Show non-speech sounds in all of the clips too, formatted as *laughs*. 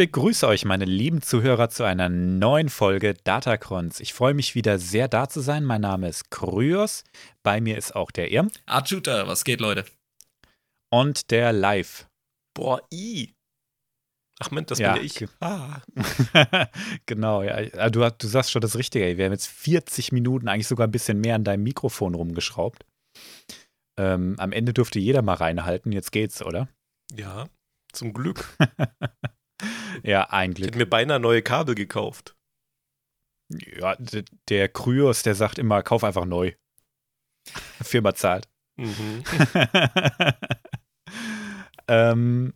Ich begrüße euch, meine lieben Zuhörer, zu einer neuen Folge Datacrons. Ich freue mich wieder sehr da zu sein. Mein Name ist Kryos. Bei mir ist auch der Irm. Archuta, was geht, Leute? Und der Live. Boah, i. Ach Mensch, das Ja, bin ja ich. Ah. *laughs* genau, ja. Ah, Du, du sagst schon das Richtige. ey. Wir haben jetzt 40 Minuten, eigentlich sogar ein bisschen mehr an deinem Mikrofon rumgeschraubt. Ähm, am Ende dürfte jeder mal reinhalten. Jetzt geht's, oder? Ja, zum Glück. *laughs* Ja, ein Ich hätte mir beinahe neue Kabel gekauft. Ja, der Kryos, der sagt immer, kauf einfach neu. *laughs* Firma zahlt. Mhm. *laughs* ähm,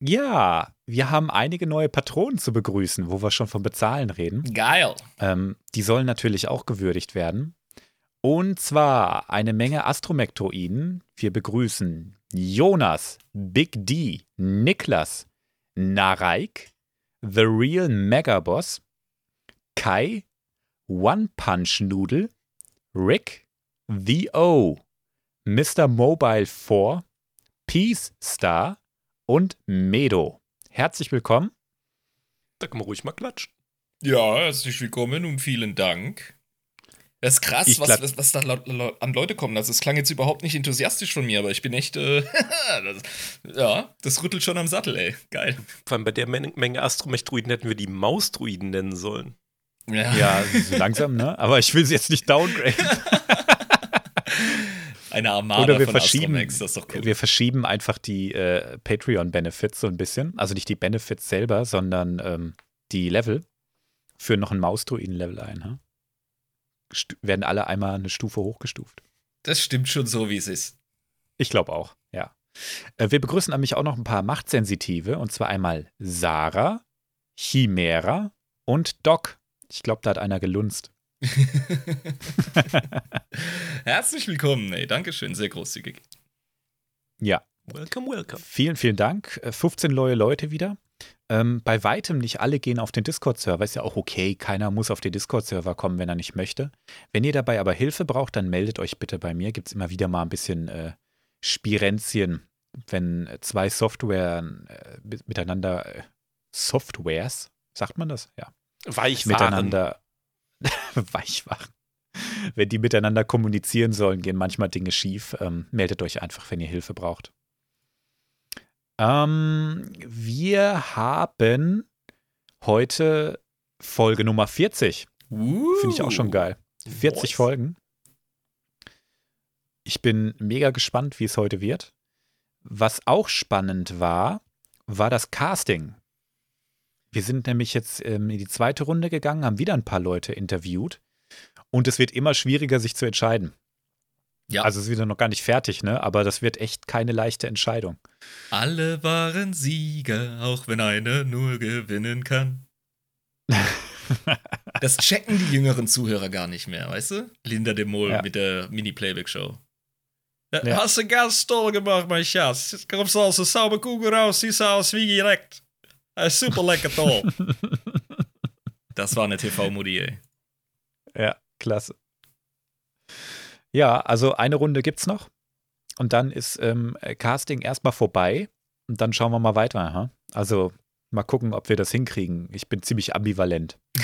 ja, wir haben einige neue Patronen zu begrüßen, wo wir schon von Bezahlen reden. Geil. Ähm, die sollen natürlich auch gewürdigt werden. Und zwar eine Menge Astromektroiden. Wir begrüßen Jonas, Big D, Niklas, Nareik, The Real Megaboss, Kai, One Punch Noodle, Rick, The O, Mr. Mobile 4, Peace Star und Medo. Herzlich willkommen. Da kann man ruhig mal klatschen. Ja, herzlich willkommen und vielen Dank. Das ist krass, Ich was, was, was da an Leute kommen. Also, es klang jetzt überhaupt nicht enthusiastisch von mir, aber ich bin echt, äh, *laughs* das, ja, das rüttelt schon am Sattel, ey. Geil. Vor allem bei der Men Menge Astromech-Druiden hätten wir die Mausdruiden nennen sollen. Ja, *laughs* so langsam, ne? Aber ich will sie jetzt nicht downgraden. *laughs* Eine Armada Oder wir von verschieben, Astromex, das ist doch cool. wir verschieben einfach die äh, Patreon-Benefits so ein bisschen. Also nicht die Benefits selber, sondern ähm, die Level. Führen noch ein Mausdruiden-Level ein. Ha? Werden alle einmal eine Stufe hochgestuft. Das stimmt schon so, wie es ist. Ich glaube auch, ja. Äh, wir begrüßen nämlich auch noch ein paar Machtsensitive. Und zwar einmal Sarah, Chimera und Doc. Ich glaube, da hat einer gelunzt. *laughs* *laughs* Herzlich willkommen, ey. Dankeschön, sehr großzügig. Ja, Welcome, welcome. Vielen, vielen Dank. Äh, 15 neue Leute wieder. Ähm, bei weitem nicht alle gehen auf den Discord-Server. Ist ja auch okay. Keiner muss auf den Discord-Server kommen, wenn er nicht möchte. Wenn ihr dabei aber Hilfe braucht, dann meldet euch bitte bei mir. Gibt es immer wieder mal ein bisschen äh, Spirenzien, wenn äh, zwei Software äh, mit- miteinander, äh, Softwares, sagt man das? Ja. Weichwaren. Miteinander *laughs* Weichwaren. Wenn die miteinander kommunizieren sollen, gehen manchmal Dinge schief. Ähm, meldet euch einfach, wenn ihr Hilfe braucht. Ähm, wir haben heute Folge Nummer 40. Finde ich auch schon geil. 40 Nice. Folgen. Ich bin mega gespannt, wie es heute wird. Was auch spannend war, war das Casting. Wir sind nämlich jetzt ähm, in die zweite Runde gegangen, haben wieder ein paar Leute interviewt. Und es wird immer schwieriger, sich zu entscheiden. Ja. Also es ist wieder noch gar nicht fertig, ne? Aber das wird echt keine leichte Entscheidung. Alle waren Sieger, auch wenn einer nur gewinnen kann. *laughs* Das checken die jüngeren Zuhörer gar nicht mehr, weißt du? Linda de Mol Ja. mit der Mini-Playback-Show. Ja. Hast du ganz toll gemacht, mein Schatz. Kommst aus der saure Kugel raus, siehst aus wie direkt. Äh, Super lecker toll. *laughs* das war eine TV-Modi, ey. Ja, klasse. Ja, also eine Runde gibt's noch. Und dann ist ähm, Casting erstmal vorbei. Und dann schauen wir mal weiter. Ha? Also mal gucken, ob wir das hinkriegen. Ich bin ziemlich ambivalent. *laughs*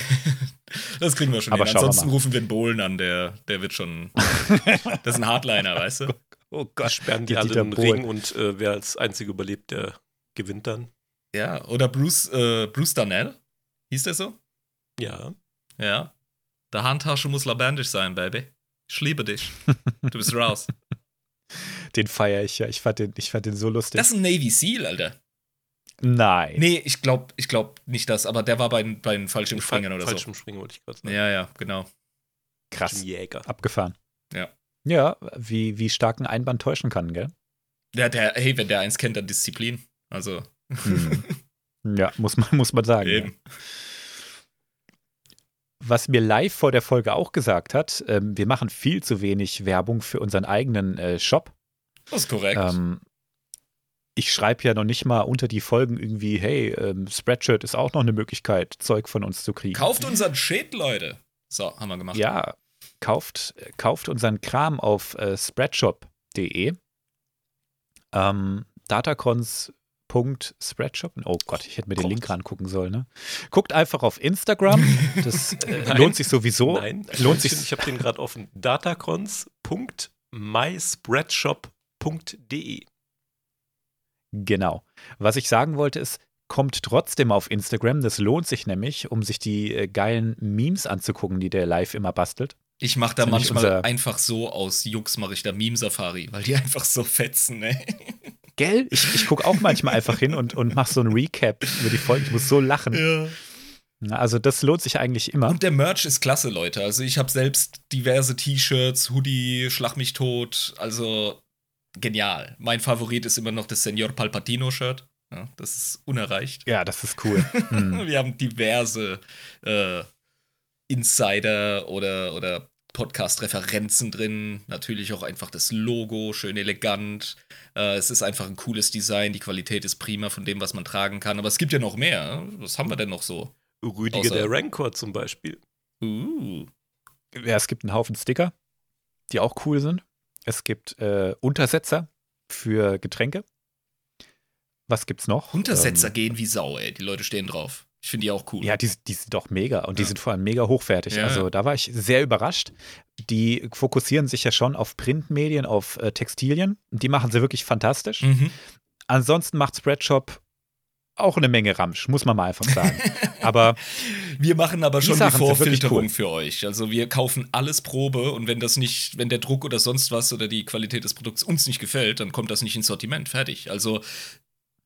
Das kriegen wir schon Aber hin. Ansonsten rufen wir den Bohlen an, der, der wird schon. *laughs* das ist ein Hardliner, weißt du? Oh Da sperren die Der alle in den. Ring und äh, wer als Einziger überlebt, der gewinnt dann. Ja, oder Bruce, äh, Bruce Darnell. Hieß der so? Ja. Ja. Der Handtasche muss labendig sein, Baby. Ich liebe dich. Du bist raus. *laughs* Den feiere ich ja. Ich fand den, ich fand den so lustig. Das ist ein Navy SEAL, Alter. Nein. Nee, ich glaube ich glaub nicht das, aber der war bei, den- bei den Fallschirmspringern oder Falschem Springen wollte ich gerade so. sagen. Ja, ja, genau. Krass. Jäger. Abgefahren. Ja. Ja, wie, wie stark ein Einband täuschen kann, gell? Der, der, hey, wenn der eins kennt, dann Disziplin. Also, Hm. *laughs* ja, muss man, muss man sagen. Ja. Was mir live vor der Folge auch gesagt hat, ähm, wir machen viel zu wenig Werbung für unseren eigenen äh, Shop. Das ist korrekt. Ähm, ich schreibe ja noch nicht mal unter die Folgen irgendwie, hey, ähm, Spreadshirt ist auch noch eine Möglichkeit, Zeug von uns zu kriegen. Kauft unseren Shit, Leute. So, haben wir gemacht. Ja, kauft, kauft unseren Kram auf äh, spreadshop.de. Ähm, Datacrons Spreadshop. Oh Gott, ich hätte mir den Link rangucken sollen. Ne? Guckt einfach auf Instagram. Das äh, *laughs* lohnt sich sowieso. Nein, lohnt sich. Ich habe den gerade offen. datacons.myspreadshop.de. Genau. Was ich sagen wollte ist, kommt trotzdem auf Instagram. Das lohnt sich nämlich, um sich die äh, geilen Memes anzugucken, die der live immer bastelt. Ich mache da manchmal einfach so aus Jux mache ich da Meme-Safari, weil die *laughs* einfach so fetzen, ne? Gell? Ich, ich gucke auch manchmal einfach hin und, und mache so ein Recap über die Folge. Ich muss so lachen. Ja. Also, das lohnt sich eigentlich immer. Und der Merch ist klasse, Leute. Also ich habe selbst diverse T-Shirts, Hoodie, Schlag mich tot. Also genial. Mein Favorit ist immer noch das Senor Palpatino-Shirt. Ja, das ist unerreicht. Ja, das ist cool. *laughs* Hm. Wir haben diverse äh, Insider oder, oder Podcast-Referenzen drin. Natürlich auch einfach das Logo, schön elegant. Äh, es ist einfach ein cooles Design. Die Qualität ist prima von dem, was man tragen kann. Aber es gibt ja noch mehr. Was haben wir denn noch so? Rüdiger Außer- der Rancor zum Beispiel. Uh. Ja, es gibt einen Haufen Sticker, die auch cool sind. Es gibt äh, Untersetzer für Getränke. Was gibt's noch? Untersetzer Ähm, gehen wie Sau, ey. Die Leute stehen drauf. Ich finde die auch cool. Ja, die, die sind doch mega und die Ja. sind vor allem mega hochwertig. Ja. Also da war ich sehr überrascht. Die fokussieren sich ja schon auf Printmedien, auf äh, Textilien. Die machen sie wirklich fantastisch. Mhm. Ansonsten macht Spreadshop auch eine Menge Ramsch, muss man mal einfach sagen. *laughs* Aber Wir machen aber Die schon die, wirklich Vorfilterung cool. für euch. Also wir kaufen alles Probe und wenn das nicht, wenn der Druck oder sonst was oder die Qualität des Produkts uns nicht gefällt, dann kommt das nicht ins Sortiment. Fertig. Also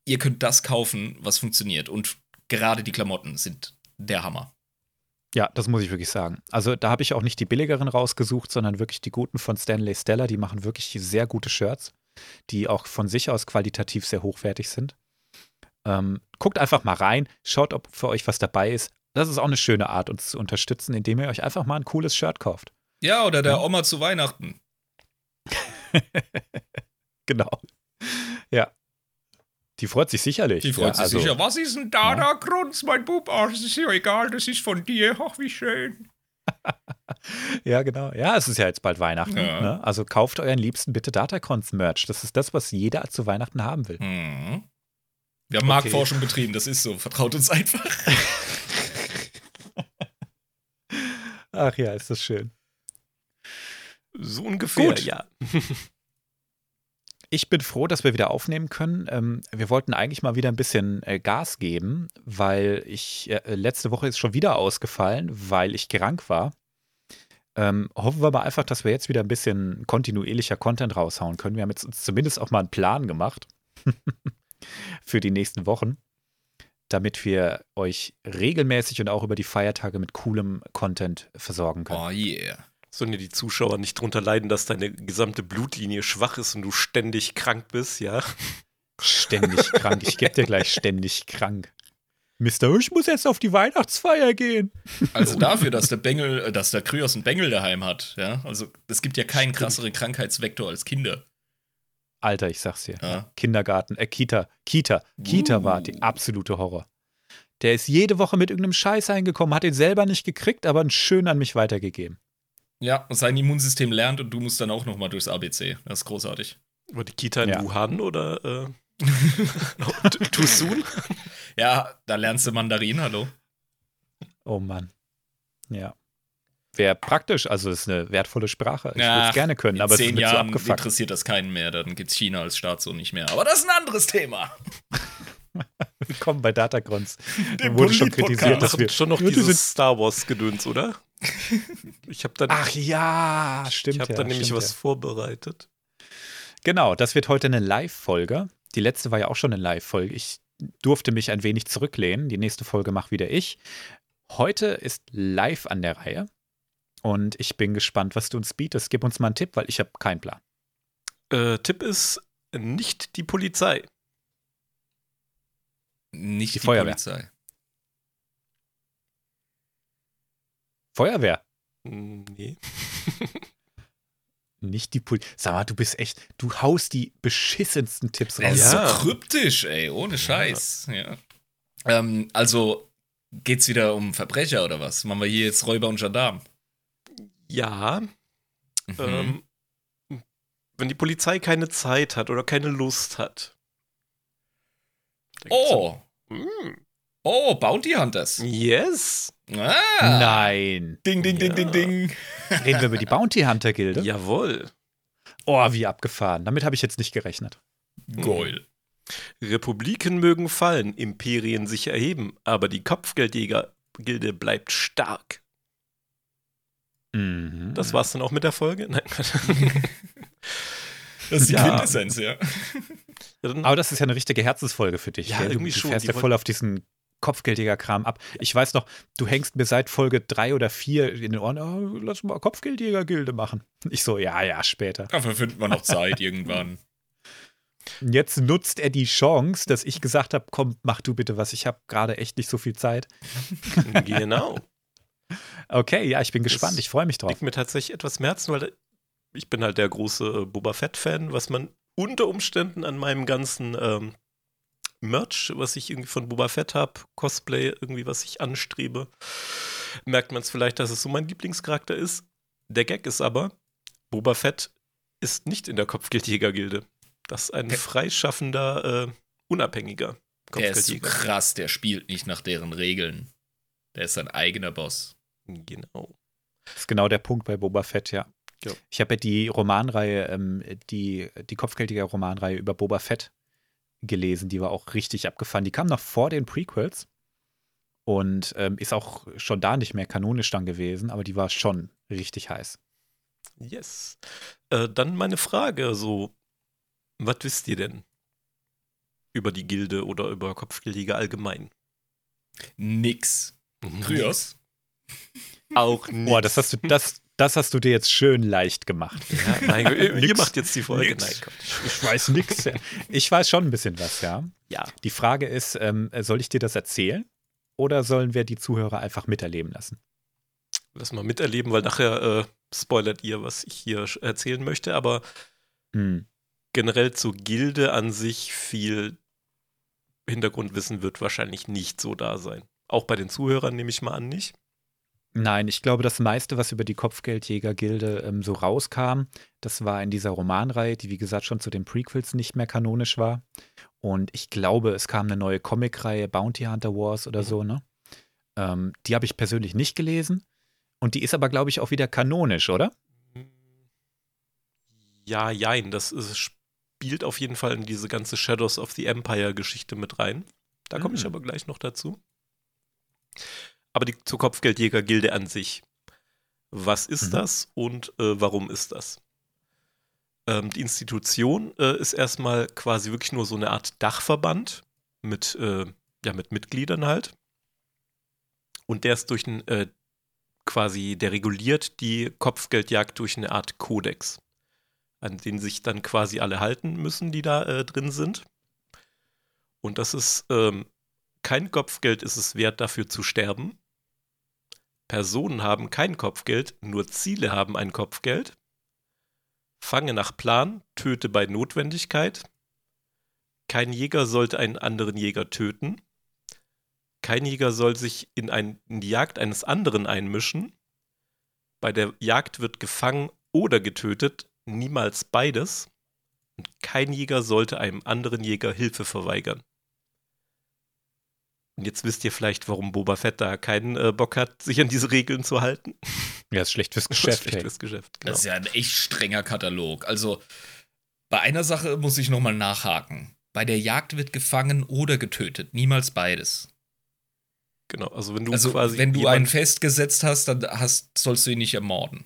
ihr könnt das kaufen, was funktioniert. Und gerade die Klamotten sind der Hammer. ja, das muss ich wirklich sagen. Also da habe ich auch nicht die billigeren rausgesucht, sondern wirklich die guten von Stanley Stella. Die machen wirklich sehr gute Shirts, die auch von sich aus qualitativ sehr hochwertig sind. Ähm, guckt einfach mal rein, schaut, ob für euch was dabei ist. Das ist auch eine schöne Art, uns zu unterstützen, indem ihr euch einfach mal ein cooles Shirt kauft. Ja, oder der Ja. Oma zu Weihnachten. *laughs* Genau. Ja. Die freut sich sicherlich. Die freut ja, sich also, sicher. Was ist denn da, Ja. da, Grunz, mein Bub? Ach, das ist ja egal, das ist von dir. Ach, wie schön. *laughs* Ja, genau. Ja, es ist ja jetzt bald Weihnachten. Ja. Ne? Also kauft euren Liebsten bitte Datacons-Merch. Das ist das, was jeder zu Weihnachten haben will. Mhm. Wir haben Marktforschung betrieben, das ist so. Vertraut uns einfach. *laughs* Ach ja, ist das schön. So ungefähr, Gut. ja. *laughs* Ich bin froh, dass wir wieder aufnehmen können. Ähm, wir wollten eigentlich mal wieder ein bisschen äh, Gas geben, weil ich äh, letzte Woche ist schon wieder ausgefallen, weil ich krank war. Ähm, hoffen wir mal einfach, dass wir jetzt wieder ein bisschen kontinuierlicher Content raushauen können. Wir haben jetzt uns zumindest auch mal einen Plan gemacht *laughs* für die nächsten Wochen, damit wir euch regelmäßig und auch über die Feiertage mit coolem Content versorgen können. Oh yeah. Sollen dir die Zuschauer nicht drunter leiden, dass deine gesamte Blutlinie schwach ist und du ständig krank bist, ja? Ständig krank. Ich gebe dir gleich ständig krank. Mister, ich muss jetzt auf die Weihnachtsfeier gehen. Also dafür, dass der Bengel, äh, dass der Kryos einen Bengel daheim hat, ja. Also es gibt ja keinen krasseren Krankheitsvektor als Kinder. Alter, ich sag's dir. Ja. Kindergarten, äh, Kita, Kita, Kita Uh. war die absolute Horror. Der ist jede Woche mit irgendeinem Scheiß eingekommen, hat ihn selber nicht gekriegt, aber schön an mich weitergegeben. Ja, und sein Immunsystem lernt und du musst dann auch noch mal durchs ABC. Das ist großartig. War die Kita in Ja. Wuhan oder äh, t- too soon? Ja, da lernst du Mandarin, hallo. Oh Mann. Ja. Wäre praktisch, also ist eine wertvolle Sprache. Ich würde es gerne können, In aber es zehn zu Jahren abgefuckt. interessiert das keinen mehr. Dann gibt's China als Staat so nicht mehr. Aber das ist ein anderes Thema. *laughs* Willkommen bei Datacrons. *laughs* Wurde schon kritisiert, dass wir schon noch dieses Star Wars-Gedöns, oder? *laughs* Ich habe da, Ach ja, stimmt ich hab ja. da nämlich was ja. vorbereitet. Genau, das wird heute eine Live-Folge. Die letzte war ja auch schon eine Live-Folge. Ich durfte mich ein wenig zurücklehnen. Die nächste Folge mache wieder ich. Heute ist live an der Reihe. Und ich bin gespannt, was du uns bietest. Gib uns mal einen Tipp, weil ich habe keinen Plan. Äh, Tipp ist nicht die Polizei. Nicht Die die, Feuerwehr. Polizei. Feuerwehr. Hm, Nee. *laughs* Nicht die Polizei. Sag mal, du bist echt, du haust die beschissensten Tipps Das raus. ist Ja. so kryptisch, ey, ohne Scheiß. Ja. Ähm, also, geht's wieder um Verbrecher oder was? Machen wir hier jetzt Räuber und Gendarm? Ja, Mhm. ähm, wenn die Polizei keine Zeit hat oder keine Lust hat, Oh, Mm. Oh, Bounty Hunters. Yes. Ah, Nein. Ding, ding, ding, Ja. ding, ding. Reden wir über die Bounty Hunter Gilde? Jawohl. Oh, wie abgefahren. Damit habe ich jetzt nicht gerechnet. Geil. Republiken mögen fallen, Imperien sich erheben, aber die Kopfgeldjäger-Gilde bleibt stark. Mhm. Das war's dann auch mit der Folge? Nein. *laughs* Das ist die Ja. Quintessenz, ja. Aber das ist ja eine richtige Herzensfolge für dich. Ja, gell? irgendwie du schon. fährst Die ja voll auf diesen Kopfgeldjäger-Kram ab. Ich weiß noch, du hängst mir seit Folge drei oder vier in den Ohren, oh, lass mal Kopfgeldjäger-Gilde machen. Ich so, ja, ja, später. Dafür finden wir noch Zeit irgendwann. *laughs* Jetzt nutzt er die Chance, dass ich gesagt habe, komm, mach du bitte was. Ich habe gerade echt nicht so viel Zeit. *laughs* genau. Okay, ja, ich bin gespannt. Das Ich freue mich drauf. Liegt mir tatsächlich etwas im Herzen, weil ich bin halt der große äh, Boba Fett-Fan, was man unter Umständen an meinem ganzen ähm, Merch, was ich irgendwie von Boba Fett habe, Cosplay, irgendwie, was ich anstrebe, merkt man es vielleicht, dass es so mein Lieblingscharakter ist. Der Gag ist aber, Boba Fett ist nicht in der Kopfgeldjäger-Gilde. Das ist ein freischaffender, äh, unabhängiger Der ist so Kopfgeldjäger. krass, der spielt nicht nach deren Regeln. Der ist sein eigener Boss. Genau. Das ist genau der Punkt bei Boba Fett, ja. Ja. Ich habe ja die Romanreihe, ähm, die, die Kopfgeldjäger-Romanreihe über Boba Fett gelesen. Die war auch richtig abgefahren. Die kam noch vor den Prequels und ähm, ist auch schon da nicht mehr kanonisch dann gewesen, aber die war schon richtig heiß. Yes. Äh, dann meine Frage, so, was wisst ihr denn über die Gilde oder über Kopfgeldjäger allgemein? Nix. Kryos? Auch nicht. Boah, das hast du, das, das hast du dir jetzt schön leicht gemacht. Ja, *laughs* mein Gott, ihr macht jetzt die Folge. Nix. Nein, Gott. Ich weiß nix. Ich weiß schon ein bisschen was, ja. Ja. Die Frage ist, ähm, soll ich dir das erzählen oder sollen wir die Zuhörer einfach miterleben lassen? Lass mal miterleben, weil nachher äh, spoilert ihr, was ich hier erzählen möchte. Aber Hm. generell zur Gilde an sich viel Hintergrundwissen wird wahrscheinlich nicht so da sein. Auch bei den Zuhörern nehme ich mal an, nicht. Nein, ich glaube, das meiste, was über die Kopfgeldjäger-Gilde ähm, so rauskam, das war in dieser Romanreihe, die wie gesagt schon zu den Prequels nicht mehr kanonisch war. Und ich glaube, es kam eine neue Comicreihe, Bounty Hunter Wars oder Mhm. so, ne? Ähm, die habe ich persönlich nicht gelesen. Und die ist aber, glaube ich, auch wieder kanonisch, oder? Ja, jein, das ist, spielt auf jeden Fall in diese ganze Shadows of the Empire-Geschichte mit rein. Da komme ich Mhm. aber gleich noch dazu. Aber die zur Kopfgeldjäger-Gilde an sich. Was ist Mhm. das und äh, warum ist das? Ähm, die Institution äh, ist erstmal quasi wirklich nur so eine Art Dachverband mit, äh, ja, mit Mitgliedern halt. Und der ist durch ein, äh, quasi, der reguliert die Kopfgeldjagd durch eine Art Kodex an den sich dann quasi alle halten müssen, die da äh, drin sind. Und das ist ähm, kein Kopfgeld ist es wert, dafür zu sterben. Personen haben kein Kopfgeld, nur Ziele haben ein Kopfgeld. Fange nach Plan, töte bei Notwendigkeit. Kein Jäger sollte einen anderen Jäger töten. Kein Jäger soll sich in, ein, in die Jagd eines anderen einmischen. Bei der Jagd wird gefangen oder getötet, niemals beides. Und kein Jäger sollte einem anderen Jäger Hilfe verweigern. Und jetzt wisst ihr vielleicht, warum Boba Fett da keinen äh, Bock hat, sich an diese Regeln zu halten. Ja, ist schlecht fürs Das *laughs* ist Geschäft. schlecht fürs Geschäft. Genau. Das ist ja ein echt strenger Katalog. Also, bei einer Sache muss ich nochmal nachhaken. Bei der Jagd wird gefangen oder getötet, niemals beides. genau. Also wenn du also, quasi wenn du einen festgesetzt hast, dann hast, sollst du ihn nicht ermorden.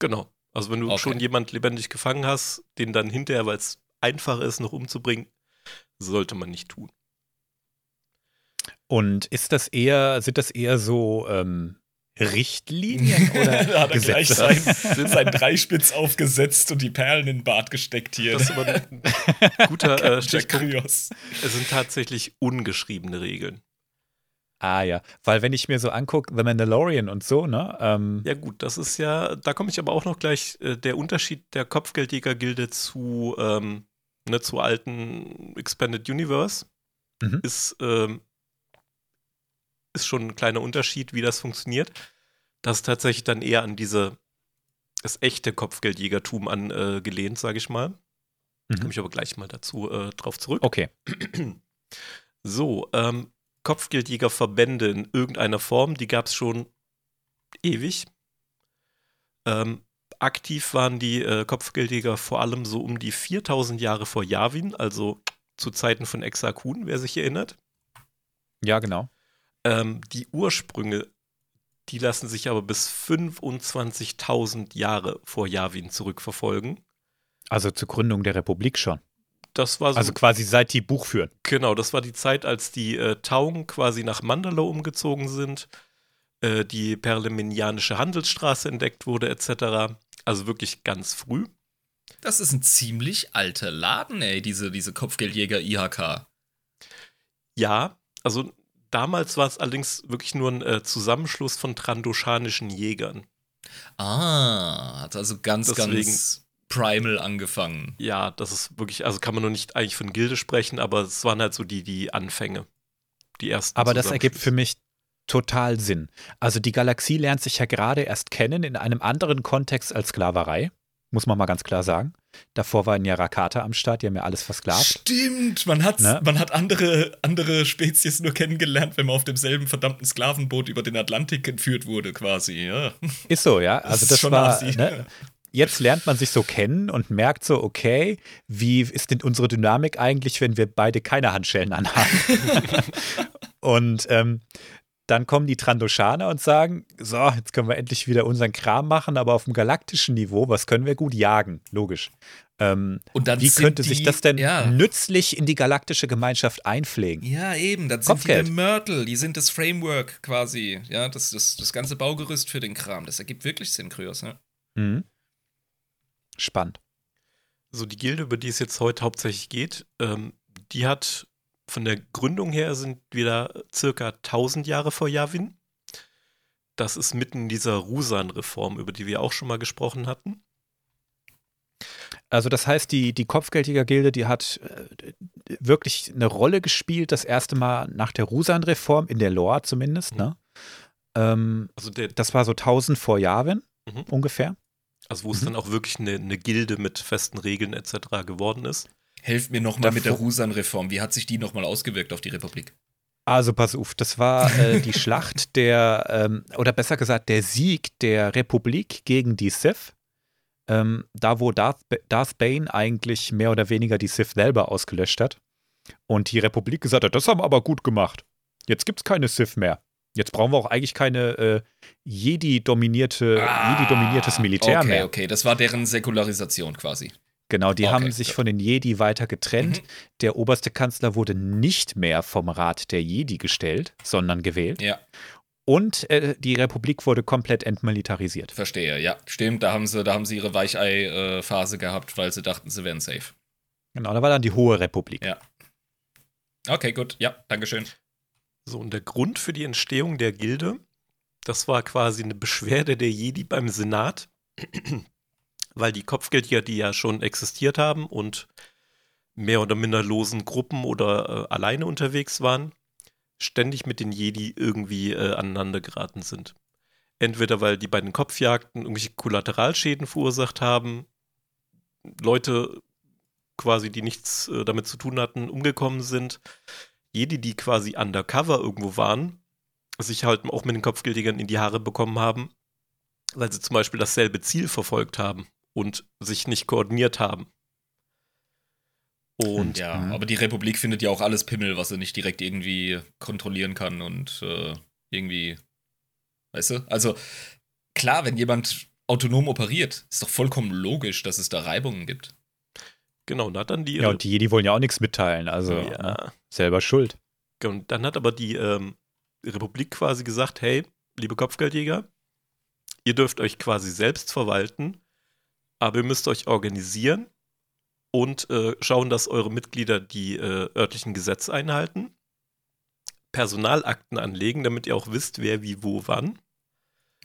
Genau. Also wenn du Okay. schon jemand lebendig gefangen hast, den dann hinterher, weil es einfacher ist, noch umzubringen, sollte man nicht tun. Und ist das eher, sind das eher so ähm, Richtlinien *laughs* oder da hat er gleich Gesetze? sein, *laughs* sein Dreispitz aufgesetzt und die Perlen in den Bart gesteckt hier. Das ist aber ein guter *laughs* äh, Stichpunkt. Es sind tatsächlich ungeschriebene Regeln. Ah ja, weil wenn ich mir so angucke, The Mandalorian und so, ne? Ähm, Ja gut, das ist ja, da komme ich aber auch noch gleich, äh, der Unterschied der Kopfgeldjäger-Gilde zu, ähm, ne, zu alten Expanded Universe Mhm. ist, ähm, ist schon ein kleiner Unterschied, wie das funktioniert. Das ist tatsächlich dann eher an diese, das echte Kopfgeldjägertum angelehnt, sage ich mal. Mhm. Komme ich aber gleich mal dazu äh, drauf zurück. Okay. *clears throat* So, ähm, Kopfgeldjägerverbände in irgendeiner Form, die gab es schon ewig. Ähm, aktiv waren die äh, Kopfgeldjäger vor allem so um die 4000 Jahre vor Yavin, also zu Zeiten von Exakun, wer sich erinnert. Ja, genau. Ähm, die Ursprünge, die lassen sich aber bis 25.000 Jahre vor Yavin zurückverfolgen. Also zur Gründung der Republik schon. Das war so, Also quasi seit die Buch führen. genau, das war die Zeit, als die äh, Taung quasi nach Mandalore umgezogen sind, äh, die perleminianische Handelsstraße entdeckt wurde, etc. Also wirklich ganz früh. Das ist ein ziemlich alter Laden, ey, diese, diese Kopfgeldjäger IHK. Ja, also damals war es allerdings wirklich nur ein äh, Zusammenschluss von trandoschanischen Jägern. Ah, hat also ganz, Deswegen- ganz primal angefangen. Ja, das ist wirklich, also kann man noch nicht eigentlich von Gilde sprechen, aber es waren halt so die, die Anfänge. Die ersten. Aber das ergibt für mich total Sinn. Also die Galaxie lernt sich ja gerade erst kennen in einem anderen Kontext als Sklaverei. Muss man mal ganz klar sagen. Davor waren ja Rakata am Start, die haben ja alles versklavt. Stimmt, man hat, Ne? man hat andere, andere Spezies nur kennengelernt, wenn man auf demselben verdammten Sklavenboot über den Atlantik entführt wurde, quasi. Ja. Ist so, ja. Also das schon war. Ne? Jetzt lernt man sich so kennen und merkt so, okay, wie ist denn unsere Dynamik eigentlich, wenn wir beide keine Handschellen anhaben? *laughs* und ähm, dann kommen die Trandoshaner und sagen, so, jetzt können wir endlich wieder unseren Kram machen, aber auf dem galaktischen Niveau, was können wir gut jagen? Logisch. Ähm, Und dann wie könnte die, sich das denn Ja, nützlich in die galaktische Gemeinschaft einpflegen? ja eben, dann sind Kopfgeld. die der Mörtel, die sind das Framework quasi. Ja, das, das, das ganze Baugerüst für den Kram. Das ergibt wirklich Sinn, Kryos, ja. Mhm. Spannend. So, die Gilde, über die es jetzt heute hauptsächlich geht, ähm, die hat von der Gründung her sind wieder circa 1000 Jahre vor Yavin. Das ist mitten in dieser Rusan-Reform, über die wir auch schon mal gesprochen hatten. Also das heißt, die, die Kopfgeldjäger-Gilde, die hat äh, wirklich eine Rolle gespielt, das erste Mal nach der Rusan-Reform, in der Lore zumindest. Mhm. Ne? Ähm, Also, der, das war so 1000 vor Yavin Mhm. ungefähr. also wo es Mhm. dann auch wirklich eine, eine Gilde mit festen Regeln etc. geworden ist. Helft mir nochmal mit der Rusan-Reform. Wie hat sich die nochmal ausgewirkt auf die Republik? Also pass auf, das war äh, die Schlacht *laughs* der, ähm, oder besser gesagt, der Sieg der Republik gegen die Sith. Ähm, da, wo Darth, Darth Bane eigentlich mehr oder weniger die Sith selber ausgelöscht hat. Und die Republik gesagt hat, das haben wir aber gut gemacht. Jetzt gibt es keine Sith mehr. Jetzt brauchen wir auch eigentlich keine äh, Jedi-dominierte, Jedi-dominiertes Militär Ah, okay, mehr. Okay, das war deren Säkularisation quasi. Genau, die Okay, haben sich ja. von den Jedi weiter getrennt. Mhm. Der oberste Kanzler wurde nicht mehr vom Rat der Jedi gestellt, sondern gewählt. Ja, Und äh, die Republik wurde komplett entmilitarisiert. verstehe. Ja, stimmt. Da haben sie, da haben sie ihre Weichei-Phase gehabt, weil sie dachten, sie wären safe. Genau, da war dann die Hohe Republik. Ja. Okay, gut. Ja, Dankeschön. So, und der Grund für die Entstehung der Gilde, das war quasi eine Beschwerde der Jedi beim Senat, weil die Kopfgeldjäger, die ja schon existiert haben und mehr oder minder losen Gruppen oder äh, alleine unterwegs waren, ständig mit den Jedi irgendwie äh, aneinander geraten sind. Entweder weil die bei den Kopfjagden irgendwelche Kollateralschäden verursacht haben, Leute quasi, die nichts äh, damit zu tun hatten, umgekommen sind, Jedi, die quasi undercover irgendwo waren, sich halt auch mit den Kopfgeldjägern in die Haare bekommen haben, weil sie zum Beispiel dasselbe Ziel verfolgt haben und sich nicht koordiniert haben. Und Ja, Mhm. aber die Republik findet ja auch alles Pimmel, was sie nicht direkt irgendwie kontrollieren kann und äh, irgendwie. Weißt du? Also, klar, wenn jemand autonom operiert, ist doch vollkommen logisch, dass es da Reibungen gibt. genau, und hat dann die, Ja, und die Jedi wollen ja auch nichts mitteilen, also ne, ja, selber schuld. und dann hat aber die ähm, Republik quasi gesagt, hey, liebe Kopfgeldjäger, ihr dürft euch quasi selbst verwalten, aber ihr müsst euch organisieren und äh, schauen, dass eure Mitglieder die äh, örtlichen Gesetze einhalten, Personalakten anlegen, damit ihr auch wisst, wer wie wo wann.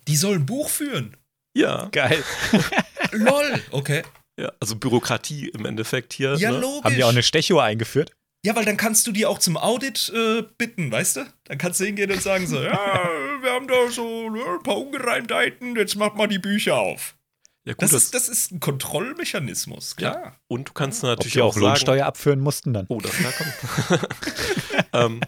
Die sollen ein Buch führen. Ja, Geil. *laughs* Lol. Okay. ja also Bürokratie im Endeffekt hier. Ja, ne? logisch. Haben die auch eine Stechuhr eingeführt? Ja, weil dann kannst du die auch zum Audit äh, bitten, weißt du? Dann kannst du hingehen und sagen so, *laughs* ja, wir haben da so ne, ein paar Ungereimtheiten, jetzt mach mal die Bücher auf. Ja, gut, Das das ist, das ist ein Kontrollmechanismus, klar. und du kannst Ob natürlich die auch auch sagen, Lohnsteuer abführen mussten dann. Oh, das da kommt. *laughs* ähm,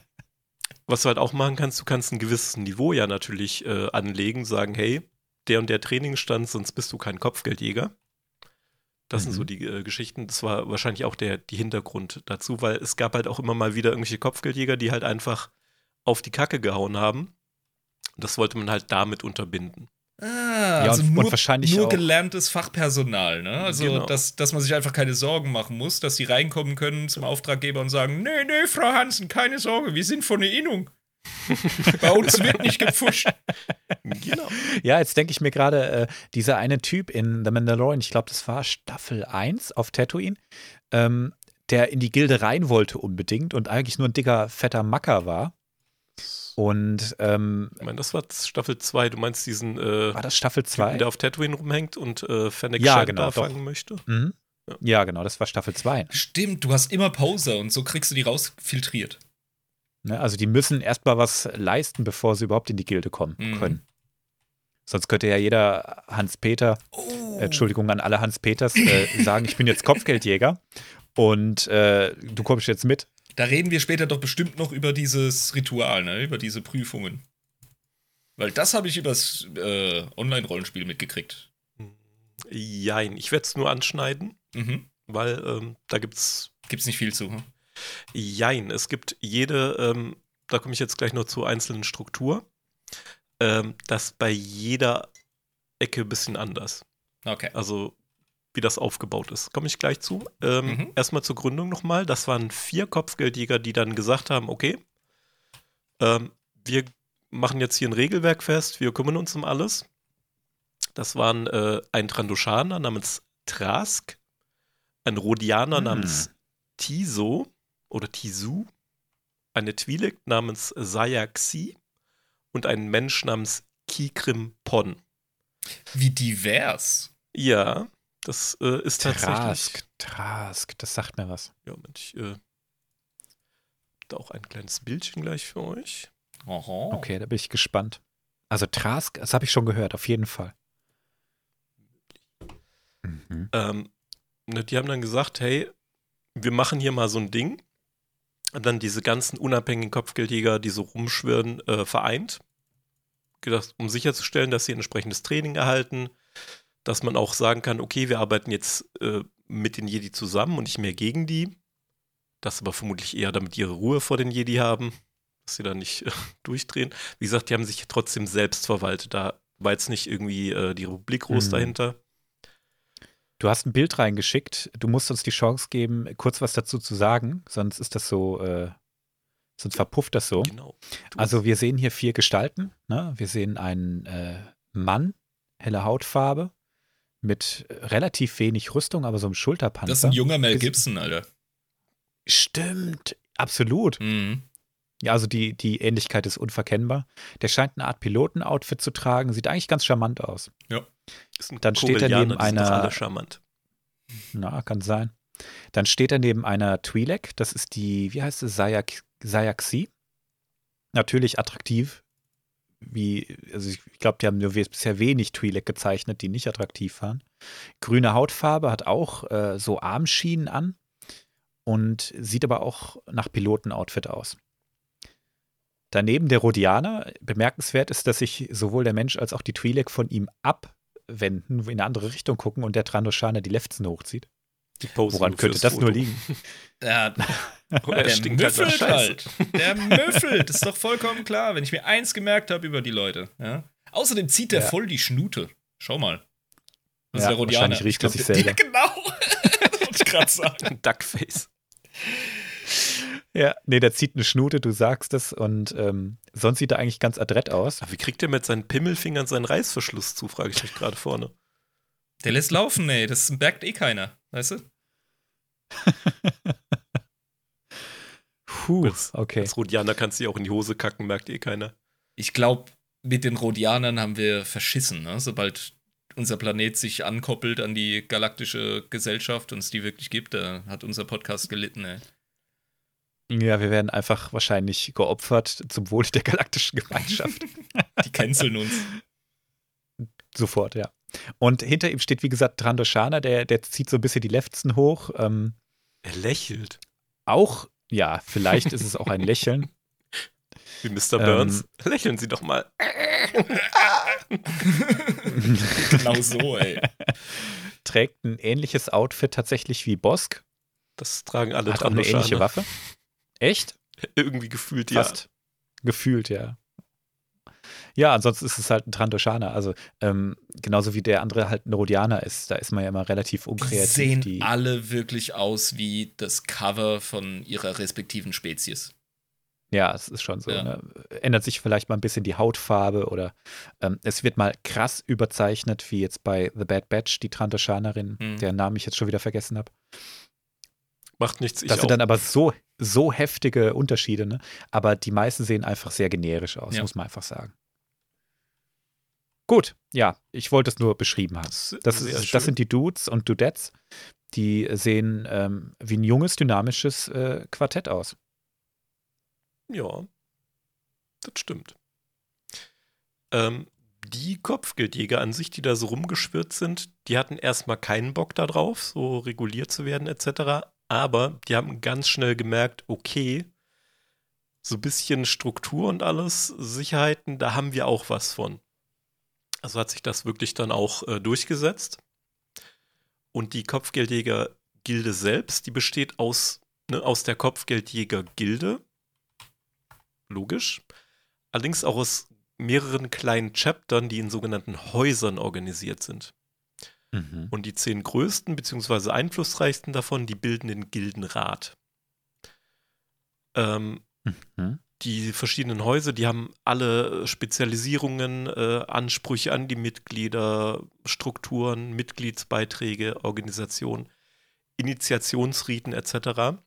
was du halt auch machen kannst, du kannst ein gewisses Niveau ja natürlich äh, anlegen, sagen, hey, der und der Trainingsstand, sonst bist du kein Kopfgeldjäger. Das sind Mhm. so die äh, Geschichten. Das war wahrscheinlich auch der die Hintergrund dazu, weil es gab halt auch immer mal wieder irgendwelche Kopfgeldjäger, die halt einfach auf die Kacke gehauen haben. Und das wollte man halt damit unterbinden. Ah, Ja, also und- und nur, wahrscheinlich nur auch- gelerntes Fachpersonal, ne? Also, Genau. dass, dass man sich einfach keine Sorgen machen muss, dass die reinkommen können zum Auftraggeber und sagen: Nee, nee, Frau Hansen, keine Sorge, wir sind von der Innung. *laughs* Bei uns wird nicht gepfuscht. Genau. Ja, jetzt denke ich mir gerade, äh, dieser eine Typ in The Mandalorian, ich glaube, das war Staffel 1 auf Tatooine, ähm, der in die Gilde rein wollte unbedingt und eigentlich nur ein dicker, fetter Macker war. Und ähm, Ich meine, das war Staffel 2. Du meinst diesen äh, war das Staffel Typen, 2? der auf Tatooine rumhängt und äh, Fennec Ja, Shand genau, fangen möchte? Mhm. Ja. Ja, genau, das war Staffel 2. Stimmt, du hast immer Pause und so kriegst du die rausfiltriert. Ne? Also die müssen erstmal was leisten, bevor sie überhaupt in die Gilde kommen Mhm. können. Sonst könnte ja jeder Hans-Peter, Oh. äh, Entschuldigung an alle Hans-Peters, äh, sagen, ich bin jetzt Kopfgeldjäger und äh, du kommst jetzt mit. Da reden wir später doch bestimmt noch über dieses Ritual, ne? Über diese Prüfungen. Weil das habe ich übers äh, Online-Rollenspiel mitgekriegt. Jein, ich werde es nur anschneiden, Mhm. weil ähm, da gibt's Gibt's nicht viel zu. Hm? Jein, es gibt jede, ähm, da komme ich jetzt gleich noch zur einzelnen Struktur, ähm, das bei jeder Ecke ein bisschen anders. Okay. Also wie das aufgebaut ist. Komme ich gleich zu. Ähm, Mhm. Erstmal zur Gründung nochmal. Das waren vier Kopfgeldjäger, die dann gesagt haben, okay, ähm, wir machen jetzt hier ein Regelwerk fest, wir kümmern uns um alles. Das waren äh, ein Trandoshaner namens Trask, ein Rhodianer Hm. namens Tiso oder Tisu, eine Twi'lek namens Sayaxi und ein Mensch namens Kikrim Pon. Wie divers. Ja, das äh, ist tatsächlich. Trask, Trask, das sagt mir was. Ja, Moment, ich äh, da auch ein kleines Bildchen gleich für euch. Aha. Okay, da bin ich gespannt. Also Trask, das habe ich schon gehört, auf jeden Fall. Mhm. Ähm, ne, die haben dann gesagt, hey, wir machen hier mal so ein Ding. Und dann diese ganzen unabhängigen Kopfgeldjäger, die so rumschwirren, äh, vereint. Gedacht, um sicherzustellen, dass sie ein entsprechendes Training erhalten, dass man auch sagen kann, okay, wir arbeiten jetzt äh, mit den Jedi zusammen und nicht mehr gegen die. Das aber vermutlich eher, damit die ihre Ruhe vor den Jedi haben, dass sie da nicht äh, *laughs* durchdrehen. Wie gesagt, die haben sich trotzdem selbst verwaltet. Da war jetzt nicht irgendwie äh, die Republik groß Mhm. dahinter. Du hast ein Bild reingeschickt. Du musst uns die Chance geben, kurz was dazu zu sagen, sonst ist das so, äh, sonst verpufft das so. Genau. Du- Also wir sehen hier vier Gestalten. Ne? Wir sehen einen äh, Mann, helle Hautfarbe, mit relativ wenig Rüstung, aber so einem Schulterpanzer. Das ist ein junger Mel Gibson, Alter. Stimmt, absolut. Mhm. Ja, also die, die Ähnlichkeit ist unverkennbar. Der scheint eine Art Pilotenoutfit zu tragen, sieht eigentlich ganz charmant aus. Ist ein Dann steht er neben einer- alle charmant. Na, kann sein. Dann steht er neben einer Twi'lek, das ist die, wie heißt es, Sayaxi. Natürlich attraktiv. Wie, also ich glaube, die haben nur bisher wenig Twi'lek gezeichnet, die nicht attraktiv waren. Grüne Hautfarbe, hat auch äh, so Armschienen an und sieht aber auch nach Pilotenoutfit aus. Daneben der Rhodianer. Bemerkenswert ist, dass sich sowohl der Mensch als auch die Twi'lek von ihm abwenden, in eine andere Richtung gucken und der Trandoshaner die Lefzen hochzieht. Die posen Woran nur könnte das nur Foto. liegen? *laughs* Ja, Oder er der stinkt halt müffelt halt. Der müffelt. Das ist doch vollkommen klar, wenn ich mir eins gemerkt habe über die Leute. Ja? Außerdem zieht der Ja. voll die Schnute. Schau mal. Das Ja, ist der Rhodianer. wahrscheinlich riecht Ich er sich der- selber. Ja, *laughs* genau. *laughs* wollte ich gerade sagen. Duckface. Ja, nee, der zieht eine Schnute, du sagst es, und ähm, sonst sieht er eigentlich ganz adrett aus. Aber wie kriegt er mit seinen Pimmelfingern seinen Reißverschluss zu, frage ich mich gerade vorne. Der lässt laufen, ey. Das merkt eh keiner. Weißt du? *laughs* Puh, Als- okay. Als Rhodianer kannst du dir auch in die Hose kacken, merkt eh keiner. Ich glaube, mit den Rhodianern haben wir verschissen, ne? Sobald unser Planet sich ankoppelt an die galaktische Gesellschaft und es die wirklich gibt, da hat unser Podcast gelitten, ey. Ja, wir werden einfach wahrscheinlich geopfert zum Wohl der galaktischen Gemeinschaft. *laughs* Die canceln uns. Sofort, ja. Und hinter ihm steht, wie gesagt, Trandoshana, der, der zieht so ein bisschen die Lefzen hoch. Ähm, er lächelt. Auch, ja, vielleicht ist es auch ein Lächeln. *laughs* Wie Mr. Burns. Ähm, Lächeln Sie doch mal. *laughs* *laughs* genau so, ey. Trägt ein ähnliches Outfit tatsächlich wie Bosk. Das tragen alle Hat auch eine ähnliche Waffe. Echt? Irgendwie gefühlt, Fast. ja. Gefühlt, ja. Ja, ansonsten ist es halt ein Trandoshaner. Also ähm, genauso wie der andere halt ein Rodianer ist. Da ist man ja immer relativ unkreativ. Die sehen die alle wirklich aus wie das Cover von ihrer respektiven Spezies. Ja, es ist schon so. Ja. Ne? Ändert sich vielleicht mal ein bisschen die Hautfarbe oder ähm, es wird mal krass überzeichnet, wie jetzt bei The Bad Batch, die Trantoshanerin, mhm. deren Namen ich jetzt schon wieder vergessen habe. Macht nichts. Ich das sind dann aber so, so heftige Unterschiede, ne? Aber die meisten sehen einfach sehr generisch aus, ja. muss man einfach sagen. Gut, ja, ich wollte es nur beschrieben haben. Das, ist, das sind die Dudes und Dudettes. Die sehen ähm, wie ein junges, dynamisches äh, Quartett aus. Ja, das stimmt. Ähm, die Kopfgeldjäger an sich, die da so rumgeschwirrt sind, die hatten erstmal keinen Bock darauf, so reguliert zu werden etc. Aber die haben ganz schnell gemerkt, okay, so ein bisschen Struktur und alles, Sicherheiten, da haben wir auch was von. Also hat sich das wirklich dann auch äh, durchgesetzt. Und die Kopfgeldjäger-Gilde selbst, die besteht aus, ne, aus der Kopfgeldjäger-Gilde. Logisch. Allerdings auch aus mehreren kleinen Chaptern, die in sogenannten Häusern organisiert sind. Mhm. Und die zehn größten bzw. einflussreichsten davon, die bilden den Gildenrat. Ähm, mhm. Die verschiedenen Häuser, die haben alle Spezialisierungen, äh, Ansprüche an die Mitglieder, Strukturen, Mitgliedsbeiträge, Organisationen, Initiationsriten etc.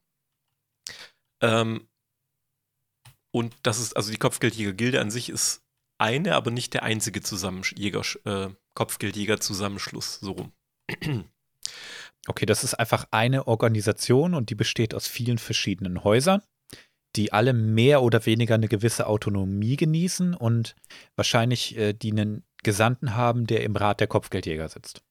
Ähm, und das ist, also die Kopfgeldjäger-Gilde an sich ist eine, aber nicht der einzige Zusammenjäger, äh, Kopfgeldjäger-Zusammenschluss, so rum. Okay, das ist einfach eine Organisation und die besteht aus vielen verschiedenen Häusern, die alle mehr oder weniger eine gewisse Autonomie genießen und wahrscheinlich äh, die einen Gesandten haben, der im Rat der Kopfgeldjäger sitzt.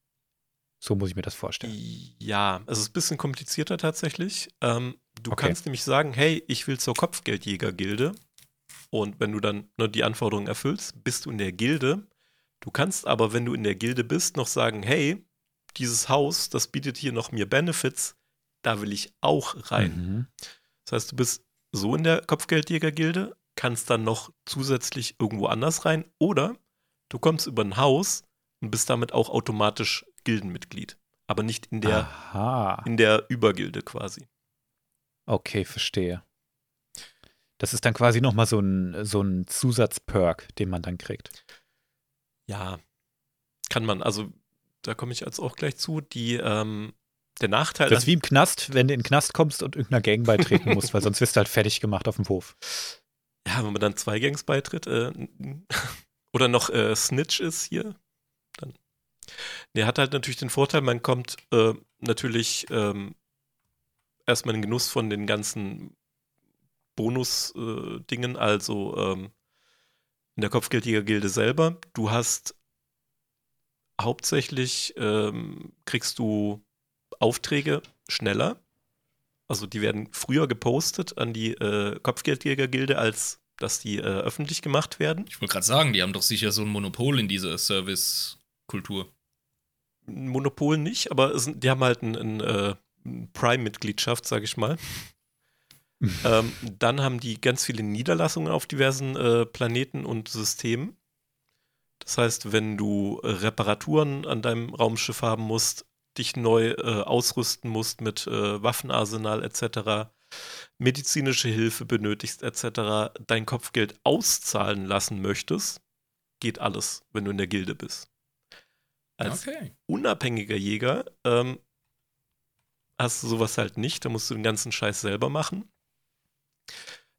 So muss ich mir das vorstellen. Ja, es ist ein bisschen komplizierter tatsächlich. Ähm, du okay. kannst nämlich sagen, hey, ich will zur Kopfgeldjäger-Gilde. Und wenn du dann nur die Anforderungen erfüllst, bist du in der Gilde. Du kannst aber, wenn du in der Gilde bist, noch sagen, hey, dieses Haus, das bietet hier noch mir Benefits, da will ich auch rein. Mhm. Das heißt, du bist so in der Kopfgeldjäger-Gilde, kannst dann noch zusätzlich irgendwo anders rein oder du kommst über ein Haus und bist damit auch automatisch Gildenmitglied. Aber nicht in der, Aha. in der Übergilde quasi. Okay, verstehe. Das ist dann quasi nochmal so ein, so ein Zusatzperk, den man dann kriegt. Ja, kann man. Also, da komme ich jetzt auch gleich zu. Die, ähm, der Nachteil. Das ist wie im Knast, wenn du in den Knast kommst und irgendeiner Gang beitreten musst, weil sonst wirst du halt fertig gemacht auf dem Hof. *laughs* Ja, wenn man dann zwei Gangs beitritt, äh, *laughs* oder noch äh, Snitch ist hier, dann. Der hat halt natürlich den Vorteil, man kommt äh, natürlich ähm, erstmal in den Genuss von den ganzen Bonus-Dingen, äh, also ähm, in der Kopfgeldjäger-Gilde selber. Du hast hauptsächlich ähm, kriegst du Aufträge schneller. Also die werden früher gepostet an die äh, Kopfgeldjäger-Gilde, als dass die äh, öffentlich gemacht werden. Ich wollte gerade sagen, die haben doch sicher so ein Monopol in dieser Service-Kultur. Monopol nicht, aber es, die haben halt ein, ein, äh, Prime-Mitgliedschaft, sage ich mal. *laughs* ähm, dann haben die ganz viele Niederlassungen auf diversen äh, Planeten und Systemen. Das heißt, wenn du Reparaturen an deinem Raumschiff haben musst, dich neu äh, ausrüsten musst mit äh, Waffenarsenal etc., medizinische Hilfe benötigst etc., dein Kopfgeld auszahlen lassen möchtest, geht alles, wenn du in der Gilde bist. Als okay. unabhängiger Jäger ähm, hast du sowas halt nicht, da musst du den ganzen Scheiß selber machen.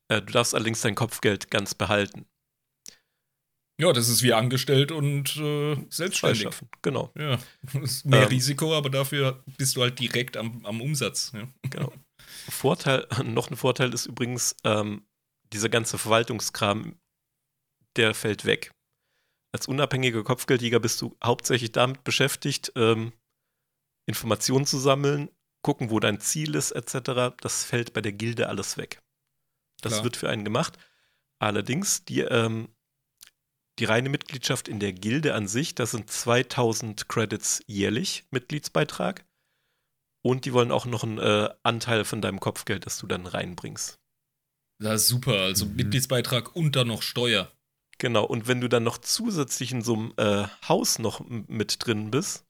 Äh, du darfst allerdings dein Kopfgeld ganz behalten. Ja, das ist wie angestellt und äh, selbstständig. Genau. Ja, *laughs* mehr ähm, Risiko, aber dafür bist du halt direkt am, am Umsatz. Ja. Genau. *laughs* Vorteil, *laughs* noch ein Vorteil ist übrigens, ähm, dieser ganze Verwaltungskram, der fällt weg. als unabhängiger Kopfgeldjäger bist du hauptsächlich damit beschäftigt, ähm, Informationen zu sammeln, gucken, wo dein Ziel ist, etc. Das fällt bei der Gilde alles weg. Das Klar. wird für einen gemacht. Allerdings, die, ähm, die reine Mitgliedschaft in der Gilde an sich, das sind 2000 Credits jährlich Mitgliedsbeitrag. Und die wollen auch noch einen äh, Anteil von deinem Kopfgeld, das du dann reinbringst. Das ist super. Also Mhm. Mitgliedsbeitrag und dann noch Steuer. Genau, und wenn du dann noch zusätzlich in so einem äh, Haus noch mit drin bist,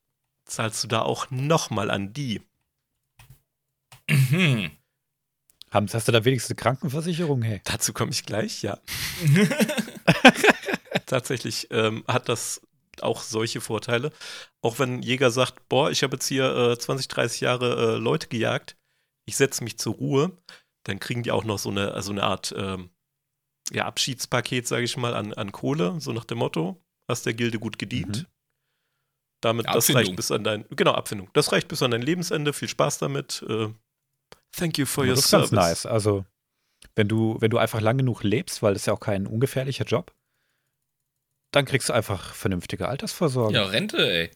zahlst du da auch nochmal an die. Mhm. Haben, hast du da wenigstens eine Krankenversicherung? Hey. Dazu komme ich gleich, ja. *laughs* *laughs* Tatsächlich ähm, hat das auch solche Vorteile. Auch wenn ein Jäger sagt, boah, ich habe jetzt hier äh, 20, 30 Jahre äh, Leute gejagt, ich setze mich zur Ruhe, dann kriegen die auch noch so eine, so eine Art ähm, ja, Abschiedspaket, sage ich mal, an, an Kohle, so nach dem Motto, hast der Gilde gut gedient. Mhm. Damit, das Abfindung. reicht bis an dein, genau, Abfindung. Das reicht bis an dein Lebensende. Viel Spaß damit. Äh, thank you for Aber your das ist service. ganz nice. Also, wenn du, wenn du einfach lang genug lebst, weil das ist ja auch kein ungefährlicher Job, dann kriegst du einfach vernünftige Altersvorsorge. Ja, Rente, ey.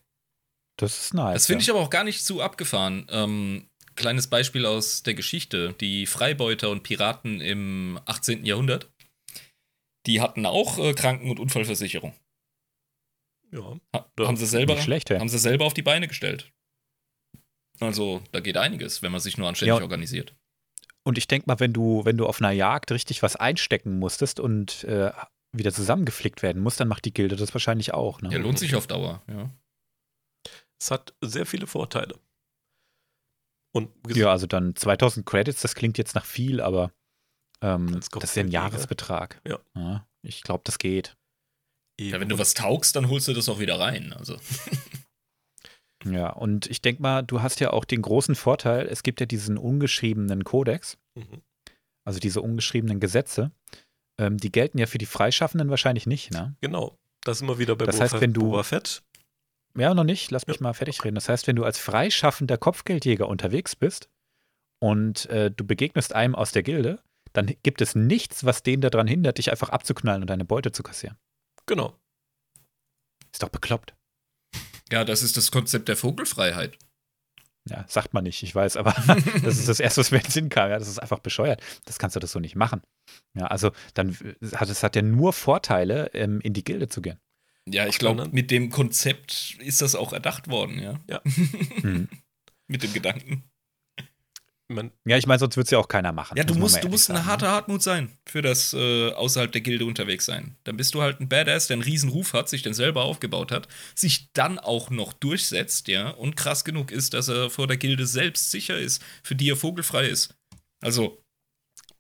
Das ist nice. Das finde ich aber auch gar nicht zu abgefahren. Ähm, kleines Beispiel aus der Geschichte. Die Freibeuter und Piraten im 18. Jahrhundert, die hatten auch äh, Kranken- und Unfallversicherung. Ja. Ha haben, sie selber, schlecht, haben sie selber auf die Beine gestellt. Also, da geht einiges, wenn man sich nur anständig Ja. organisiert. Und ich denke mal, wenn du, wenn du auf einer Jagd richtig was einstecken musstest und äh, wieder zusammengeflickt werden muss, dann macht die Gilde das wahrscheinlich auch. Ne? Ja, lohnt sich auf Dauer, ja. Es hat sehr viele Vorteile. Und Ja, also dann 2000 Credits, das klingt jetzt nach viel, aber ähm, das ist ja ein. Jahresbetrag. Ja. ich glaube, das geht. Ja, wenn du was taugst, dann holst du das auch wieder rein. Also. *laughs* Ja, und ich denke mal, du hast ja auch den großen Vorteil, es gibt ja diesen ungeschriebenen Kodex, Mhm. also diese ungeschriebenen Gesetze. Ähm, die gelten ja für die Freischaffenden wahrscheinlich nicht, ne? Genau. Das sind wir wieder bei Das Boba, heißt, wenn du- Boba Fett. Ja, noch nicht. Lass mich Ja. mal fertig reden. Das heißt, wenn du als freischaffender Kopfgeldjäger unterwegs bist und äh, du begegnest einem aus der Gilde, dann gibt es nichts, was den daran hindert, dich einfach abzuknallen und deine Beute zu kassieren. Genau. Ist doch bekloppt. Ja, das ist das Konzept der Vogelfreiheit. Ja, sagt man nicht, ich weiß, aber *laughs* das ist das Erste, was mir in den Sinn kam. Ja, das ist einfach bescheuert. Das kannst du das so nicht machen. Ja, also dann hat es hat ja nur Vorteile, ähm, in die Gilde zu gehen. Ja, ich glaube, mit dem Konzept ist das auch erdacht worden, ja. *laughs* Hm. mit dem Gedanken. Man, Ja, ich meine, sonst wird es ja auch keiner machen. Ja, du musst, du musst sagen, eine ne? harte Hartmut sein für das äh, außerhalb der Gilde unterwegs sein. Dann bist du halt ein Badass, der einen riesen Ruf hat, sich den selber aufgebaut hat, sich dann auch noch durchsetzt, ja, und krass genug ist, dass er vor der Gilde selbst sicher ist, für die er vogelfrei ist. Also,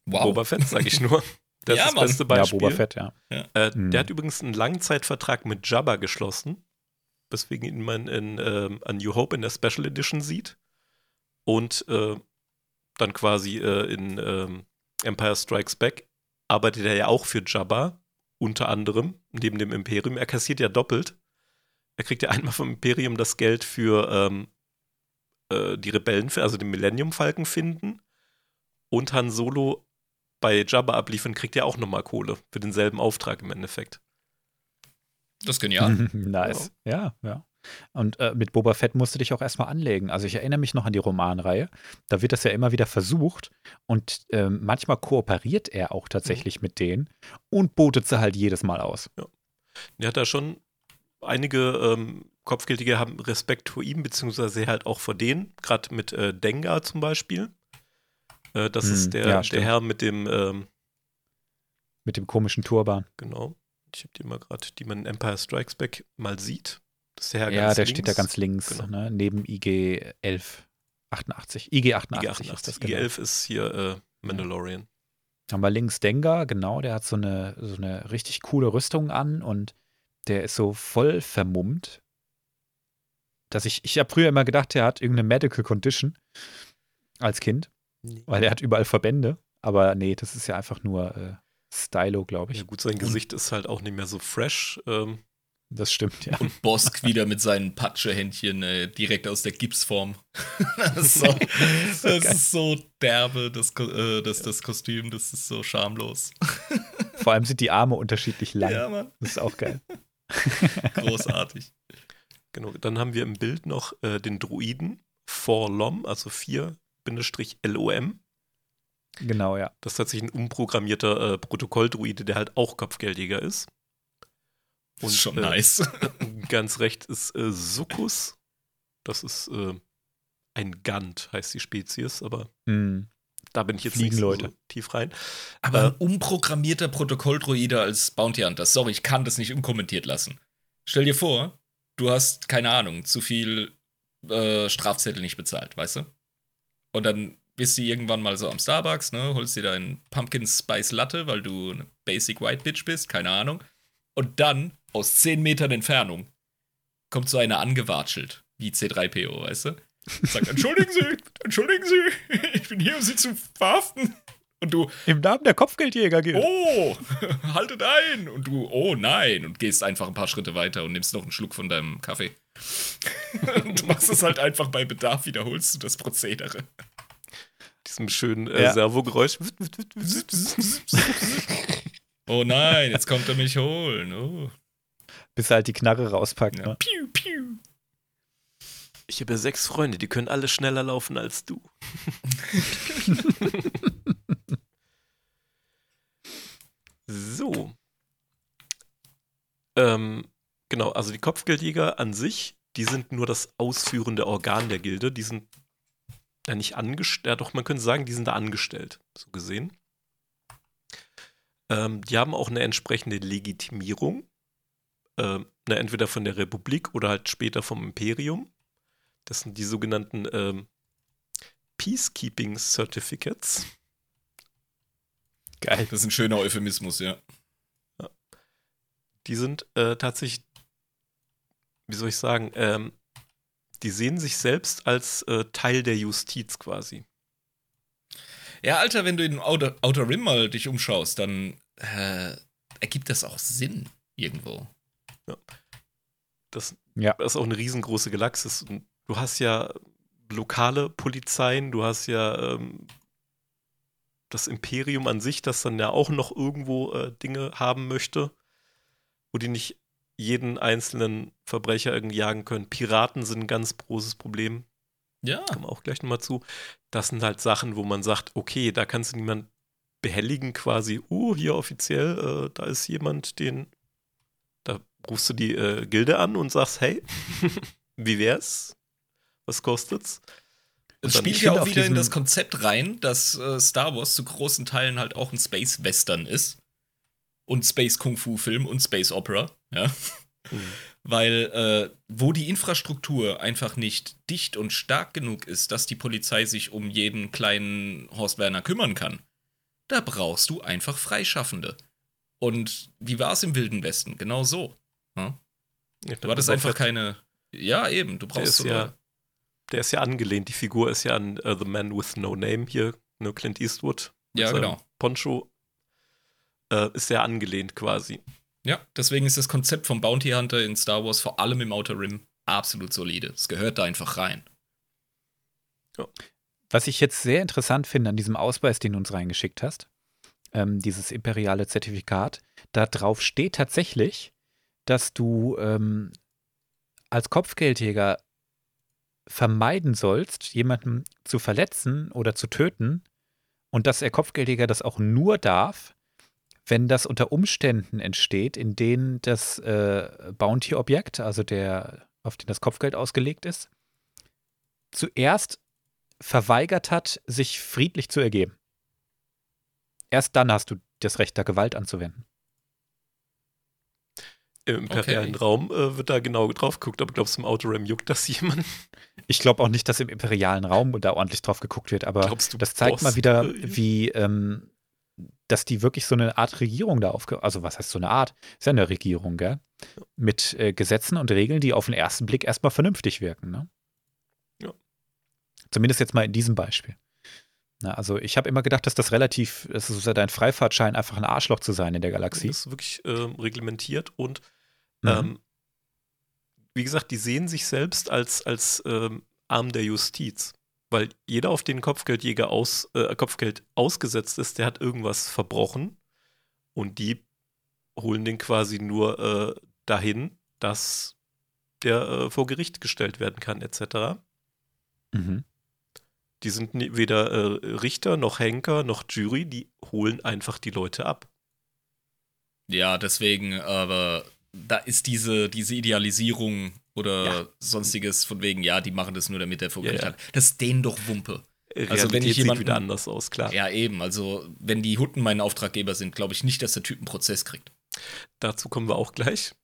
wow. Boba Fett, sage ich nur. *laughs* Das Ja, ist das Mann. beste Ja, Beispiel. Boba Fett, ja. Äh, Mhm. Der hat übrigens einen Langzeitvertrag mit Jabba geschlossen, weswegen ihn man in ähm, A New Hope in der Special Edition sieht. Und äh, dann quasi äh, in ähm, Empire Strikes Back arbeitet er ja auch für Jabba, unter anderem, neben dem Imperium. Er kassiert ja doppelt. Er kriegt ja einmal vom Imperium das Geld für ähm, äh, die Rebellen, also den Millennium Falken finden. Und Han Solo bei Jabba abliefern, kriegt er auch nochmal Kohle für denselben Auftrag im Endeffekt. Das ist genial. *laughs* nice. Ja, ja. Und äh, mit Boba Fett musst du dich auch erstmal anlegen. Also ich erinnere mich noch an die Romanreihe. Da wird das ja immer wieder versucht. Und ähm, manchmal kooperiert er auch tatsächlich mit denen und botet sie halt jedes Mal aus. Der hat da schon einige ähm, Kopfgeldige haben Respekt vor ihm, beziehungsweise halt auch vor denen, gerade mit äh, Dengar zum Beispiel. Äh, das Hm, ist der, ja, der. Herr mit dem, ähm, Mit dem komischen Turban. genau, ich habe die mal gerade, die man in Empire Strikes Back mal sieht. Das ist Ja, ganz der links. steht da ganz links, Genau. ne, neben IG 11. 88. IG 88, IG ist 88. das IG genau. 11 ist hier äh, Mandalorian. Haben wir links Dengar, genau, der hat so eine, so eine richtig coole Rüstung an und der ist so voll vermummt, dass ich, ich habe früher immer gedacht, der hat irgendeine Medical Condition als Kind, weil er hat überall Verbände, aber nee, das ist ja einfach nur äh, Stylo, glaube ich. Ja gut, sein Gesicht ist halt auch nicht mehr so fresh. Ähm, Das stimmt, ja. Und Bosk wieder mit seinen Patschehändchen äh, direkt aus der Gipsform. *laughs* das ist so, das ist so derbe, das, äh, das, das Kostüm, das ist so schamlos. Vor allem sind die Arme unterschiedlich lang. Ja, Mann. Das ist auch geil. *laughs* *laughs* Großartig. Genau, dann haben wir im Bild noch äh, den Druiden 4LOM, also 4-LOM. Genau, ja. Das ist tatsächlich ein umprogrammierter äh, Protokolldruide, der halt auch Kopfgeldjäger ist. Das ist schon äh, nice. *laughs* Ganz recht ist äh, Succus. Das ist äh, ein Gant, heißt die Spezies, aber Hm. da bin ich jetzt Fliegen nicht Leute. so tief rein. Aber Äh, ein umprogrammierter Protokolldruide als Bounty Hunter. Sorry, ich kann das nicht unkommentiert lassen. Stell dir vor, du hast, keine Ahnung, zu viel äh, Strafzettel nicht bezahlt, weißt du? Und dann bist du irgendwann mal so am Starbucks, ne, holst dir deinen Pumpkin Spice Latte, weil du eine Basic White Bitch bist, keine Ahnung. Und dann, aus 10 Metern Entfernung, kommt so einer angewatschelt, wie C3PO, weißt du? Sagt, entschuldigen Sie, entschuldigen Sie, *laughs* ich bin hier, um Sie zu verhaften. Und du, Im Namen der Kopfgeldjäger geht. oh, *laughs* haltet ein. Und du, oh nein. Und gehst einfach ein paar Schritte weiter und nimmst noch einen Schluck von deinem Kaffee. *laughs* und du machst es halt einfach bei Bedarf, wiederholst du das Prozedere. Diesem schönen äh, Ja. Servogeräusch. Oh nein, jetzt kommt er mich holen. Oh. Bis er halt die Knarre rauspackt. Ja. Ne? Piu, piu. Ich habe sechs Freunde, die können alle schneller laufen als du. *laughs* so. Ähm, genau, also die Kopfgeldjäger an sich, die sind nur das ausführende Organ der Gilde. Die sind ja nicht angestellt, ja doch, man könnte sagen, die sind da angestellt, so gesehen. Ähm, die haben auch eine entsprechende Legitimierung. Ähm, na, entweder von der Republik oder halt später vom Imperium. Das sind die sogenannten ähm, Peacekeeping Certificates. Geil. Das ist ein schöner Euphemismus, ja. Die sind äh, tatsächlich, wie soll ich sagen, ähm, die sehen sich selbst als äh, Teil der Justiz quasi. Ja, Alter, wenn du in Outer, Outer Rim mal dich umschaust, dann äh, ergibt das auch Sinn irgendwo. Das, Ja. das ist auch eine riesengroße Galaxis. Und du hast ja lokale Polizeien, du hast ja ähm, das Imperium an sich, das dann ja auch noch irgendwo äh, Dinge haben möchte, wo die nicht jeden einzelnen Verbrecher irgendwie jagen können. Piraten sind ein ganz großes Problem. Ja. kommen wir auch gleich nochmal zu. Das sind halt Sachen, wo man sagt, okay, da kannst du niemand behelligen quasi, oh, hier offiziell, äh, da ist jemand, den, da rufst du die äh, Gilde an und sagst, hey, *laughs* wie wär's? Was kostet's? Und Es spielt ich ja auch wieder in das Konzept rein, dass äh, Star Wars zu großen Teilen halt auch ein Space-Western ist. Und Space-Kung-Fu-Film und Space-Opera, ja. Mhm. Weil, äh, wo die Infrastruktur einfach nicht dicht und stark genug ist, dass die Polizei sich um jeden kleinen Horst Werner kümmern kann, da brauchst du einfach Freischaffende. Und wie war es im Wilden Westen? Genau so. Ja, Du hattest einfach Fett, keine. Ja, eben, du Der brauchst ist so ja, der ist ja angelehnt, die Figur ist ja an äh, The Man with No Name hier, ne, Clint Eastwood. Ja, genau. Poncho äh, ist ja angelehnt quasi. Ja, deswegen ist das Konzept vom Bounty Hunter in Star Wars, vor allem im Outer Rim, absolut solide. Es gehört da einfach rein. Was ich jetzt sehr interessant finde an diesem Ausweis, den du uns reingeschickt hast, ähm, dieses imperiale Zertifikat, da drauf steht tatsächlich, dass du ähm, als Kopfgeldjäger vermeiden sollst, jemanden zu verletzen oder zu töten und dass der Kopfgeldjäger das auch nur darf, wenn das unter Umständen entsteht, in denen das äh, Bounty-Objekt, also der, auf den das Kopfgeld ausgelegt ist, zuerst verweigert hat, sich friedlich zu ergeben. Erst dann hast du das Recht, da Gewalt anzuwenden. Im imperialen Okay. Raum äh, wird da genau drauf geguckt, aber glaubst du, im Outer Rim juckt das *laughs* jemand? Ich glaube auch nicht, dass im imperialen Raum da ordentlich drauf geguckt wird, aber Glaubst du, das zeigt Boss, mal wieder, äh, *laughs* wie, ähm, dass die wirklich so eine Art Regierung da aufge... Also was heißt so eine Art? Ist ja eine Regierung, gell? Mit äh, Gesetzen und Regeln, die auf den ersten Blick erstmal vernünftig wirken, ne? Ja. Zumindest jetzt mal in diesem Beispiel. Na, also ich habe immer gedacht, dass das relativ, es ist ja dein Freifahrtschein, einfach ein Arschloch zu sein in der Galaxie. Das ist wirklich ähm, reglementiert und Mhm. ähm, wie gesagt, die sehen sich selbst als, als ähm, Arm der Justiz. Weil jeder, auf den Kopfgeldjäger aus, äh, Kopfgeld ausgesetzt ist, der hat irgendwas verbrochen und die holen den quasi nur äh, dahin, dass der äh, vor Gericht gestellt werden kann, etc. Mhm. Die sind nie- weder äh, Richter noch Henker noch Jury, die holen einfach die Leute ab. Ja, deswegen, aber da ist diese, diese Idealisierung oder Ja. sonstiges von wegen, ja, die machen das nur, damit der vor Ja, ja. hat. Das ist denen doch Wumpe. Realität Also wenn ich sieht jemanden- wieder anders aus, klar. Ja, eben. Also, wenn die Hutten mein Auftraggeber sind, glaube ich nicht, dass der Typ einen Prozess kriegt. Dazu kommen wir auch gleich.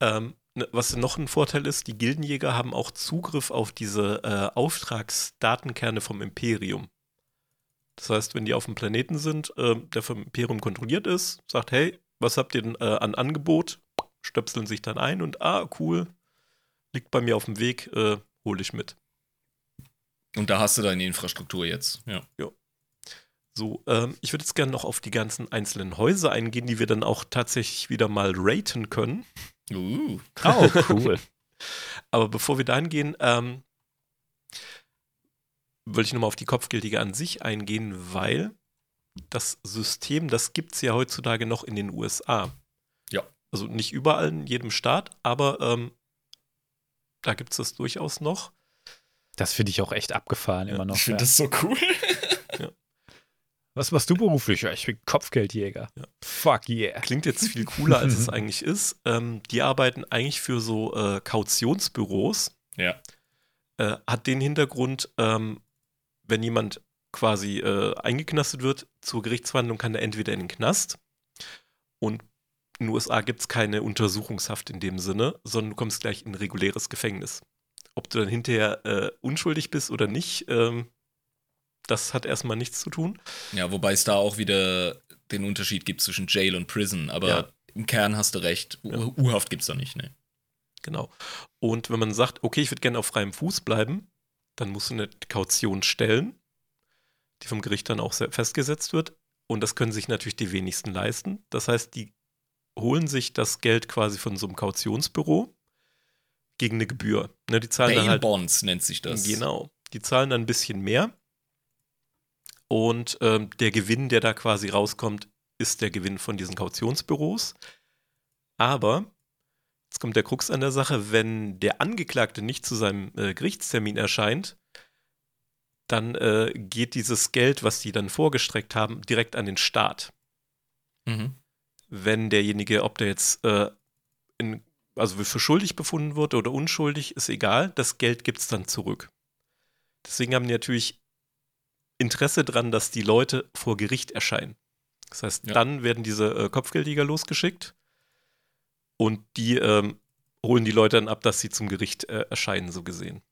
Ähm, ne, was noch ein Vorteil ist, die Gildenjäger haben auch Zugriff auf diese äh, Auftragsdatenkerne vom Imperium. Das heißt, wenn die auf dem Planeten sind, ähm, der vom Imperium kontrolliert ist, sagt, hey, was habt ihr denn äh, an Angebot? Stöpseln sich dann ein und, ah, cool, liegt bei mir auf dem Weg, äh, hole ich mit. Und da hast du deine Infrastruktur jetzt. Ja. So, ähm, ich würde jetzt gerne noch auf die ganzen einzelnen Häuser eingehen, die wir dann auch tatsächlich wieder mal raten können. Uh. Oh, *laughs* cool. Aber bevor wir dahin gehen, ähm, wollte ich nochmal auf die Kopfgeldige an sich eingehen, weil das System, das gibt es ja heutzutage noch in den USA. Ja. Also nicht überall in jedem Staat, aber ähm, da gibt es das durchaus noch. Das finde ich auch echt abgefahren immer noch. Ich finde ja. das so cool. *laughs* Was machst du beruflich? Ja, ich bin Kopfgeldjäger. Ja. Fuck yeah. Klingt jetzt viel cooler, als es *laughs* eigentlich ist. Ähm, die arbeiten eigentlich für so äh, Kautionsbüros. Ja. Äh, hat den Hintergrund, ähm, wenn jemand quasi äh, eingeknastet wird zur Gerichtsverhandlung, kann er entweder in den Knast und in den USA gibt es keine Untersuchungshaft in dem Sinne, sondern du kommst gleich in ein reguläres Gefängnis. Ob du dann hinterher äh, unschuldig bist oder nicht, ähm, das hat erstmal nichts zu tun. Ja, wobei es da auch wieder den Unterschied gibt zwischen Jail und Prison. Aber Ja. im Kern hast du recht. U Ja. U-Haft gibt es da nicht, ne? Genau. Und wenn man sagt, okay, ich würde gerne auf freiem Fuß bleiben, dann musst du eine Kaution stellen, die vom Gericht dann auch se- festgesetzt wird. Und das können sich natürlich die wenigsten leisten. Das heißt, die holen sich das Geld quasi von so einem Kautionsbüro gegen eine Gebühr. Ne, die zahlen dann halt Bonds nennt sich das. Genau. Die zahlen dann ein bisschen mehr. Und ähm, der Gewinn, der da quasi rauskommt, ist der Gewinn von diesen Kautionsbüros. Aber, jetzt kommt der Krux an der Sache, wenn der Angeklagte nicht zu seinem äh, Gerichtstermin erscheint, dann äh, geht dieses Geld, was die dann vorgestreckt haben, direkt an den Staat Mhm. Wenn derjenige, ob der jetzt äh, in, also für schuldig befunden wurde oder unschuldig, ist egal, das Geld gibt es dann zurück. Deswegen haben die natürlich Interesse dran, dass die Leute vor Gericht erscheinen. Das heißt, Ja. dann werden diese äh, Kopfgeldjäger losgeschickt und die ähm, holen die Leute dann ab, dass sie zum Gericht äh, erscheinen, so gesehen.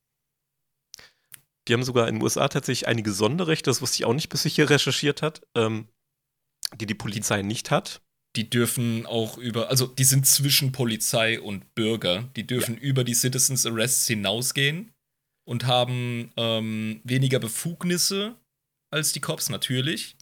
Die haben sogar in den USA tatsächlich einige Sonderrechte, das wusste ich auch nicht, bis ich hier recherchiert hat, ähm, die die Polizei nicht hat. Die dürfen auch über, also die sind zwischen Polizei und Bürger. Die dürfen über die Citizens Arrests hinausgehen und haben ähm, weniger Befugnisse als die Cops natürlich.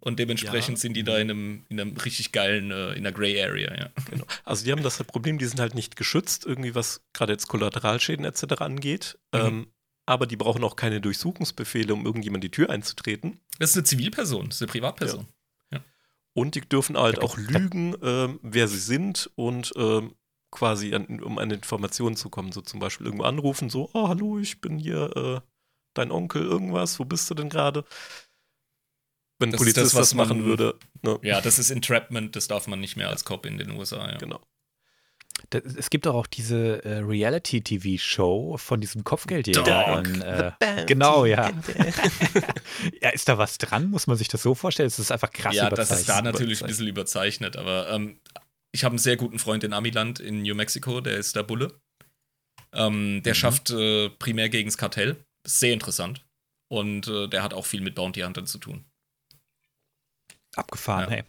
Und dementsprechend Ja. sind die da in einem, in einem richtig geilen, äh, in einer Gray Area, ja. Genau. Also die haben das Problem, die sind halt nicht geschützt, irgendwie was gerade jetzt Kollateralschäden etc. angeht. Mhm. Ähm, aber die brauchen auch keine Durchsuchungsbefehle, um irgendjemand die Tür einzutreten. Das ist eine Zivilperson, das ist eine Privatperson. Und die dürfen halt auch lügen, ähm, wer sie sind und ähm, quasi an, um an Informationen zu kommen. So zum Beispiel irgendwo anrufen, so, oh hallo, ich bin hier äh, dein Onkel, irgendwas, wo bist du denn gerade? Wenn ein Das ist Polizist das, was was machen man- würde. Ne? Ja, das ist Entrapment, das darf man nicht mehr als Cop in den USA, ja. Genau. Da, es gibt doch auch diese äh, Reality-TV-Show von diesem Kopfgeldjäger. Dog. äh, genau, ja. *laughs* *laughs* ja. Ist da was dran? Muss man sich das so vorstellen? Es ist einfach krass ja, das ist da natürlich ein bisschen überzeichnet, aber ähm, ich habe einen sehr guten Freund in Amiland in New Mexico, der ist der Bulle. Ähm, der Mhm. schafft äh, primär gegen das Kartell. Sehr interessant. Und äh, der hat auch viel mit Bounty Huntern zu tun. Abgefahren, Ja. hey.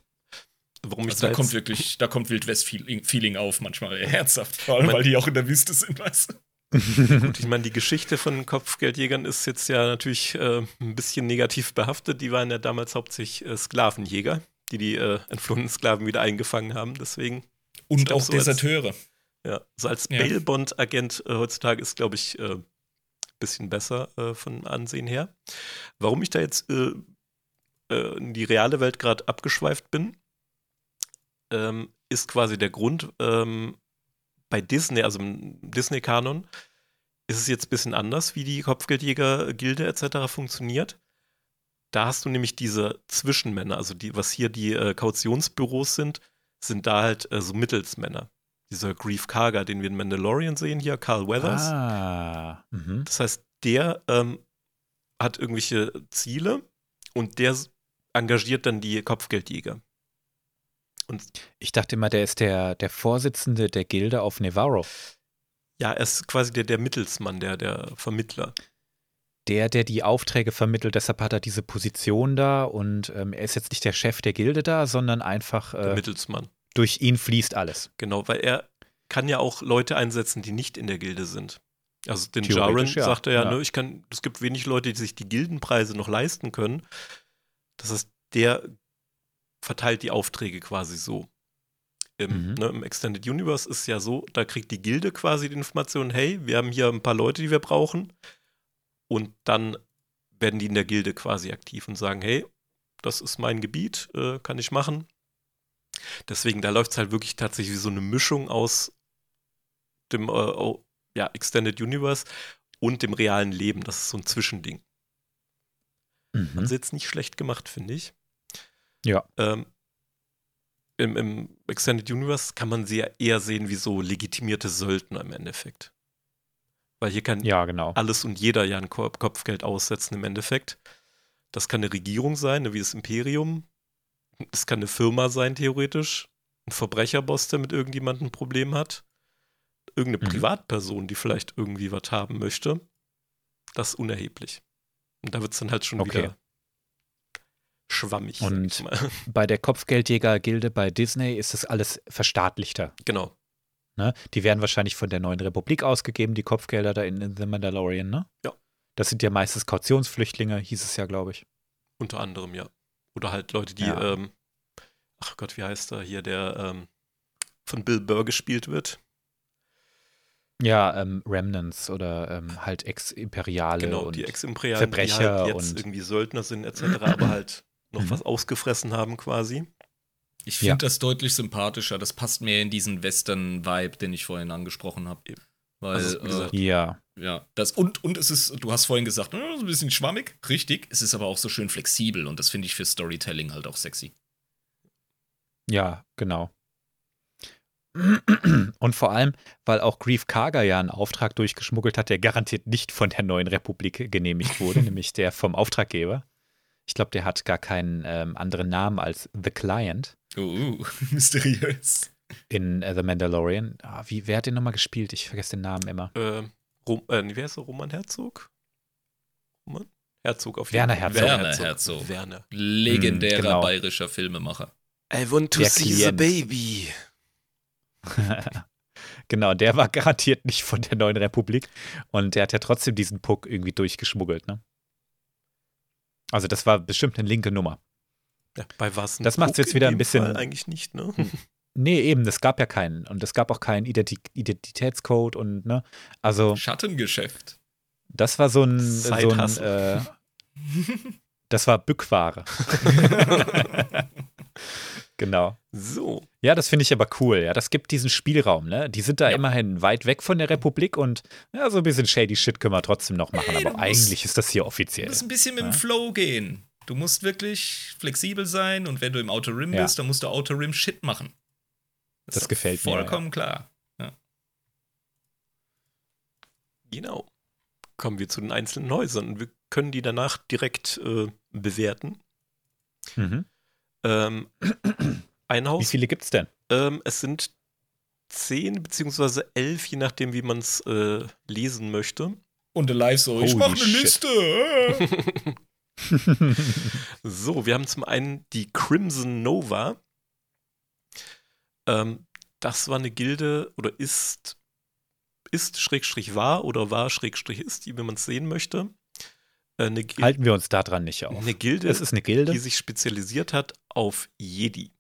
Warum ich Also da da kommt wirklich, da kommt Wildwest-Feeling Feeling auf, manchmal herzhaft, vor allem, Ich weil die auch in der Wüste sind, weißt du? *laughs* Gut, ich meine, die Geschichte von Kopfgeldjägern ist jetzt ja natürlich äh, ein bisschen negativ behaftet. Die waren ja damals hauptsächlich äh, Sklavenjäger, die die äh, entflohenen Sklaven wieder eingefangen haben. Deswegen, Und glaub, auch so als- Deserteure. ja, so als Ja. Bail-Bond-Agent äh, heutzutage ist, glaube ich, ein äh, bisschen besser äh, von Ansehen her. Warum ich da jetzt in die reale Welt gerade abgeschweift bin, ähm, ist quasi der Grund, ähm, bei Disney, also im Disney-Kanon, ist es jetzt ein bisschen anders, wie die Kopfgeldjäger-Gilde etc. funktioniert. Da hast du nämlich diese Zwischenmänner, also die, was hier die äh, Kautionsbüros sind, sind da halt äh, so Mittelsmänner. Dieser Grief Karga, den wir in Mandalorian sehen hier, Carl Weathers. Ah. Mhm. Das heißt, der ähm, hat irgendwelche Ziele und der engagiert dann die Kopfgeldjäger. Und Ich dachte immer, der ist der, der Vorsitzende der Gilde auf Nevarro. ja, er ist quasi der, der Mittelsmann, der, der Vermittler. Der, der die Aufträge vermittelt, deshalb hat er diese Position da und ähm, er ist jetzt nicht der Chef der Gilde da, sondern einfach Der äh, Mittelsmann. durch ihn fließt alles. Genau, weil er kann ja auch Leute einsetzen, die nicht in der Gilde sind. Also den Jaren ja. sagt er ja, Ja. ne, ich kann, es gibt wenig Leute, die sich die Gildenpreise noch leisten können. Das heißt, der verteilt die Aufträge quasi so. Im, Mhm. ne, Im Extended Universe ist ja so, da kriegt die Gilde quasi die Information, hey, wir haben hier ein paar Leute, die wir brauchen. Und dann werden die in der Gilde quasi aktiv und sagen, hey, das ist mein Gebiet, äh, kann ich machen. Deswegen, da läuft es halt wirklich tatsächlich wie so eine Mischung aus dem äh, oh, ja, Extended Universe und dem realen Leben. Das ist so ein Zwischending. Haben Mhm. sie jetzt nicht schlecht gemacht, finde ich. Ja. Ähm, im, Im Extended Universe kann man sie ja eher sehen wie so legitimierte Söldner im Endeffekt. Weil hier kann Ja, genau. alles und jeder ja ein Ko- Kopfgeld aussetzen im Endeffekt. Das kann eine Regierung sein, ne, wie das Imperium. Es kann eine Firma sein, theoretisch. Ein Verbrecherboss, der mit irgendjemandem ein Problem hat. Irgendeine Mhm. Privatperson, die vielleicht irgendwie was haben möchte. Das ist unerheblich. Und da wird es dann halt schon Okay. wieder schwammig. Und-. *laughs* Bei der Kopfgeldjäger-Gilde bei Disney ist das alles verstaatlichter. Genau. Ne? Die werden wahrscheinlich von der neuen Republik ausgegeben, die Kopfgelder da in, in The Mandalorian, ne? Ja. Das sind ja meistens Kautionsflüchtlinge, hieß es ja, glaube ich. Unter anderem, ja. Oder halt Leute, die, Ja. ähm, ach Gott, wie heißt er hier, der ähm, von Bill Burr gespielt wird. Ja, ähm, Remnants oder ähm, halt Ex-Imperiale Genau, und die Ex-Imperialen, die Verbrecher halt jetzt und- irgendwie Söldner sind etc., *laughs* aber halt noch Mhm. was ausgefressen haben quasi. Ich finde Ja. das deutlich sympathischer. Das passt mehr in diesen Western-Vibe, den ich vorhin angesprochen habe. Weil, Also, wie gesagt, ja, äh, ja, das und, und es ist, du hast vorhin gesagt, äh, so ein bisschen schwammig, richtig. Es ist aber auch so schön flexibel und das finde ich für Storytelling halt auch sexy. ja, genau. Und vor allem, weil auch Grief Karga ja einen Auftrag durchgeschmuggelt hat, der garantiert nicht von der neuen Republik genehmigt wurde, *laughs* nämlich der vom Auftraggeber. Ich glaube, der hat gar keinen ähm, anderen Namen als The Client Oh, uh, *laughs* mysteriös. in äh, The Mandalorian. Ah, wie, wer hat den nochmal gespielt? Ich vergesse den Namen immer. Äh, Rom, äh, wer ist er? Roman Herzog? Roman? Herzog auf Werner Fall. Herzog. Werner Herzog. Werner. Legendärer Hm, genau. bayerischer Filmemacher. I want to Der see the Klient. baby. *laughs* genau, der war garantiert nicht von der neuen Republik. Und der hat ja trotzdem diesen Puck irgendwie durchgeschmuggelt, ne? Also, das war bestimmt eine linke Nummer. Ja, bei was? Das macht's Puck jetzt wieder ein bisschen- Fall eigentlich nicht, ne? Nee, eben, es gab ja keinen. Und es gab auch keinen Identi Identitätscode und, ne? Also, Schattengeschäft. das war so ein, so ein äh, das war Bückware. *laughs* *laughs* genau. So. Ja, das finde ich aber cool. Ja, das gibt diesen Spielraum, ne? Die sind da Ja. immerhin weit weg von der Republik und ja, so ein bisschen shady Shit können wir trotzdem noch machen. Hey, du aber musst- eigentlich ist das hier Du offiziell. musst ein bisschen mit dem Ja. Flow gehen. Du musst wirklich flexibel sein und wenn du im Outer Rim Ja. bist, dann musst du Outer Rim Shit machen. Das doch gefällt mir, Vollkommen klar. Genau. Kommen wir zu den einzelnen Häusern. Wir können die danach direkt äh, bewerten. Mhm. Ähm, ein Wie Haus. viele gibt's denn? Ähm, es sind zehn beziehungsweise elf, je nachdem, wie man es äh, lesen möchte. Und der Live so, ich Holy mach eine shit. Liste. *laughs* *laughs* so, wir haben zum einen die Crimson Nova. Ähm, das war eine Gilde oder ist, ist Schrägstrich war oder war Schrägstrich ist, wie man es sehen möchte. Äh, eine, Halten wir uns daran nicht auf. eine Gilde, Es ist eine Gilde. die sich spezialisiert hat auf Jedi.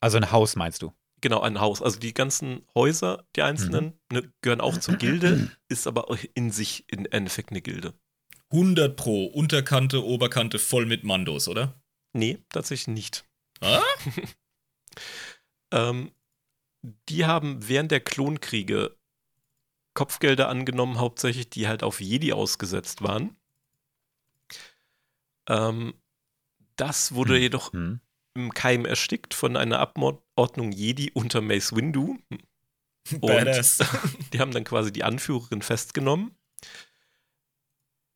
Also ein Haus, meinst du? Genau, ein Haus. Also die ganzen Häuser, die einzelnen, ne, gehören auch zur Gilde, *clears throat* ist aber auch in sich im Endeffekt eine Gilde. 100 pro, Unterkante, Oberkante, voll mit Mandos, oder? Nee, tatsächlich nicht. Ah? *laughs* Ähm, die haben während der Klonkriege Kopfgelder angenommen, hauptsächlich, die halt auf Jedi ausgesetzt waren. Ähm, das wurde Hm. jedoch Hm. im Keim erstickt von einer Abordnung Jedi unter Mace Windu. *laughs* Und Badass. *laughs* die haben dann quasi die Anführerin festgenommen.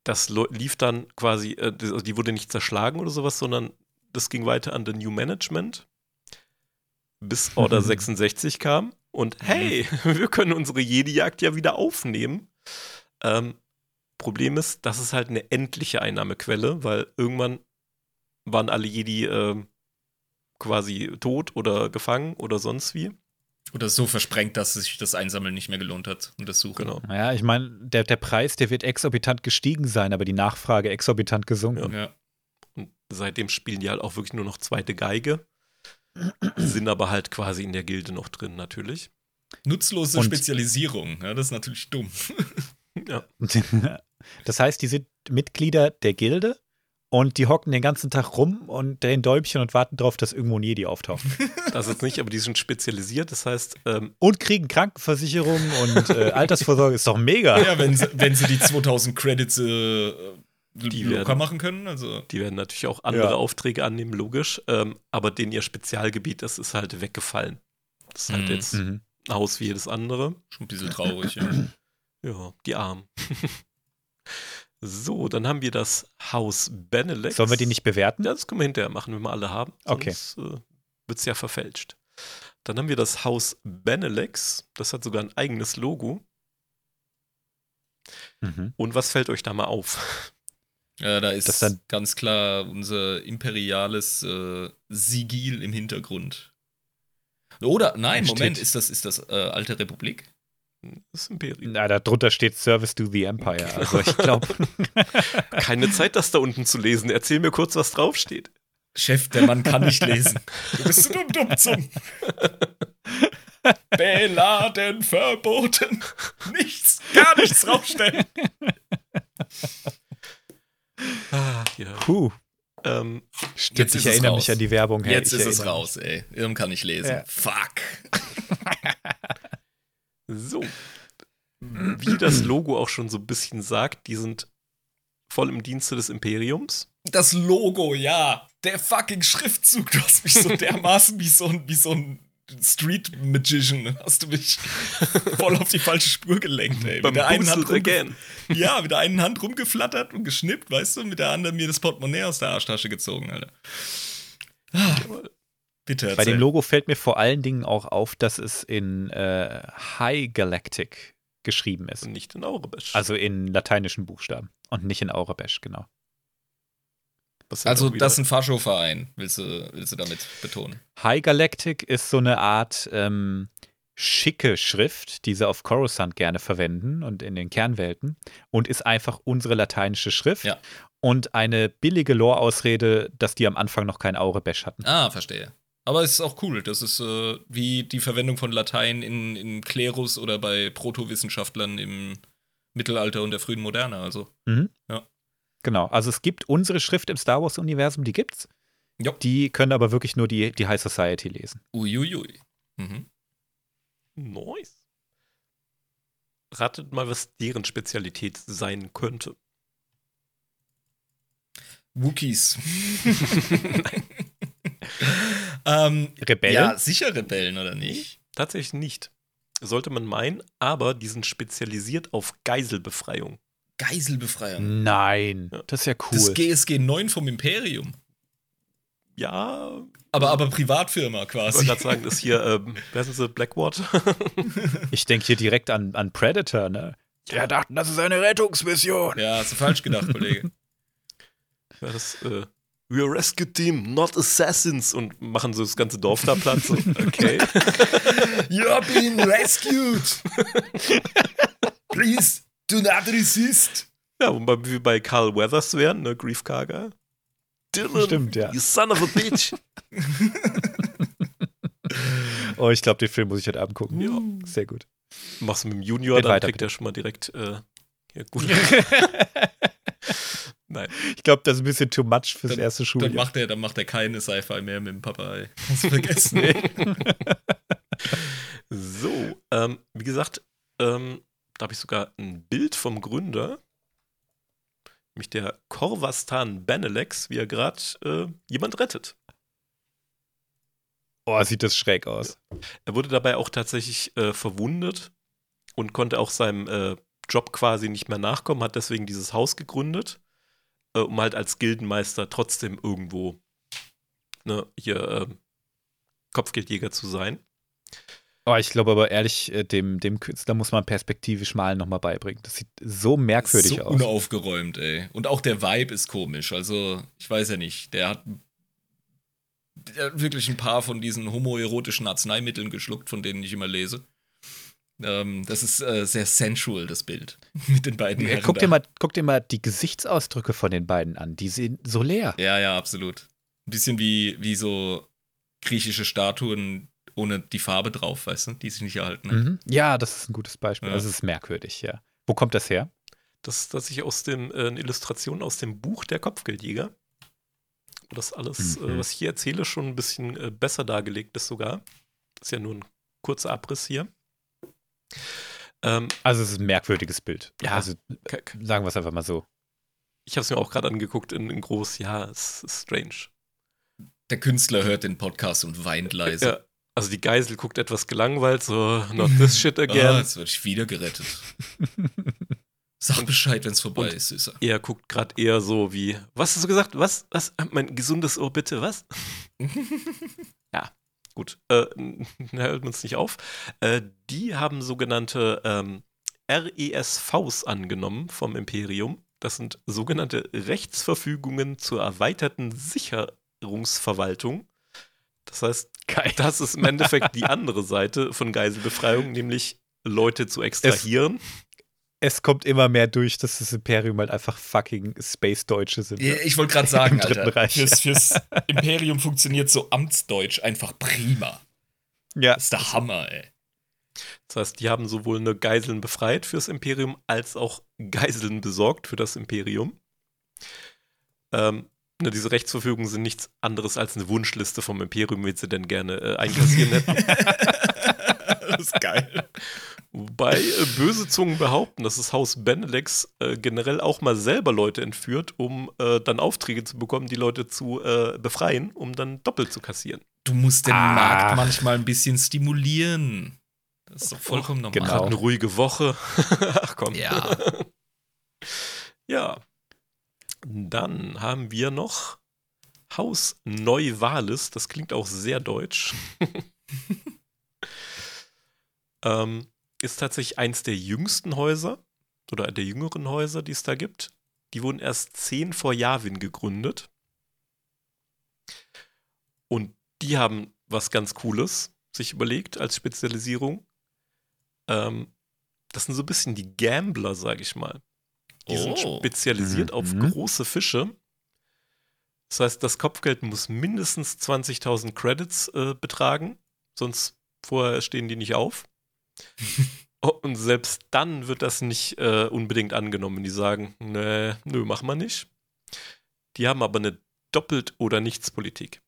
Das lief dann quasi, äh, die- also die wurde nicht zerschlagen oder sowas, sondern das ging weiter an the New Management, bis *laughs* Order 66 kam. Und hey, wir können unsere Jedi-Jagd ja wieder aufnehmen. Ähm, Problem ist, das ist halt eine endliche Einnahmequelle, weil irgendwann waren alle Jedi ähm, quasi tot oder gefangen oder sonst wie. Oder so versprengt, dass sich das Einsammeln nicht mehr gelohnt hat und das Suchen. Genau. Ja, ich meine, der, der Preis, der wird exorbitant gestiegen sein, aber die Nachfrage exorbitant gesunken. Ja. Und seitdem spielen die halt auch wirklich nur noch zweite Geige. Sind aber halt quasi in der Gilde noch drin, natürlich. Nutzlose Und- Spezialisierung. Ja, das ist natürlich dumm. *laughs* Ja. *laughs* Das heißt, die sind Mitglieder der Gilde und die hocken den ganzen Tag rum und drehen Däumchen und warten darauf, dass irgendwo ein Jedi auftaucht. *laughs* Das jetzt nicht, aber die sind spezialisiert. Das heißt, ähm, Und kriegen Krankenversicherung und äh, *laughs* Altersvorsorge. Ist doch mega. Ja, wenn sie, wenn sie die 2000 Credits äh, Die locker werden- machen können. Also, die werden natürlich auch andere Ja. Aufträge annehmen, logisch. Ähm, aber denen ihr Spezialgebiet, das ist halt weggefallen. Das ist halt Mhm. jetzt Mhm. ein Haus wie jedes andere. schon ein bisschen traurig. Ja. Ja, die Armen. *laughs* so, dann haben wir das Haus Benelux. Sollen wir die nicht bewerten? Ja, das können wir hinterher machen, wenn wir alle haben. Okay. Sonst äh, wird es ja verfälscht. Dann haben wir das Haus Benelex. Das hat sogar ein eigenes Logo. Mhm. Und was fällt euch da mal auf? Ja, da ist Das dann- ganz klar unser imperiales äh, Sigil im Hintergrund. Oder, nein, Steht- Moment, ist das, ist das äh, Alte Republik? Das Imperium. Na, darunter steht Service to the Empire. Also ich glaube, *laughs* Keine Zeit, das da unten zu lesen. Erzähl mir kurz, was draufsteht. Chef, der Mann kann nicht lesen. Du bist so dumm, dumm zum. *laughs* Beladen verboten. Nichts, gar nichts draufstellen. *laughs* Ah, ja. puh, Ähm, stimmt. Jetzt ich erinnere mich an die Werbung. hey, Jetzt ist es raus, ey. Irm kann nicht lesen. Ja. Fuck. So. Wie das Logo auch schon so ein bisschen sagt, die sind voll im Dienste des Imperiums. Das Logo, ja. Der fucking Schriftzug. Du hast mich so *laughs* dermaßen wie so ein, wie so ein Street Magician. Hast du mich voll auf die falsche Spur gelenkt, ey. Beim Mit der einen Hand again. Ja, mit der einen Hand rumgeflattert und geschnippt, weißt du, mit der anderen mir das Portemonnaie aus der Arschtasche gezogen, Alter. Ah, bitte Bei erzähl. dem Logo fällt mir vor allen Dingen auch auf, dass es in äh, High Galactic geschrieben ist. Und nicht in Aurebesch. Also in lateinischen Buchstaben und nicht in Aurebesch, genau. Halt Also, das ist ein Faschoverein, willst du, willst du damit betonen? High Galactic ist so eine Art ähm, schicke Schrift, die sie auf Coruscant gerne verwenden und in den Kernwelten und ist einfach unsere lateinische Schrift Ja. und eine billige Lore-Ausrede, dass die am Anfang noch kein Aurebesch hatten. Ah, verstehe. Aber es ist auch cool. Das ist äh, wie die Verwendung von Latein in, in Klerus oder bei Protowissenschaftlern im Mittelalter und der frühen Moderne. Also, Genau, also es gibt unsere Schrift im Star Wars-Universum, die gibt's. Jo. Die können aber wirklich nur die, die High Society lesen. uiuiui. Mhm. Nice. Ratet mal, was deren Spezialität sein könnte. Wookies. *laughs* *laughs* ähm, Rebellen? ja, sicher Rebellen, oder nicht? Tatsächlich nicht. Sollte man meinen, aber die sind spezialisiert auf Geiselbefreiung. Geiselbefreiung. Nein, Ja. das ist ja Das cool. GSG 9 vom Imperium. Ja, Aber, aber Privatfirma ich quasi. wollte gerade sagen, ist hier, ähm, wer sind sie, Blackwater? *laughs* Ich denke hier direkt an, an Predator, ne? Der dachten, das ist eine Rettungsmission. Ja, hast du falsch gedacht, Kollege. Ja, das, äh, We are rescue team, not assassins und machen so das ganze Dorf da platt. So. Okay. *laughs* You're being rescued. Please do not resist. ja, wobei wir bei Carl Weathers wären, ne, Grief Karga. Dylan, Stimmt, ja. you son of a bitch. *laughs* Oh, ich glaube, den Film muss ich heute Abend gucken. Ja. Sehr gut. Machst du mit dem Junior, Red dann weiter, kriegt bitte. er schon mal direkt, äh, ja, gut. *laughs* Nein. Ich glaube, das ist ein bisschen too much fürs Dann- erste Dann Schuljahr. macht er, dann macht er keine Sci-Fi mehr mit dem Papa. Ey. *laughs* Kannst du vergessen. *laughs* So, ähm, wie gesagt, ähm, da habe ich sogar ein Bild vom Gründer, nämlich der Korvastan Benelex, wie er gerade äh, jemand rettet. Oh, sieht das schräg aus. Er wurde dabei auch tatsächlich äh, verwundet und konnte auch seinem äh, Job quasi nicht mehr nachkommen, hat deswegen dieses Haus gegründet, äh, um halt als Gildenmeister trotzdem irgendwo ne, hier äh, Kopfgeldjäger zu sein. Oh, ich glaube aber ehrlich, äh, dem, dem Künstler muss man perspektivisch malen nochmal beibringen. Das sieht so merkwürdig so aus. unaufgeräumt, ey. Und auch der Vibe ist komisch. Also, ich weiß ja nicht. Der hat, der hat wirklich ein paar von diesen homoerotischen Arzneimitteln geschluckt, von denen ich immer lese. Ähm, das ist äh, sehr sensual, das Bild. *laughs* Mit den beiden Ja, Herren guck, dir mal, guck dir mal die Gesichtsausdrücke von den beiden an. Die sind so leer. Ja, ja, absolut. Ein bisschen wie, wie so griechische Statuen ohne die Farbe drauf, weißt du, die sich nicht erhalten hat. Mhm. Ja, das ist ein gutes Beispiel. Ja. Das ist merkwürdig, ja. Wo kommt das her? Das ist tatsächlich aus dem, äh, eine Illustration aus dem Buch Der Kopfgeldjäger. Wo das alles, Mhm. äh, was ich hier erzähle, schon ein bisschen äh, besser dargelegt ist sogar. Das ist ja nur ein kurzer Abriss hier. Ähm, Also, es ist ein merkwürdiges Bild. Ja. Also, sagen wir es einfach mal so. ich habe es mir auch gerade angeguckt in, in groß. Ja, es ist strange. Der Künstler hört den Podcast und weint leise. Ja, also die Geisel guckt etwas gelangweilt, so, not this shit Ah, again. jetzt werde ich wieder gerettet. Sag Bescheid, wenn es vorbei Und- ist, Süßer. er guckt gerade eher so wie, was hast du gesagt? Was? Was? Mein gesundes Ohr, bitte, was? *laughs* ja, gut. Äh, *laughs* hält uns nicht auf. Äh, die haben sogenannte ähm, RESVs angenommen vom Imperium. Das sind sogenannte Rechtsverfügungen zur erweiterten Sicherungsverwaltung. Das heißt, Geil. das ist im Endeffekt die andere Seite von Geiselbefreiung, *laughs* nämlich Leute zu extrahieren. Es kommt immer mehr durch, dass das Imperium halt einfach fucking Space-Deutsche sind. Ja, Ich wollte gerade sagen, *laughs* Im Dritten Alter, Reich. fürs, fürs *laughs* Imperium funktioniert so Amtsdeutsch einfach prima. Ja. Das ist der Hammer, ey. Das heißt, die haben sowohl eine Geiseln befreit fürs Imperium als auch Geiseln besorgt für das Imperium. Ähm, ne, diese Rechtsverfügungen sind nichts anderes als eine Wunschliste vom Imperium, wie sie denn gerne äh, einkassieren *laughs* hätten. *laughs* das ist geil. Wobei äh, böse Zungen behaupten, dass das Haus Benelex äh, generell auch mal selber Leute entführt, um äh, dann Aufträge zu bekommen, die Leute zu äh, befreien, um dann doppelt zu kassieren. Du musst den Ah. Markt manchmal ein bisschen stimulieren. Das ist doch vollkommen normal. Genau. Eine ruhige Woche. *laughs* Ach komm. Ja. *laughs* Ja. Dann haben wir noch Haus Neuwahles. Das klingt auch sehr deutsch. Ähm, ist tatsächlich eins der jüngsten Häuser oder der jüngeren Häuser, die es da gibt. Die wurden erst zehn vor Jawin gegründet. Und die haben was ganz Cooles sich überlegt als Spezialisierung. Ähm, das sind so ein bisschen die Gambler, sag ich mal. Die sind Oh. spezialisiert auf Mhm. große Fische. Das heißt, das Kopfgeld muss mindestens 20.000 Credits äh, betragen, sonst vorher stehen die nicht auf. *laughs* Oh, Und selbst dann wird das nicht äh, unbedingt angenommen. Die sagen, nee, nö, machen wir nicht. Die haben aber eine Doppelt- oder Nichts-Politik.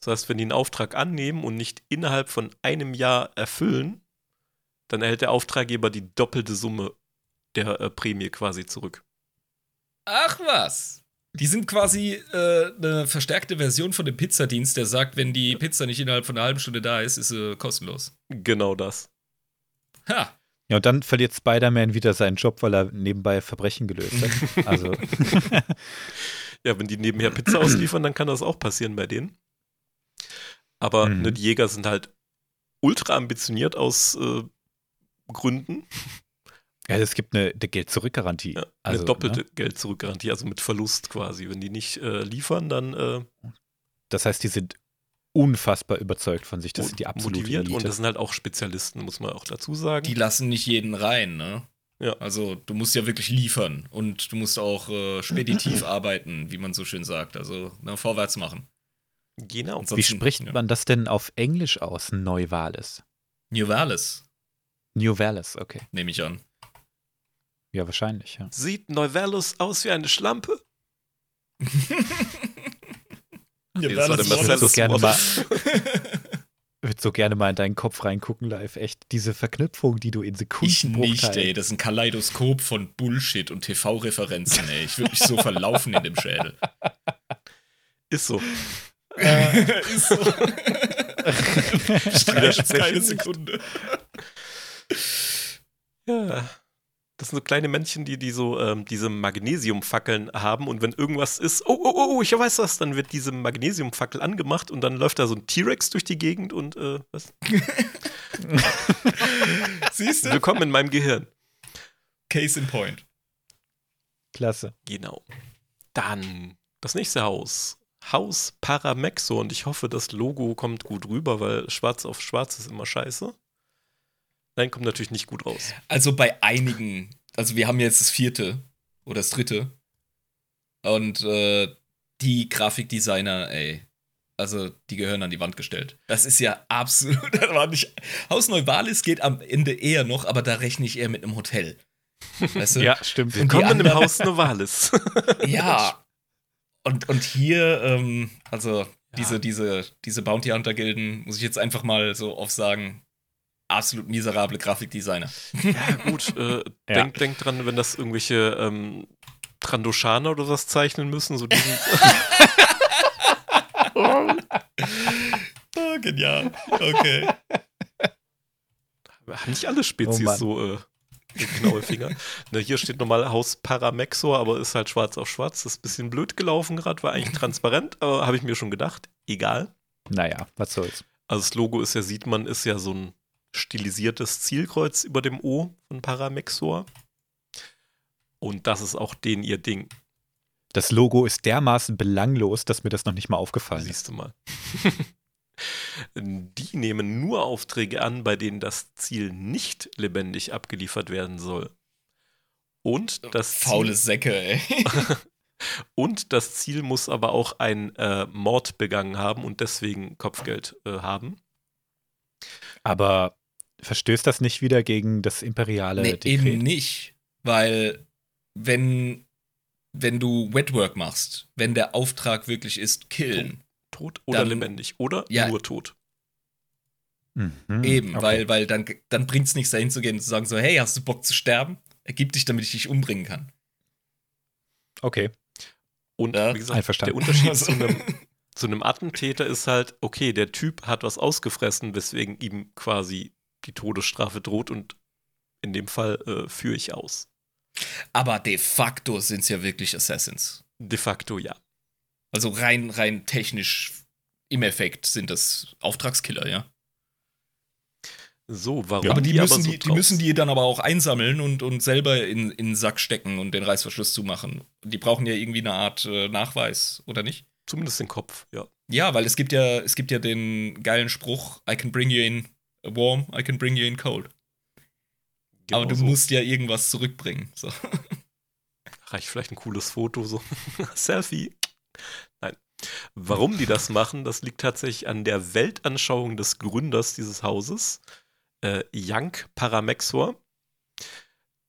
Das heißt, wenn die einen Auftrag annehmen und nicht innerhalb von einem Jahr erfüllen, dann erhält der Auftraggeber die doppelte Summe der äh, Prämie quasi zurück. Ach was. Die sind quasi äh, eine verstärkte Version von dem Pizzadienst, der sagt, wenn die Pizza nicht innerhalb von einer halben Stunde da ist, ist sie kostenlos. Genau das. Ha. Ja, und dann verliert Spider-Man wieder seinen Job, weil er nebenbei Verbrechen gelöst hat. *laughs* Also, *laughs* Ja, wenn die nebenher Pizza ausliefern, dann kann das auch passieren bei denen. Aber Mhm. ne, die Jäger sind halt ultra ambitioniert aus äh, Gründen. ja, es gibt eine, eine Geld-Zurück-Garantie. Ja, also, eine doppelte Ne? Geld-Zurück-Garantie, also mit Verlust quasi. Wenn die nicht äh, liefern, dann äh, Das heißt, die sind unfassbar überzeugt von sich. Das sind die absolute motiviert Elite. und das sind halt auch Spezialisten, muss man auch dazu sagen. Die lassen nicht jeden rein, ne? Ja. Also du musst ja wirklich liefern und du musst auch äh, speditiv *clears throat* arbeiten, wie man so schön sagt. Also ne, vorwärts machen. genau. Und Wie spricht ja. man das denn auf Englisch aus? Neuwales. New Valles, okay. nehme ich an. Ja, wahrscheinlich, ja. Sieht Neuvelus aus wie eine Schlampe? *laughs* Nee, das war der Ich würde Marcellus so gerne mal, würde so gerne mal in deinen Kopf reingucken live. Echt, diese Verknüpfung, die du in Ich Sekunden nicht, ey. Das ist ein Kaleidoskop von Bullshit und TV-Referenzen, ey. Ich würde mich so *laughs* verlaufen in dem Schädel. Ist so. *laughs* ist so. *laughs* Streit's keine. Sekunde. Ja. Das sind so kleine Männchen, die, die so ähm, diese Magnesiumfackeln haben und wenn irgendwas ist, oh, oh, oh, ich weiß was, dann wird diese Magnesiumfackel angemacht und dann läuft da so ein T-Rex durch die Gegend und äh, was? *laughs* Siehst du? Willkommen in meinem Gehirn. Case in point. Klasse. Genau. Dann das nächste Haus. Haus Paramexo und ich hoffe, das Logo kommt gut rüber, weil schwarz auf schwarz ist immer scheiße. Nein, kommt natürlich nicht gut raus. Also bei einigen, also wir haben jetzt das vierte oder das dritte. Und äh, die Grafikdesigner, ey, also die gehören an die Wand gestellt. Das ist ja absolut, *laughs* das war nicht. Haus Neuwalis geht am Ende eher noch, aber da rechne ich eher mit einem Hotel. Weißt du? Ja, stimmt. Und die Willkommen im anderen- Haus Novalis. *laughs* Ja. Und, und hier, ähm, also diese, Ja. diese, diese Bounty Hunter-Gilden, muss ich jetzt einfach mal so oft sagen, absolut miserable Grafikdesigner. ja, gut. Äh, *laughs* Ja. Denk, denk dran, wenn das irgendwelche ähm, Trandoshaner oder was zeichnen müssen, so diesen. Ah, *laughs* genial. Okay. *laughs* Haben nicht alle Spezies Oh so äh, genaue Finger. ne, hier steht normal Haus Paramexor, aber ist halt schwarz auf schwarz. Das ist ein bisschen blöd gelaufen gerade, war eigentlich transparent, aber habe ich mir schon gedacht. Egal. Naja, was soll's. Also das Logo ist ja, sieht man, ist ja so ein stilisiertes Zielkreuz über dem O von Paramexor. Und das ist auch den ihr Ding. Das Logo ist dermaßen belanglos, dass mir das noch nicht mal aufgefallen ist. Siehst du mal. *laughs* Die nehmen nur Aufträge an, bei denen das Ziel nicht lebendig abgeliefert werden soll. Und das Faule Ziel, Säcke, ey. *laughs* und das Ziel muss aber auch einen äh, Mord begangen haben und deswegen Kopfgeld äh, haben. Aber verstößt das nicht wieder gegen das imperiale Nee, Dekret? eben nicht. Weil, wenn, wenn du Wetwork machst, wenn der Auftrag wirklich ist, killen, Tot oder Dann- lebendig oder Ja. nur tot. Mhm. eben, Okay. weil, weil dann, dann bringt es nichts dahin zu gehen und zu sagen so, hey, hast du Bock zu sterben? Ergib dich, damit ich dich umbringen kann. Okay, Und Ja. wie gesagt, der einverstanden. Unterschied Also- *laughs* zu einem zu einem Attentäter ist halt, okay, der Typ hat was ausgefressen, weswegen ihm quasi die Todesstrafe droht und in dem Fall äh, führe ich aus. Aber de facto sind es ja wirklich Assassins. De facto ja. Also rein, rein technisch im Effekt sind das Auftragskiller, ja. So, warum aber die, müssen, so die, die müssen die dann aber auch einsammeln und, und selber in, in den Sack stecken und den Reißverschluss zumachen. Die brauchen ja irgendwie eine Art äh, Nachweis, oder nicht? Zumindest den Kopf, ja. Ja, weil es gibt ja, es gibt ja den geilen Spruch, I can bring you in warm, I can bring you in cold. aber du Genau so. musst ja irgendwas zurückbringen. So. *laughs* Reicht vielleicht ein cooles Foto, so *laughs* Selfie. Nein. Warum die das machen, das liegt tatsächlich an der Weltanschauung des Gründers dieses Hauses, äh, Yank Paramexor.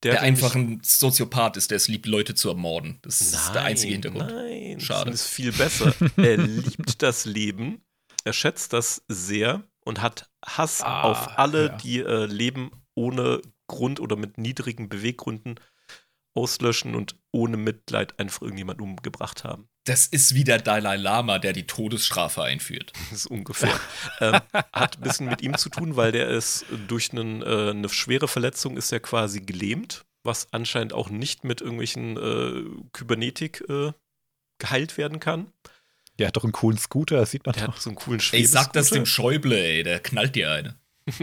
Der, nämlich- einfach ein Soziopath ist, der es liebt, Leute zu ermorden. Das ist der einzige Hintergrund. Nein, Schade. das ist viel besser. *laughs* er liebt das Leben, er schätzt das sehr und hat Hass Ah, auf alle, ja. die äh, Leben ohne Grund oder mit niedrigen Beweggründen auslöschen und ohne Mitleid einfach irgendjemanden umgebracht haben. Das ist wie der Dalai Lama, der die Todesstrafe einführt. *laughs* Das ist ungefähr. ähm, hat ein bisschen mit ihm zu tun, weil der ist durch einen, äh, eine schwere Verletzung ist er quasi gelähmt, was anscheinend auch nicht mit irgendwelchen äh, Kybernetik äh, geheilt werden kann. Der hat doch einen coolen Scooter, das sieht man Der doch. hat so einen coolen Ey, sag das dem. Schäuble, ey, der knallt dir eine. *laughs*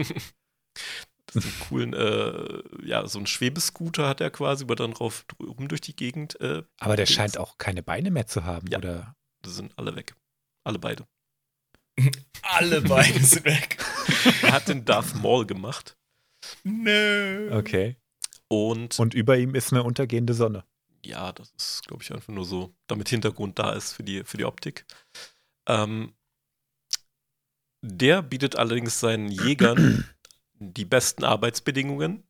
Das ist einen coolen, äh, ja, so einen Schwebescooter hat er quasi, über dann drauf rum durch die Gegend. Äh, Aber der scheint auch keine Beine mehr zu haben, Ja. oder? die sind alle weg. Alle beide. *laughs* Alle beide sind weg. *laughs* Er hat den Darth Maul gemacht. Nö. Okay. Und Und über ihm ist eine untergehende Sonne. ja, das ist, glaube ich, einfach nur so, damit Hintergrund da ist für die, für die Optik. Ähm, der bietet allerdings seinen Jägern *clears throat* die besten Arbeitsbedingungen,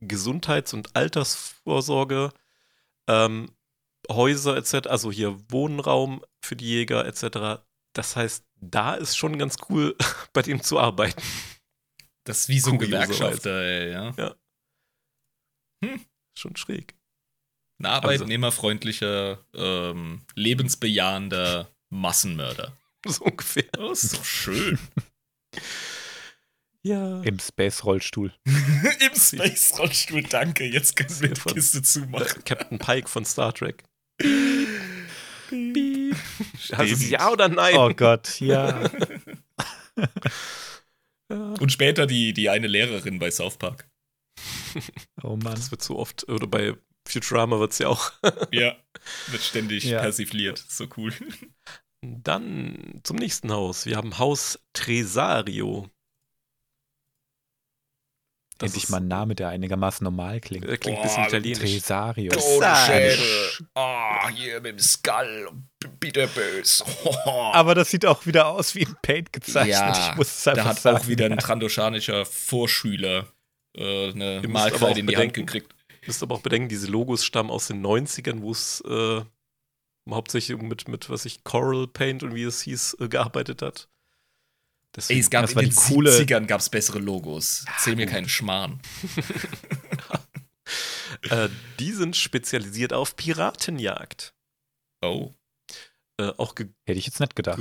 Gesundheits- und Altersvorsorge, ähm, Häuser etc., also hier Wohnraum für die Jäger etc. Das heißt, da ist schon ganz cool, *laughs* bei dem zu arbeiten. Das ist wie so ein. Gewerkschafter, ey, ja. Schon schräg. Ein arbeitnehmerfreundlicher, ähm, lebensbejahender Massenmörder. *laughs* So ungefähr. Oh, ist so schön. *laughs* Ja. Im Space-Rollstuhl. *laughs* Im Space-Rollstuhl, danke. Jetzt können wir die Kiste zumachen. Captain Pike von Star Trek. Piep. Also ja oder nein? Oh Gott, ja. Ja. *laughs* Und später die, die eine Lehrerin bei South Park. Oh Mann. Das wird so oft, oder bei Futurama wird es ja auch. *laughs* Ja, wird ständig Ja. persifliert. So cool. Dann zum nächsten Haus. Wir haben Haus Tresario. Das Endlich ist- mal ein Name, der einigermaßen normal klingt. Äh, klingt ein Boah, bisschen italienisch. Tresario. Das-. Ah, hier mit dem Skull. Bitterbös. *laughs* Aber das sieht auch wieder aus wie in Paint gezeichnet. Ja, ich muss es einfach da hat sagen. auch wieder ein trandoschanischer Vorschüler äh, eine Malkreide in die Hand bedenken, gekriegt. Ihr müsst aber auch bedenken, diese Logos stammen aus den 90ern, wo es äh, hauptsächlich mit, mit, was ich, Coral Paint und wie es hieß, äh, gearbeitet hat. Deswegen, Ey, es gab das in war den coole- 70ern gab's bessere Logos. Erzähl mir keinen Schmarrn. *laughs* äh, die sind spezialisiert auf Piratenjagd. Oh. Äh, auch Hätte ich jetzt nicht gedacht.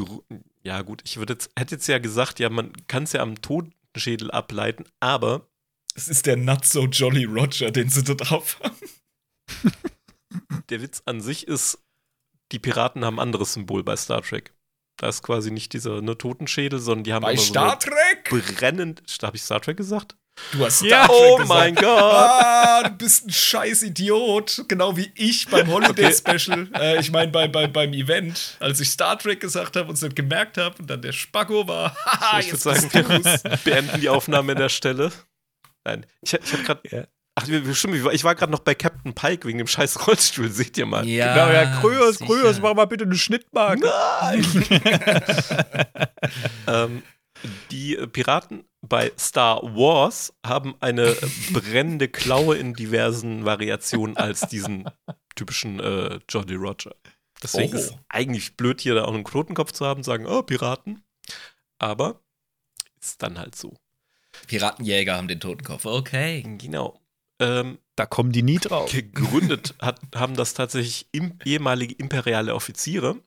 ja gut, ich würde jetzt, hätte jetzt ja gesagt, ja, man kann es ja am Totenschädel ableiten, aber Es ist der Not So Jolly Roger, den sie da drauf haben. der Witz an sich ist, die Piraten haben ein anderes Symbol bei Star Trek. Da ist quasi nicht dieser ne, Totenschädel, sondern die haben Bei immer Star so Trek? brennend. Habe ich Star Trek gesagt? Du hast Star Ja, Trek oh gesagt. mein Gott! Ah, du bist ein scheiß Idiot. Genau wie ich beim Holiday Okay. Special. Äh, ich meine, bei, bei, beim Event, als ich Star Trek gesagt habe und es nicht gemerkt habe und dann der Spacko war. *laughs* Ich würde sagen, wir *laughs* beenden die Aufnahme an der Stelle. Nein, ich, ich habe gerade. Ja. Ach, stimmt, ich war, gerade noch bei Captain Pike wegen dem scheiß Rollstuhl, *laughs* seht ihr mal. Ja, Genau, ja, Grüß, sicher. Grüß, mach mal bitte eine Schnittmarke. *laughs* Ähm, die Piraten bei Star Wars haben eine brennende Klaue in diversen Variationen als diesen typischen äh, Jolly Roger. Deswegen Oh. ist es eigentlich blöd, hier da auch einen Knotenkopf zu haben, sagen, oh, Piraten. Aber ist dann halt so. Piratenjäger haben den Totenkopf. Okay. Genau. Ähm, Da kommen die nie drauf. gegründet hat, haben das tatsächlich im, ehemalige imperiale Offiziere,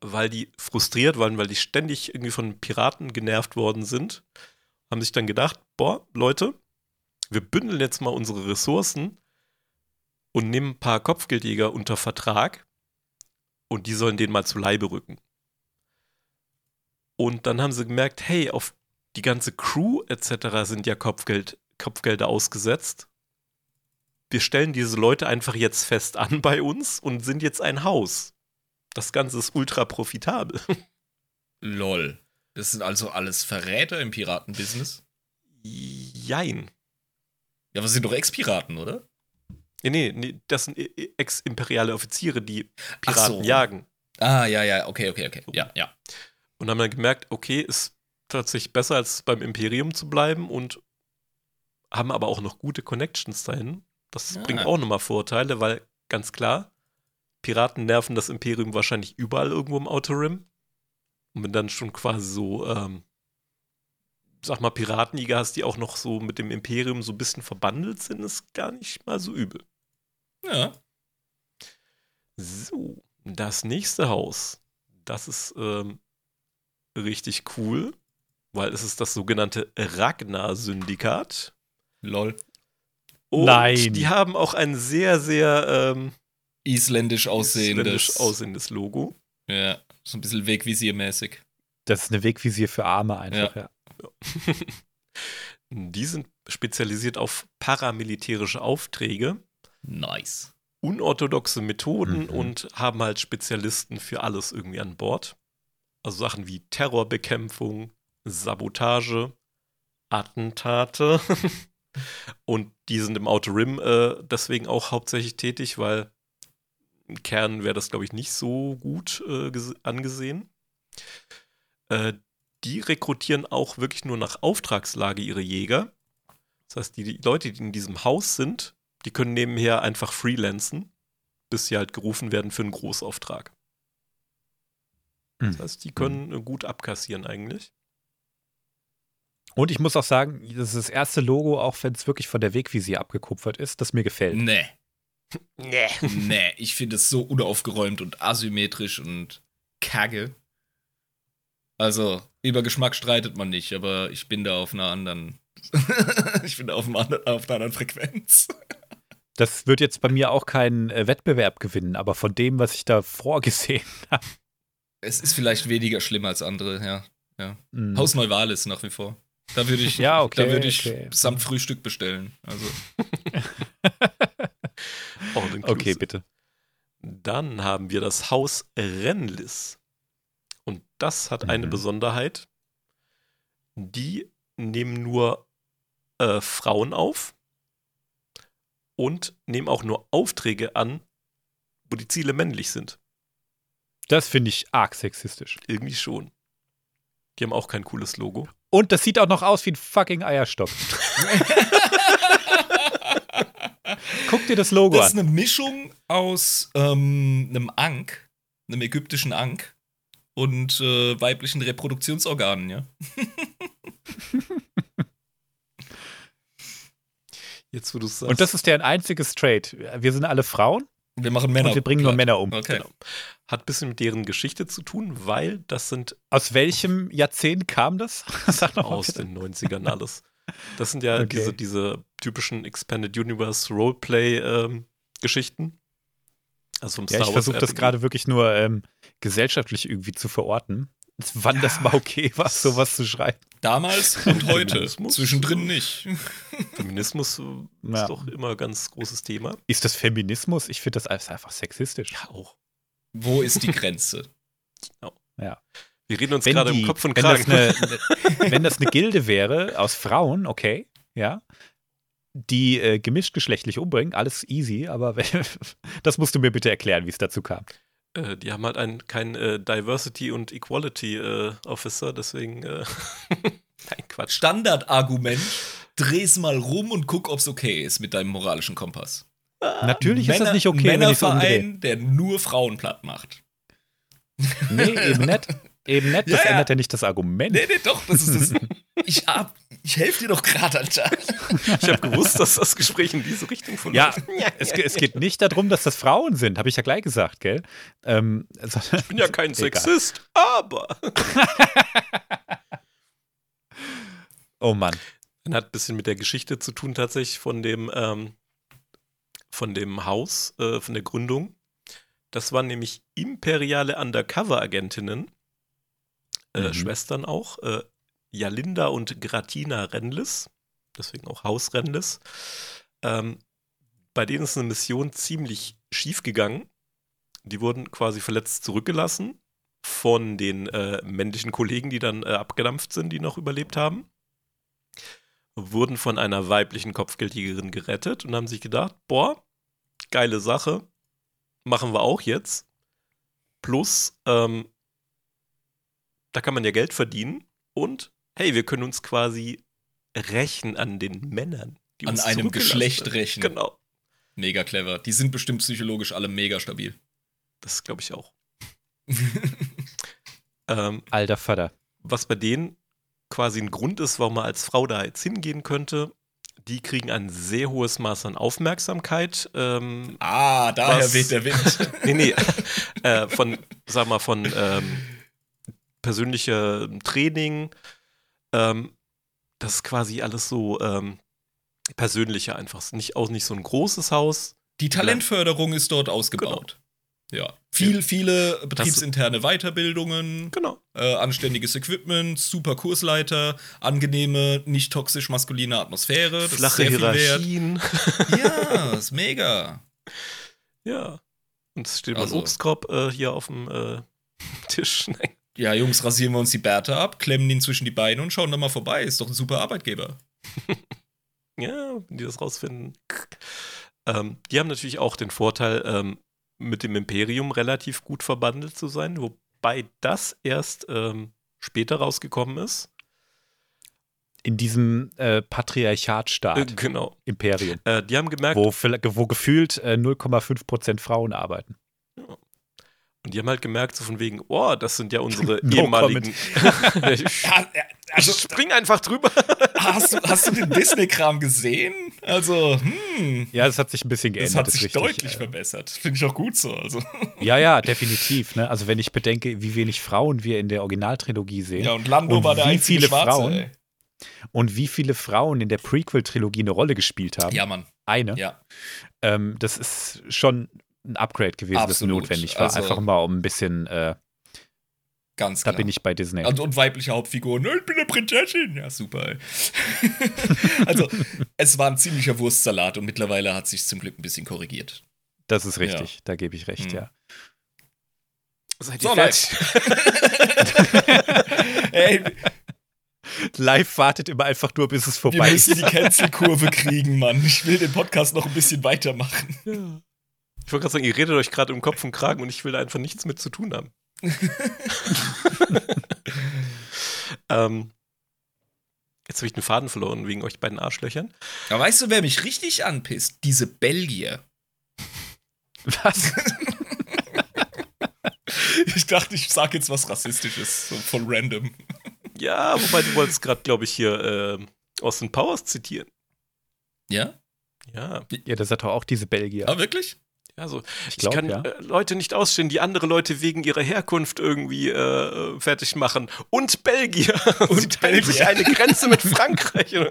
weil die frustriert waren, weil die ständig irgendwie von Piraten genervt worden sind, haben sich dann gedacht, boah, Leute, wir bündeln jetzt mal unsere Ressourcen und nehmen ein paar Kopfgeldjäger unter Vertrag und die sollen denen mal zu Leibe rücken. Und dann haben sie gemerkt, hey, auf die ganze Crew etc. sind ja Kopfgeld, Kopfgelder ausgesetzt wir stellen diese Leute einfach jetzt fest an bei uns und sind jetzt ein Haus. Das Ganze ist ultra profitabel. Lol. Das sind also alles Verräter im Piratenbusiness? Jein. Ja, aber sie sind doch Ex-Piraten, oder? Nee, nee, nee, das sind e- e- ex-imperiale Offiziere, die Piraten so. jagen. Ah, ja, ja, okay, okay, okay. Ja, ja. Und haben dann gemerkt, okay, ist tatsächlich besser, als beim Imperium zu bleiben und haben aber auch noch gute Connections dahin. Das Ah. bringt auch nochmal Vorteile, weil ganz klar, Piraten nerven das Imperium wahrscheinlich überall irgendwo im Outer Rim. Und wenn dann schon quasi so, ähm, sag mal, Piratenjäger hast, die auch noch so mit dem Imperium so ein bisschen verbandelt sind, ist gar nicht mal so übel. Ja. So, das nächste Haus, das ist ähm, richtig cool, weil es ist das sogenannte Ragnar-Syndikat. Lol. Und Nein. die haben auch ein sehr, sehr ähm, Isländisch aussehendes. isländisch aussehendes Logo. Ja, so ein bisschen Wegvisiermäßig. Das ist eine Wegvisier für Arme einfach, ja. *laughs* Die sind spezialisiert auf paramilitärische Aufträge, Nice. unorthodoxe Methoden Mhm. und haben halt Spezialisten für alles irgendwie an Bord. Also Sachen wie Terrorbekämpfung, Sabotage, Attentate. *laughs* und die sind im Outer Rim äh, deswegen auch hauptsächlich tätig, weil im Kern wäre das, glaube ich, nicht so gut äh, gese- angesehen. Äh, die rekrutieren auch wirklich nur nach Auftragslage ihre Jäger. Das heißt, die, die Leute, die in diesem Haus sind, die können nebenher einfach freelancen, bis sie halt gerufen werden für einen Großauftrag. Das heißt, die können äh, gut abkassieren eigentlich. Und ich muss auch sagen, das ist das erste Logo, auch wenn es wirklich von der Wegvisier abgekupfert ist, das mir gefällt. Nee. Nee. nee, ich finde es so unaufgeräumt und asymmetrisch und kacke. Also, über Geschmack streitet man nicht, aber ich bin da auf einer anderen. *laughs* ich bin da auf, einer anderen Frequenz. Das wird jetzt bei mir auch keinen äh, Wettbewerb gewinnen, aber von dem, was ich da vorgesehen *laughs* habe. Es ist vielleicht weniger schlimm als andere, ja. ja. Mm. Haus Neuwahlis nach wie vor. Da würde ich, ja, okay, da ich okay. samt Frühstück bestellen. Also. *laughs* okay, bitte. Dann haben wir das Haus Renlis. Und das hat mhm. eine Besonderheit. Die nehmen nur äh, Frauen auf und nehmen auch nur Aufträge an, wo die Ziele männlich sind. Das finde ich arg sexistisch. Irgendwie schon. Die haben auch kein cooles Logo. Und das sieht auch noch aus wie ein fucking Eierstock. *laughs* Guck dir das Logo an. Das ist eine Mischung aus ähm, einem Ankh, einem ägyptischen Ankh und äh, weiblichen Reproduktionsorganen, ja. *laughs* Jetzt, wo du sagst. Und das ist der einzige Trade. Wir sind alle Frauen. Wir machen Männer. Und wir bringen nur Männer um. Okay. Genau. Hat ein bisschen mit deren Geschichte zu tun, weil das sind. Aus welchem Jahrzehnt kam das? *laughs* Sag noch Aus den 90ern alles. Das sind ja okay. diese, diese typischen Expanded Universe Roleplay-Geschichten. Ähm, also vom ja, ich versuche das gerade wirklich nur ähm, gesellschaftlich irgendwie zu verorten. Wann ja. das mal okay war, sowas zu schreiben. Damals und *laughs* heute. Zwischendrin nicht. *laughs* Feminismus ja. ist doch immer ein ganz großes Thema. Ist das Feminismus? Ich finde das einfach sexistisch. Ja, auch. Wo ist die Grenze? genau. Ja. Wir reden uns gerade im Kopf und Kragen. Wenn das, eine, *laughs* wenn das eine Gilde wäre aus Frauen, okay, ja, die äh, gemischt geschlechtlich umbringen, alles easy, aber das musst du mir bitte erklären, wie es dazu kam. Äh, die haben halt einen, keinen äh, Diversity und Equality äh, Officer, deswegen. Äh, *laughs* nein, Quatsch. Standardargument: dreh's mal rum und guck, ob's okay ist mit deinem moralischen Kompass. Natürlich Männer, ist das nicht okay, Männerverein, der nur Frauen platt macht. Nee, eben nicht. Eben nicht, das ja, ändert ja nicht das Argument. Nee, nee, doch, das ist das. *laughs* ich hab, ich helfe dir doch gerade, Alter. Ich habe gewusst, dass das Gespräch in diese Richtung von Ja, *laughs* es, es, geht nicht darum, dass das Frauen sind, habe ich ja gleich gesagt, gell? Ähm, ich bin ja kein *laughs* Sexist, aber. *laughs* oh Mann. Das hat ein bisschen mit der Geschichte zu tun, tatsächlich von dem, ähm, von dem Haus, äh, von der Gründung. Das waren nämlich imperiale Undercover-Agentinnen, äh, mhm. Schwestern auch, äh, Jalinda und Gratina Renlis, deswegen auch Haus Renlis. Ähm, bei denen ist eine Mission ziemlich schief gegangen. Die wurden quasi verletzt zurückgelassen von den äh, männlichen Kollegen, die dann äh, abgedampft sind, die noch überlebt haben. Wurden von einer weiblichen Kopfgeldjägerin gerettet und haben sich gedacht, boah, geile Sache, machen wir auch jetzt. Plus, ähm, da kann man ja Geld verdienen und hey, wir können uns quasi rächen an den Männern. an einem Geschlecht rächen. Genau. Mega clever. Die sind bestimmt psychologisch alle mega stabil. Das glaube ich auch. *laughs* ähm, Alter Vater. Was bei denen quasi ein Grund ist, warum man als Frau da jetzt hingehen könnte, die kriegen ein sehr hohes Maß an Aufmerksamkeit. Ähm, ah, daher was, weht der Wind. *laughs* nee, nee. Äh, von, sag mal, von ähm, persönlichem Training, ähm, das ist quasi alles so ähm, persönlicher einfach. Nicht, auch nicht so ein großes Haus. Die Talentförderung ist dort ausgebaut. Genau. Ja. Viel, viele betriebsinterne Weiterbildungen, genau. äh, anständiges Equipment, super Kursleiter, angenehme, nicht toxisch maskuline Atmosphäre. Das Flache Hierarchien. *laughs* ja, ist mega. Ja. Und es steht also, ein Obstkorb äh, hier auf dem äh, *laughs* Tisch. Nein. Ja, Jungs, rasieren wir uns die Bärte ab, klemmen ihn zwischen die Beine und schauen da mal vorbei. Ist doch ein super Arbeitgeber. *laughs* ja, wenn die das rausfinden. Ähm, die haben natürlich auch den Vorteil, ähm, mit dem Imperium relativ gut verbandelt zu sein, wobei das erst ähm, später rausgekommen ist. In diesem äh, Patriarchatstaat. Äh, genau. Imperium. Äh, die haben gemerkt. Wo, wo gefühlt 0,5% äh, Frauen arbeiten. Und die haben halt gemerkt, so von wegen, oh, das sind ja unsere *laughs* No ehemaligen. *laughs* Ja, also, spring einfach drüber. *laughs* hast, du, hast du den Disney-Kram gesehen? Also, hm, Ja, das hat sich ein bisschen geändert. das hat ist sich richtig. deutlich verbessert. Finde ich auch gut so. Also. Ja, ja, definitiv. Ne? Also wenn ich bedenke, wie wenig Frauen wir in der Originaltrilogie sehen Ja, und Lando Und war der wie einzige viele Schwarze. Frauen? ey. und wie viele Frauen in der Prequel-Trilogie eine Rolle gespielt haben. Ja, Mann. Eine. Ja. Ähm, das ist schon ein Upgrade gewesen, das Absolut. notwendig war. Also- Einfach mal um ein bisschen, äh, Ganz da klar. bin ich bei Disney. Und, und weibliche Hauptfiguren, ich bin eine Prinzessin. Ja, super. Ey. *laughs* also, es war ein ziemlicher Wurstsalat und mittlerweile hat sich zum Glück ein bisschen korrigiert. Das ist richtig, da gebe ich recht, Hm. ja. Seid So, fertig? *laughs* Ey, Live wartet immer einfach nur, bis es wir vorbei müssen ist. die Cancel-Kurve kriegen, Mann. Ich will den Podcast noch ein bisschen weitermachen. Ich wollte gerade sagen, ihr redet euch gerade im Kopf und Kragen und ich will da einfach nichts mit zu tun haben. *laughs* ähm, jetzt habe ich den Faden verloren wegen euch beiden Arschlöchern. Aber weißt du, wer mich richtig anpisst? Diese Belgier. Was? *laughs* Ich dachte, ich sag jetzt was Rassistisches, so von random. Ja, wobei du wolltest gerade, glaube ich, hier äh, Austin Powers zitieren. Ja? Ja, Ja, das hat doch auch diese Belgier. Ah, wirklich? Ja so. ich Ich glaube, kann ja. äh, Leute nicht ausstehen, die andere Leute wegen ihrer Herkunft irgendwie äh, fertig machen. Und Belgier. *laughs* Und Sie teilen sich Belgier. eine Grenze mit *laughs* Frankreich. so.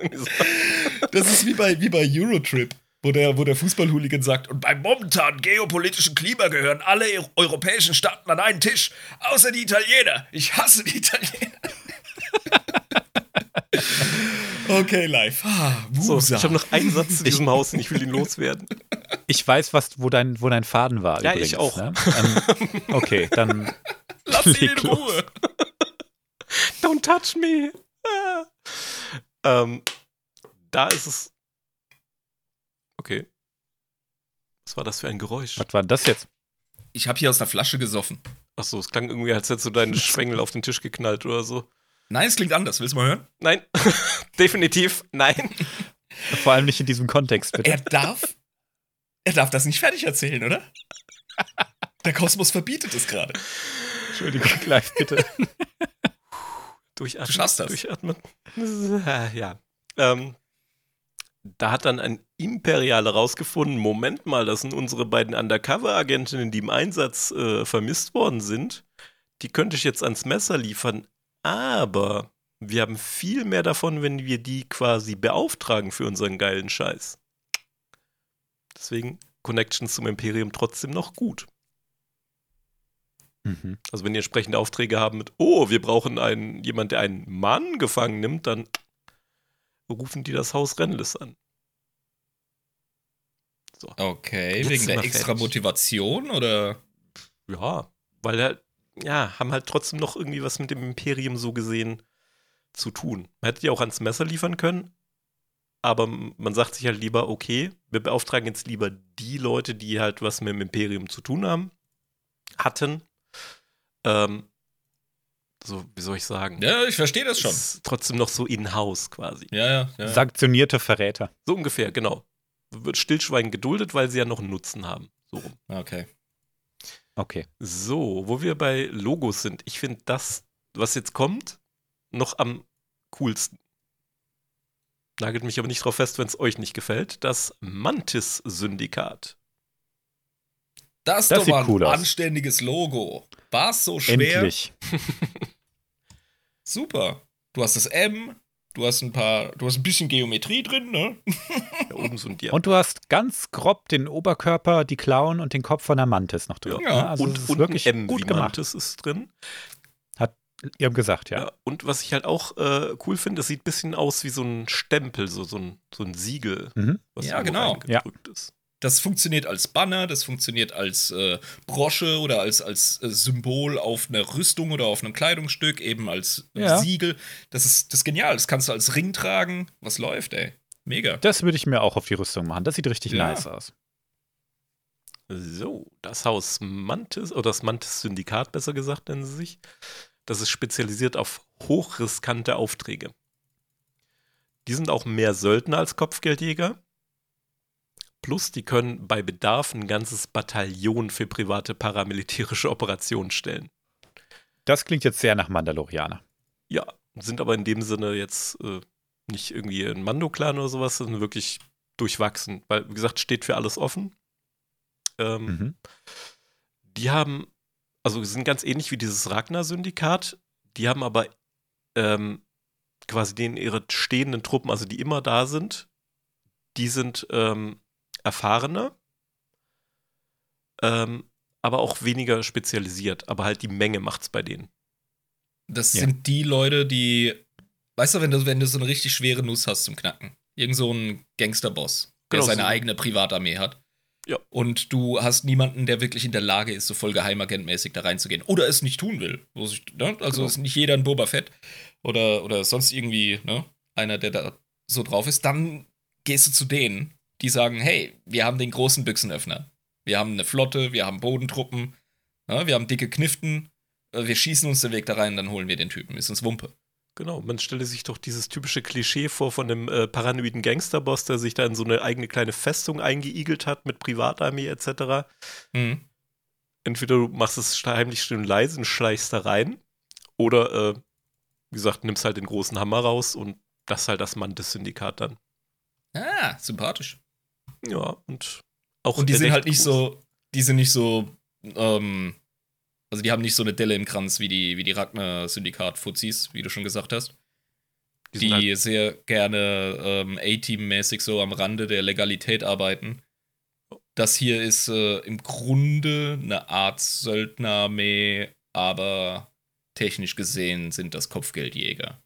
Das ist wie bei, wie bei Eurotrip, wo der, wo der Fußballhooligan sagt, und beim momentanen geopolitischen Klima gehören alle eu- europäischen Staaten an einen Tisch, außer die Italiener. Ich hasse die Italiener. Okay, live. Ah, So, ich habe noch einen Satz zu diesem Haus und ich will ihn loswerden. Ich weiß, was, wo, dein, wo dein Faden war. Ja, übrigens, ich auch. Ne? Ähm, okay, dann *laughs* Lass ihn in los. Ruhe. Don't touch me. Ah. Ähm, da ist es. Okay. Was war das für ein Geräusch? was war denn das jetzt? Ich habe hier aus der Flasche gesoffen. Achso, es klang irgendwie, als hättest du deinen *laughs* Schwengel auf den Tisch geknallt oder so. Nein, es klingt anders. Willst du mal hören? Nein, *laughs* definitiv nein. Vor allem nicht in diesem Kontext, bitte. Er darf. Er darf das nicht fertig erzählen, oder? Der Kosmos verbietet es gerade. Entschuldigung, gleich bitte. Durchatmen. Du schaffst das. Durchatmen. Ja. Ähm, da hat dann ein Imperialer rausgefunden, Moment mal, das sind unsere beiden Undercover-Agentinnen, die im Einsatz äh, vermisst worden sind. Die könnte ich jetzt ans Messer liefern, aber wir haben viel mehr davon, wenn wir die quasi beauftragen für unseren geilen Scheiß. Deswegen Connections zum Imperium trotzdem noch gut. Mhm. Also wenn die entsprechende Aufträge haben mit, oh, wir brauchen einen, jemand, der einen Mann gefangen nimmt, dann rufen die das Haus Rennles an. Okay, Jetzt wegen der extra fertig. Motivation oder? Ja, weil er, ja, haben halt trotzdem noch irgendwie was mit dem Imperium so gesehen zu tun. Man hätte die auch ans Messer liefern können, aber man sagt sich halt lieber, okay, wir beauftragen jetzt lieber die Leute, die halt was mit dem Imperium zu tun haben, hatten. Ähm, so, wie soll ich sagen? Ja, ich verstehe das schon. Ist trotzdem noch so in-house quasi. Ja, ja, ja. Sanktionierte Verräter. So ungefähr, genau. Wird stillschweigend geduldet, weil sie ja noch einen Nutzen haben. So rum. Okay. Okay. So, wo wir bei Logos sind. Ich finde das, was jetzt kommt, noch am coolsten. Nagelt mich aber nicht drauf fest, wenn es euch nicht gefällt. Das Mantis-Syndikat. Das, ist Das doch mal ein cool aus. anständiges Logo. War es so schwer? Endlich. *laughs* Super. Du hast das M, du hast ein paar, du hast ein bisschen Geometrie drin, ne? Da oben so ein Und du hast ganz grob den Oberkörper, die Klauen und den Kopf von der Mantis noch drin. Ja. Also und, das ist und wirklich ein M gut wie gemacht. Mantis ist drin. Ihr habt gesagt, ja. Ja. Und was ich halt auch äh, cool finde, es sieht ein bisschen aus wie so ein Stempel, so, so, ein, so ein Siegel, Mhm. was Ja, genau. reingedrückt ist. Das funktioniert als Banner, das funktioniert als äh, Brosche oder als, als äh, Symbol auf einer Rüstung oder auf einem Kleidungsstück, eben als Ja. Siegel. Das ist, das ist genial. Das kannst du als Ring tragen. Was läuft, ey? Mega. Das würde ich mir auch auf die Rüstung machen. Das sieht richtig Ja. nice aus. So, das Haus Mantis, oder das Mantis-Syndikat besser gesagt, nennen sie sich. Das ist spezialisiert auf hochriskante Aufträge. Die sind auch mehr Söldner als Kopfgeldjäger. Plus, die können bei Bedarf ein ganzes Bataillon für private paramilitärische Operationen stellen. Das klingt jetzt sehr nach Mandalorianer. Ja, sind aber in dem Sinne jetzt äh, nicht irgendwie ein Mando-Clan oder sowas, sondern wirklich durchwachsen, weil, wie gesagt, steht für alles offen. Ähm, Mhm. Die haben, also sind ganz ähnlich wie dieses Ragnar-Syndikat, die haben aber ähm, quasi den ihre stehenden Truppen, also die immer da sind, die sind ähm, erfahrener, ähm, aber auch weniger spezialisiert. Aber halt die Menge macht's bei denen. Das Ja. sind die Leute, die. Weißt du, wenn du, wenn du so eine richtig schwere Nuss hast zum Knacken. Irgend so ein Gangsterboss, der Genau, seine so. eigene Privatarmee hat. Ja. Und du hast niemanden, der wirklich in der Lage ist, so voll geheimagentmäßig da reinzugehen. Oder es nicht tun will. Wo sich, ne? Also Genau. ist nicht jeder ein Boba Fett oder, oder sonst irgendwie ne? einer, der da so drauf ist. Dann gehst du zu denen, die sagen: Hey, wir haben den großen Büchsenöffner. Wir haben eine Flotte, wir haben Bodentruppen, ne? wir haben dicke Kniften. äh, Wir schießen uns den Weg da rein, dann holen wir den Typen. Ist uns Wumpe. Genau, man stelle sich doch dieses typische Klischee vor von dem äh, paranoiden Gangsterboss, der sich da in so eine eigene kleine Festung eingeigelt hat mit Privatarmee etc. Mhm. Entweder du machst es heimlich still und leise und schleichst da rein, oder, äh, wie gesagt, nimmst halt den großen Hammer raus und das ist halt das Mantis-Syndikat dann. Ah, sympathisch. Ja, und auch Und die sind halt nicht groß. so, die sind nicht so, ähm, also die haben nicht so eine Delle im Kranz wie die, wie die Ragnar-Syndikat-Fuzis, wie du schon gesagt hast. Die Die, halt, sehr gerne ähm, A-Team-mäßig so am Rande der Legalität arbeiten. Das hier ist äh, im Grunde eine Art Söldnerarmee, aber technisch gesehen sind das Kopfgeldjäger.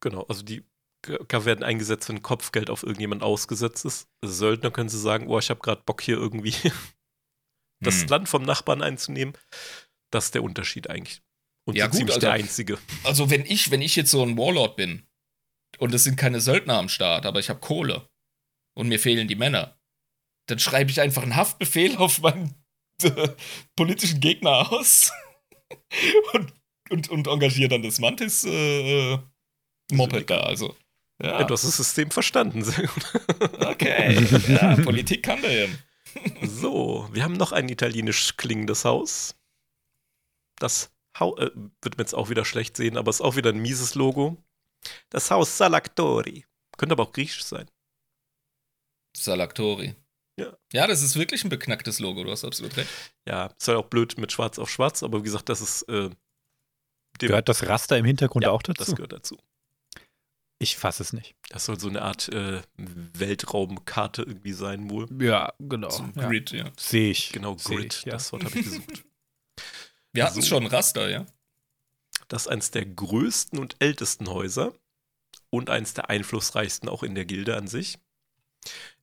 genau, also die werden eingesetzt, wenn Kopfgeld auf irgendjemand ausgesetzt ist. Söldner können sie sagen, oh, ich habe gerade Bock hier irgendwie *laughs* das Hm. Land vom Nachbarn einzunehmen. Das ist der Unterschied eigentlich. Und Ja, so gut, ziemlich also- der einzige. Also wenn ich, wenn ich jetzt so ein Warlord bin und es sind keine Söldner am Start, aber ich habe Kohle und mir fehlen die Männer, dann schreibe ich einfach einen Haftbefehl *laughs* auf meinen äh, politischen Gegner aus *laughs* und, und, und engagiere dann das Mantis äh, Moped da. Also ja, Ja, du hast das System verstanden. Sehr *laughs* gut. okay, ja, Politik kann der ja. So, wir haben noch ein italienisch klingendes Haus. Das Hau äh, wird man jetzt auch wieder schlecht sehen, aber ist auch wieder ein mieses Logo. Das Haus Salactori. Könnte aber auch griechisch sein. Salaktori. Ja. Ja, das ist wirklich ein beknacktes Logo, du hast absolut recht. Ja, ist halt auch blöd mit Schwarz auf Schwarz, aber wie gesagt, das ist. Äh, dem, Gehört das Raster im Hintergrund ja, auch das dazu? gehört dazu. Ich fasse es nicht. Das soll so eine Art äh, Weltraumkarte irgendwie sein, wohl. Ja, genau. So Grid, ja. Sehe ich. Genau, Seh Grid, ich, ja. das Wort habe ich gesucht. *laughs* Wir hatten So. schon Raster, ja. Das ist eines der größten und ältesten Häuser und eines der einflussreichsten auch in der Gilde an sich.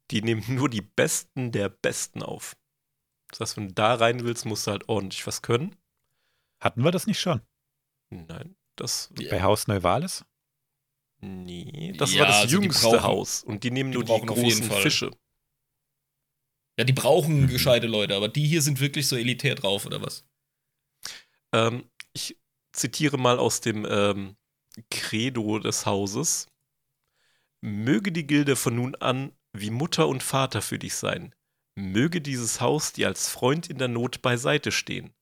Die nehmen nur die Besten der Besten auf. Das heißt, wenn du da rein willst, musst du halt ordentlich was können. Hatten wir das nicht schon? Nein, das. Bei Haus Neuwales? Nee, das Ja, war das also jüngste brauchen- Haus. Und die nehmen die nur die großen. Fische. Ja, die brauchen Mhm. gescheite Leute, aber die hier sind wirklich so elitär drauf, oder was? Ähm, ich zitiere mal aus dem ähm, Credo des Hauses. Möge die Gilde von nun an wie Mutter und Vater für dich sein. Möge dieses Haus dir als Freund in der Not beiseite stehen.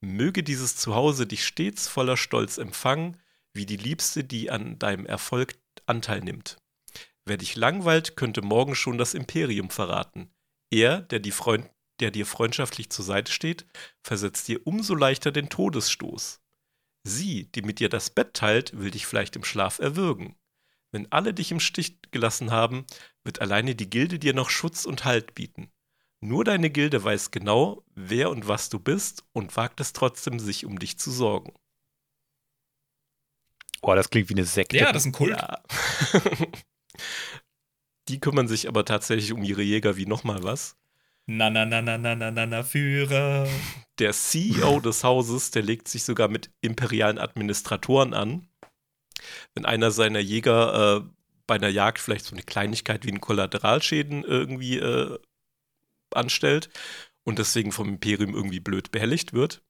Möge dieses Zuhause dich stets voller Stolz empfangen, wie die Liebste, die an deinem Erfolg Anteil nimmt. Wer dich langweilt, könnte morgen schon das Imperium verraten. Er, der, Freund, der dir freundschaftlich zur Seite steht, versetzt dir umso leichter den Todesstoß. Sie, die mit dir das Bett teilt, will dich vielleicht im Schlaf erwürgen. Wenn alle dich im Stich gelassen haben, wird alleine die Gilde dir noch Schutz und Halt bieten. Nur deine Gilde weiß genau, wer und was du bist und wagt es trotzdem, sich um dich zu sorgen. Oh, das klingt wie eine Sekte. Ja, das ist ein Kult. Ja. *laughs* Die kümmern sich aber tatsächlich um ihre Jäger wie nochmal was. Na, na, na, na, na, na, na, na, Führer. Der CEO *laughs* des Hauses, der legt sich sogar mit imperialen Administratoren an. Wenn einer seiner Jäger äh, bei einer Jagd vielleicht so eine Kleinigkeit wie einen Kollateralschäden irgendwie äh, anstellt und deswegen vom Imperium irgendwie blöd behelligt wird,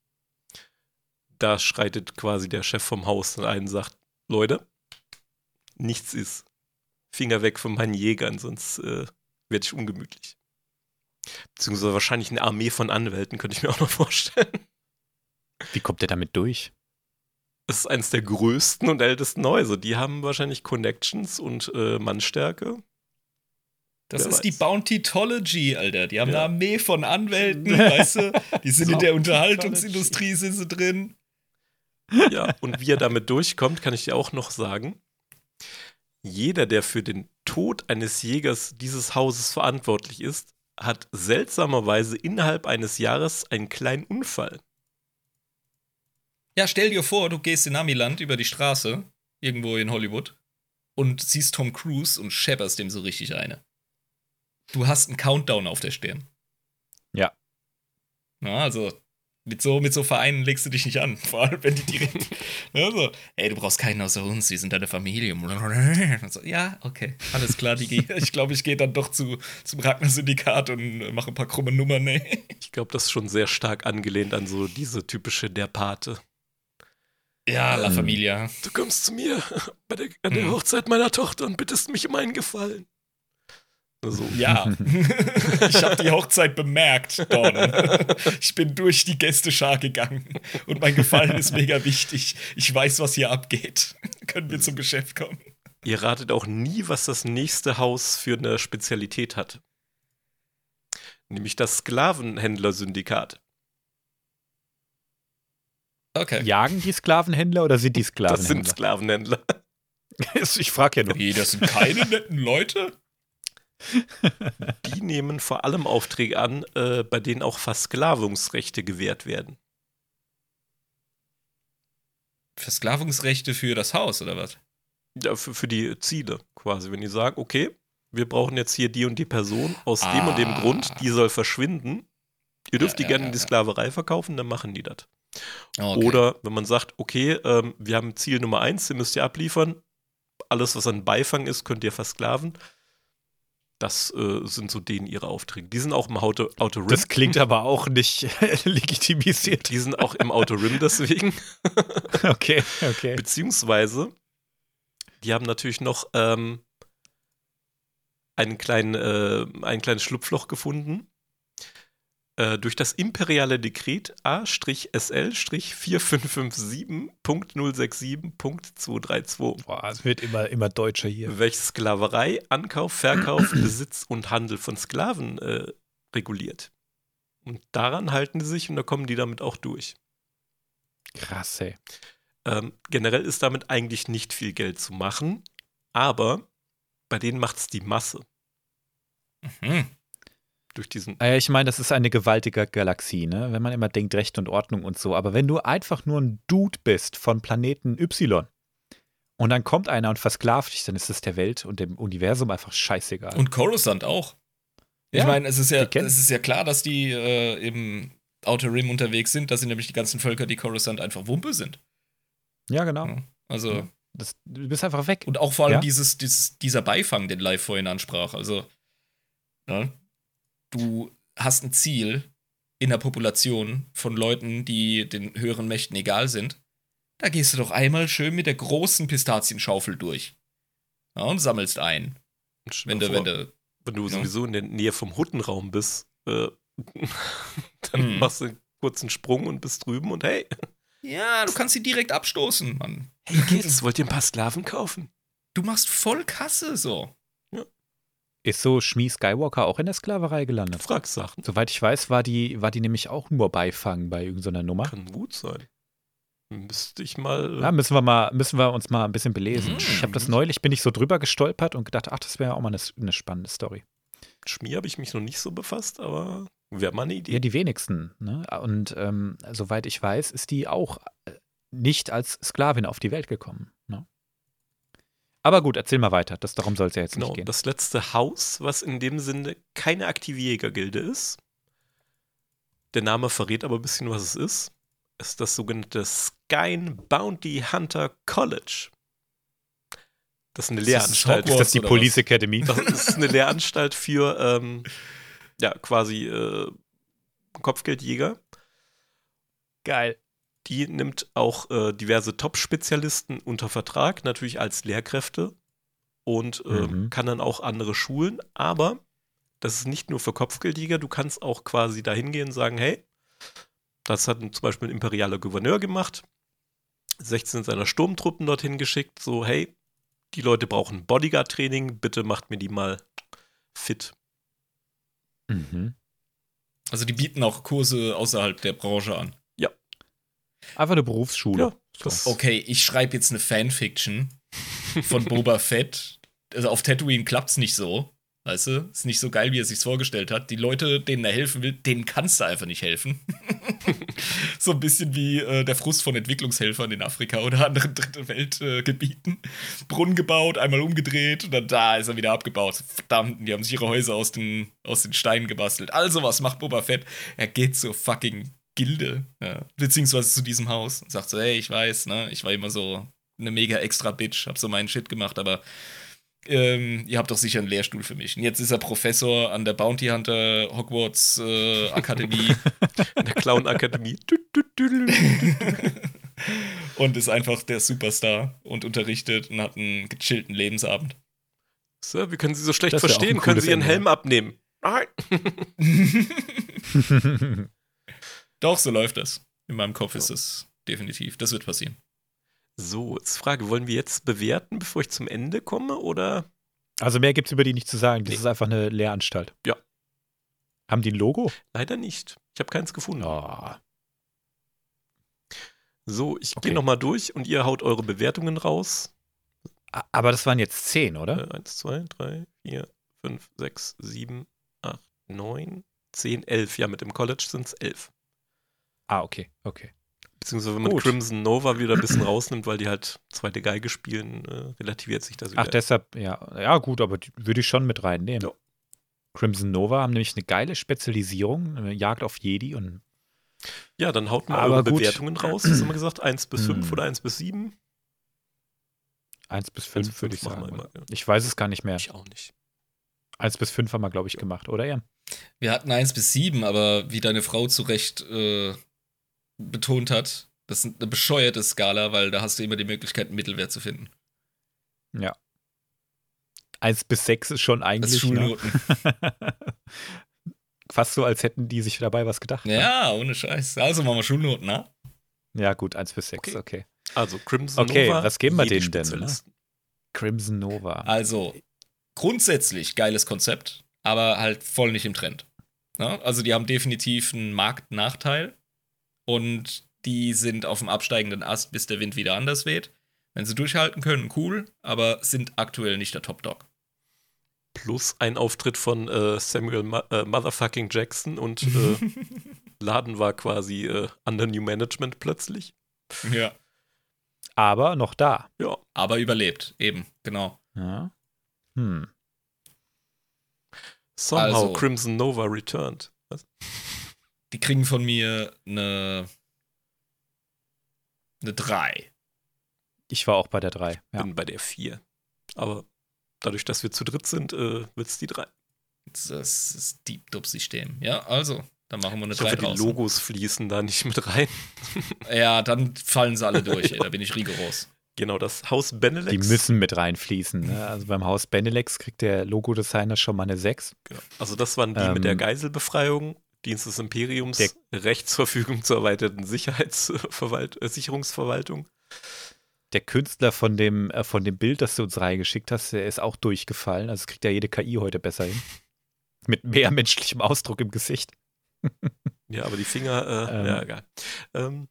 da schreitet quasi der Chef vom Haus dann ein und sagt, Leute, nichts ist. Finger weg von meinen Jägern, sonst äh, werde ich ungemütlich. Beziehungsweise wahrscheinlich eine Armee von Anwälten, könnte ich mir auch noch *laughs* vorstellen. Wie kommt der damit durch? Es ist eines der größten und ältesten Häuser. Die haben wahrscheinlich Connections und äh, Mannstärke. Das Wer ist die weiß. Bounty-Tology, Alter. Die haben Ja. eine Armee von Anwälten, weißt du? Die sind *laughs* in der. Unterhaltungsindustrie, sind sie drin. Ja, und wie er damit durchkommt, kann ich dir auch noch sagen. Jeder, der für den Tod eines Jägers dieses Hauses verantwortlich ist, hat seltsamerweise innerhalb eines Jahres einen kleinen Unfall. Ja, stell dir vor, du gehst in Amiland über die Straße, irgendwo in Hollywood, und siehst Tom Cruise und schepperst dem so richtig eine. Du hast einen Countdown auf der Stirn. Ja. Na, also, mit so, mit so Vereinen legst du dich nicht an. *laughs* Vor allem, wenn die direkt. ne, so, ey, du brauchst keinen außer uns, wir sind deine Familie. Und so, ja, okay, alles klar, Digi. *laughs* Ich glaube, ich gehe dann doch zu, zum Ragnar-Syndikat und äh, mache ein paar krumme Nummern, ne? Ich glaube, das ist schon sehr stark angelehnt an so diese typische Der Pate. Ja, La Ähm. Familia. Du kommst zu mir bei der, an der Hm. Hochzeit meiner Tochter und bittest mich um einen Gefallen. So. Ja, *laughs* ich habe die Hochzeit bemerkt, Don. Ich bin durch die Gästeschar gegangen und mein Gefallen ist mega wichtig. Ich weiß, was hier abgeht. Können wir zum Geschäft kommen? Ihr ratet auch nie, was das nächste Haus für eine Spezialität hat. Nämlich das Sklavenhändler-Syndikat. Okay. Jagen die Sklavenhändler oder sind die Das sind Sklavenhändler? Sklavenhändler. *laughs* ich frage ja nur. Wie, das sind keine netten Leute? Die nehmen vor allem Aufträge an, äh, bei denen auch Versklavungsrechte gewährt werden. Versklavungsrechte für das Haus, oder was? Ja, für, für die Ziele quasi. Wenn die sagen, okay, wir brauchen jetzt hier die und die Person aus dem und dem Ah. Grund, die soll verschwinden. Ihr dürft Ja, die gerne in die ja. Sklaverei verkaufen, dann machen die das. Okay. Oder wenn man sagt, okay, ähm, wir haben Ziel Nummer eins, ihr müsst ihr abliefern. Alles, was an Beifang ist, könnt ihr versklaven. Das äh, sind so denen ihre Aufträge. Die sind auch im Auto, Auto Rim. Das klingt aber auch nicht *laughs* legitimisiert. Die sind auch im Auto Rim deswegen. *laughs* Okay, okay. Beziehungsweise, die haben natürlich noch ähm, einen kleinen, äh, ein kleines Schlupfloch gefunden. Äh, durch das imperiale Dekret A-SL-4557.067.232, Boah, es wird immer, immer deutscher hier. welches Sklaverei, Ankauf, Verkauf, *clears throat* Besitz und Handel von Sklaven äh, reguliert. Und daran halten die sich und da kommen die damit auch durch. Krass, ey. Ähm, generell ist damit eigentlich nicht viel Geld zu machen, aber bei denen macht es die Masse. Hm. Durch diesen. Äh, Ich meine, das ist eine gewaltige Galaxie, ne? Wenn man immer denkt, Recht und Ordnung und so. Aber wenn du einfach nur ein Dude bist von Planeten Y und dann kommt einer und versklavt dich, dann ist es der Welt und dem Universum einfach scheißegal. Und Coruscant auch. Ich Ja, meine, es ist ja, es ist ja klar, dass die äh, im Outer Rim unterwegs sind. Das sind nämlich die ganzen Völker, die Coruscant einfach Wumpe sind. ja, genau. Ja. Also, Ja. Das, du bist einfach weg. und auch vor allem Ja. dieses, dieses, dieser Beifang, den Live vorhin ansprach. Also, ja, du hast ein Ziel in der Population von Leuten, die den höheren Mächten egal sind. Da gehst du doch einmal schön mit der großen Pistazienschaufel durch. Ja, und sammelst ein. Wenn du, wenn du wenn du sowieso in der Nähe vom Huttenraum bist, äh, *laughs* dann Mhm. machst du einen kurzen Sprung und bist drüben und hey, Ja, du kannst sie direkt abstoßen, Mann. hey Kids, wollt ihr ein paar Sklaven kaufen? Du machst voll Kasse so. Ist so Schmie Skywalker auch in der Sklaverei gelandet? Frag Sachen. Soweit ich weiß, war die, war die nämlich auch nur Beifang bei irgendeiner Nummer. Kann gut sein. Müsste ich mal. Ja, müssen wir mal, müssen wir uns mal ein bisschen belesen. Mhm. Ich habe das neulich, bin ich so drüber gestolpert und gedacht, ach, das wäre auch mal eine, eine spannende Story. Schmier habe ich mich noch nicht so befasst, aber wäre mal eine Idee. Ja, die wenigsten. Ne? Und ähm, soweit ich weiß, ist die auch äh, nicht als Sklavin auf die Welt gekommen. Aber gut, erzähl mal weiter. Das, darum soll es ja jetzt Genau, nicht gehen. das letzte Haus, was in dem Sinne keine aktive Jägergilde ist. Der Name verrät aber ein bisschen, was es ist. Ist das sogenannte Skyn Bounty Hunter College. Das ist eine Ist das Lehranstalt. Hogwarts? ist das die Police was? Academy? Das ist eine *laughs* Lehranstalt für ähm, ja, quasi äh, Kopfgeldjäger. Geil. Die nimmt auch äh, diverse Top-Spezialisten unter Vertrag, natürlich als Lehrkräfte und ähm, Mhm. kann dann auch andere schulen. Aber das ist nicht nur für Kopfgeldjäger, du kannst auch quasi da hingehen und sagen, hey, das hat zum Beispiel ein imperialer Gouverneur gemacht, 16 seiner Sturmtruppen dorthin geschickt, so, hey, die Leute brauchen Bodyguard-Training, bitte macht mir die mal fit. Mhm. Also die bieten auch Kurse außerhalb der Branche an. Einfach eine Berufsschule. Ja, Okay, ich schreibe jetzt eine Fanfiction von Boba *laughs* Fett. Also auf Tatooine klappt's nicht so. Weißt du? Ist nicht so geil, wie er sich's vorgestellt hat. Die Leute, denen er helfen will, denen kannst du einfach nicht helfen. *laughs* so ein bisschen wie äh, der Frust von Entwicklungshelfern in Afrika oder anderen Dritte Weltgebieten. Brunnen gebaut, einmal umgedreht und dann da ist er wieder abgebaut. Verdammt, die haben sich ihre Häuser aus den, aus den Steinen gebastelt. Also, was macht Boba Fett? Er geht zur fucking Gilde, ja, beziehungsweise zu diesem Haus und sagt so, hey, ich weiß, ne, ich war immer so eine mega extra Bitch, hab so meinen Shit gemacht, aber ähm, ihr habt doch sicher einen Lehrstuhl für mich. Und jetzt ist er Professor an der Bounty Hunter Hogwarts äh, Akademie *laughs* In der Clown-Akademie. *laughs* und ist einfach der Superstar und unterrichtet und hat einen gechillten Lebensabend. Sir, wie können Sie so schlecht verstehen? Können Sie Ihren Ende. Helm abnehmen? Nein. *laughs* Doch, so läuft das. In meinem Kopf ist es definitiv. Das wird passieren. So, jetzt Frage, wollen wir jetzt bewerten, bevor ich zum Ende komme, oder? also mehr gibt es über die nicht zu sagen. Das Nee. ist einfach eine Lehranstalt. Ja. Haben die ein Logo? Leider nicht. Ich habe keins gefunden. Oh. So, ich Okay. gehe nochmal durch und ihr haut eure Bewertungen raus. Aber das waren jetzt zehn, oder? Äh, eins, zwei, drei, vier, fünf, sechs, sieben, acht, neun, zehn, elf. Ja, mit dem College sind es elf. Ah, okay, okay. Beziehungsweise wenn man Gut. Crimson Nova wieder ein bisschen *clears throat* rausnimmt, weil die halt zweite Geige spielen, äh, relativiert sich das wieder. Ach, deshalb, ja, ja, gut, aber würde ich schon mit reinnehmen. Ja. Crimson Nova haben nämlich eine geile Spezialisierung, eine Jagd auf Jedi und ja, dann haut mal Aber eure gut. Bewertungen raus. Was haben wir gesagt? Eins bis fünf Hm. oder eins bis sieben? 1 bis Eins 5 bis würde ich sagen. immer, ja. Ich weiß es gar nicht mehr. Ich auch nicht. 1 bis 5 haben wir, glaube ich, gemacht, oder? Ja. Wir hatten eins bis sieben, aber wie deine Frau zu Recht äh, betont hat, das ist eine bescheuerte Skala, weil da hast du immer die Möglichkeit, einen Mittelwert zu finden. 1 bis 6 ist schon Das eigentlich ist Schulnoten. ne? *laughs* fast so, als hätten die sich dabei was gedacht. ne? Ja, ohne Scheiß. Also machen wir Schulnoten, ne? Ja, gut, 1 bis 6, Okay. okay. Also Crimson Okay, Nova. was geben wir denen denn, ne? Crimson Nova. Also, grundsätzlich geiles Konzept, aber halt voll nicht im Trend. Ne? Also, die haben definitiv einen Marktnachteil und die sind auf dem absteigenden Ast, bis der Wind wieder anders weht. Wenn sie durchhalten können, cool, aber sind aktuell nicht der Top-Dog. Plus ein Auftritt von äh, Samuel Ma äh, Motherfucking Jackson und äh, *laughs* Laden war quasi äh, under New Management plötzlich. Ja. Aber noch da. Ja, Aber überlebt, eben, genau. Ja. Hm. somehow Also- Crimson Nova returned. Was? Die kriegen von mir eine. Eine 3. Ich war auch bei der 3. Ja. Bin bei der 4. Aber dadurch, dass wir zu dritt sind, äh, wird es die 3. Das ist das Deep Dub-System. Ja, also, dann machen wir eine Ich 3 hoffe, die. Logos fließen da nicht mit rein. *laughs* Ja, dann fallen sie alle durch, ey. Da bin ich rigoros. Genau, das Haus Benelex. Die müssen mit reinfließen. Ne? Also beim Haus Benelex kriegt der Logodesigner schon mal eine 6. Genau. Also das waren die mit der Ähm, Geiselbefreiung, Dienst des Imperiums, Der- Rechtsverfügung zur erweiterten Sicherheitsverwalt *laughs* äh, Sicherungsverwaltung. Der Künstler von dem, äh, von dem Bild, das du uns reingeschickt hast, der ist auch durchgefallen. Also kriegt ja jede KI heute besser hin. *laughs* Mit mehr menschlichem Ausdruck im Gesicht. *laughs* Ja, aber die Finger, äh, Ähm. ja, egal. Ähm,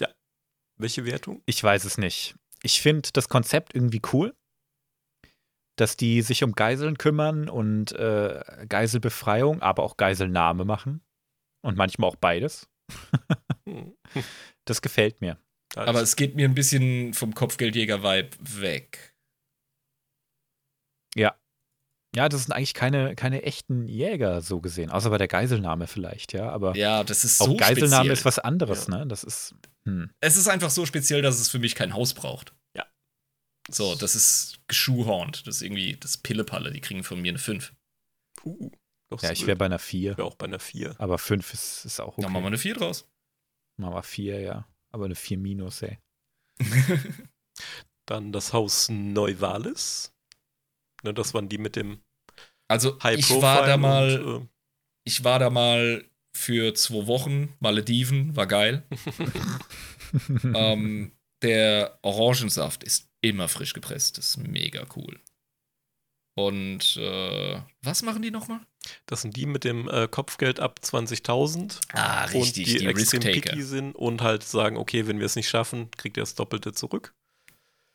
ja. Welche Wertung? Ich weiß es nicht. Ich finde das Konzept irgendwie cool, dass die sich um Geiseln kümmern und äh, Geiselbefreiung, aber auch Geiselnahme machen. Und manchmal auch beides. Hm. Das gefällt mir. Aber es geht mir ein bisschen vom Kopfgeldjäger-Vibe weg. Ja. Ja, das sind eigentlich keine, keine echten Jäger so gesehen, außer bei der Geiselnahme vielleicht, ja. Aber Ja, das ist auch so Geiselnahme speziell. ist was anderes, ne? Das ist. Hm. Es ist einfach so speziell, dass es für mich kein Haus braucht. Ja. So, das ist geschuhhornt. Das ist irgendwie das Pillepalle. Die kriegen von mir eine 5. uh, doch Ja, ich wäre bei einer 4. Wär auch bei einer 4. Aber 5 ist, ist auch okay. Dann machen wir eine 4 draus. Machen wir 4, ja. Aber eine 4 minus, ey. *laughs* Dann das Haus Neuvalis. Ne, das waren die mit dem Also High ich war da mal, Und, äh, ich war da mal für zwei Wochen, Malediven, war geil. *laughs* ähm, der Orangensaft ist immer frisch gepresst, das ist mega cool. Und äh, was machen die nochmal? das sind die mit dem äh, Kopfgeld ab 20.000 Ah, und die, die, extrem picky sind und halt sagen, okay, wenn wir es nicht schaffen, kriegt ihr das Doppelte zurück.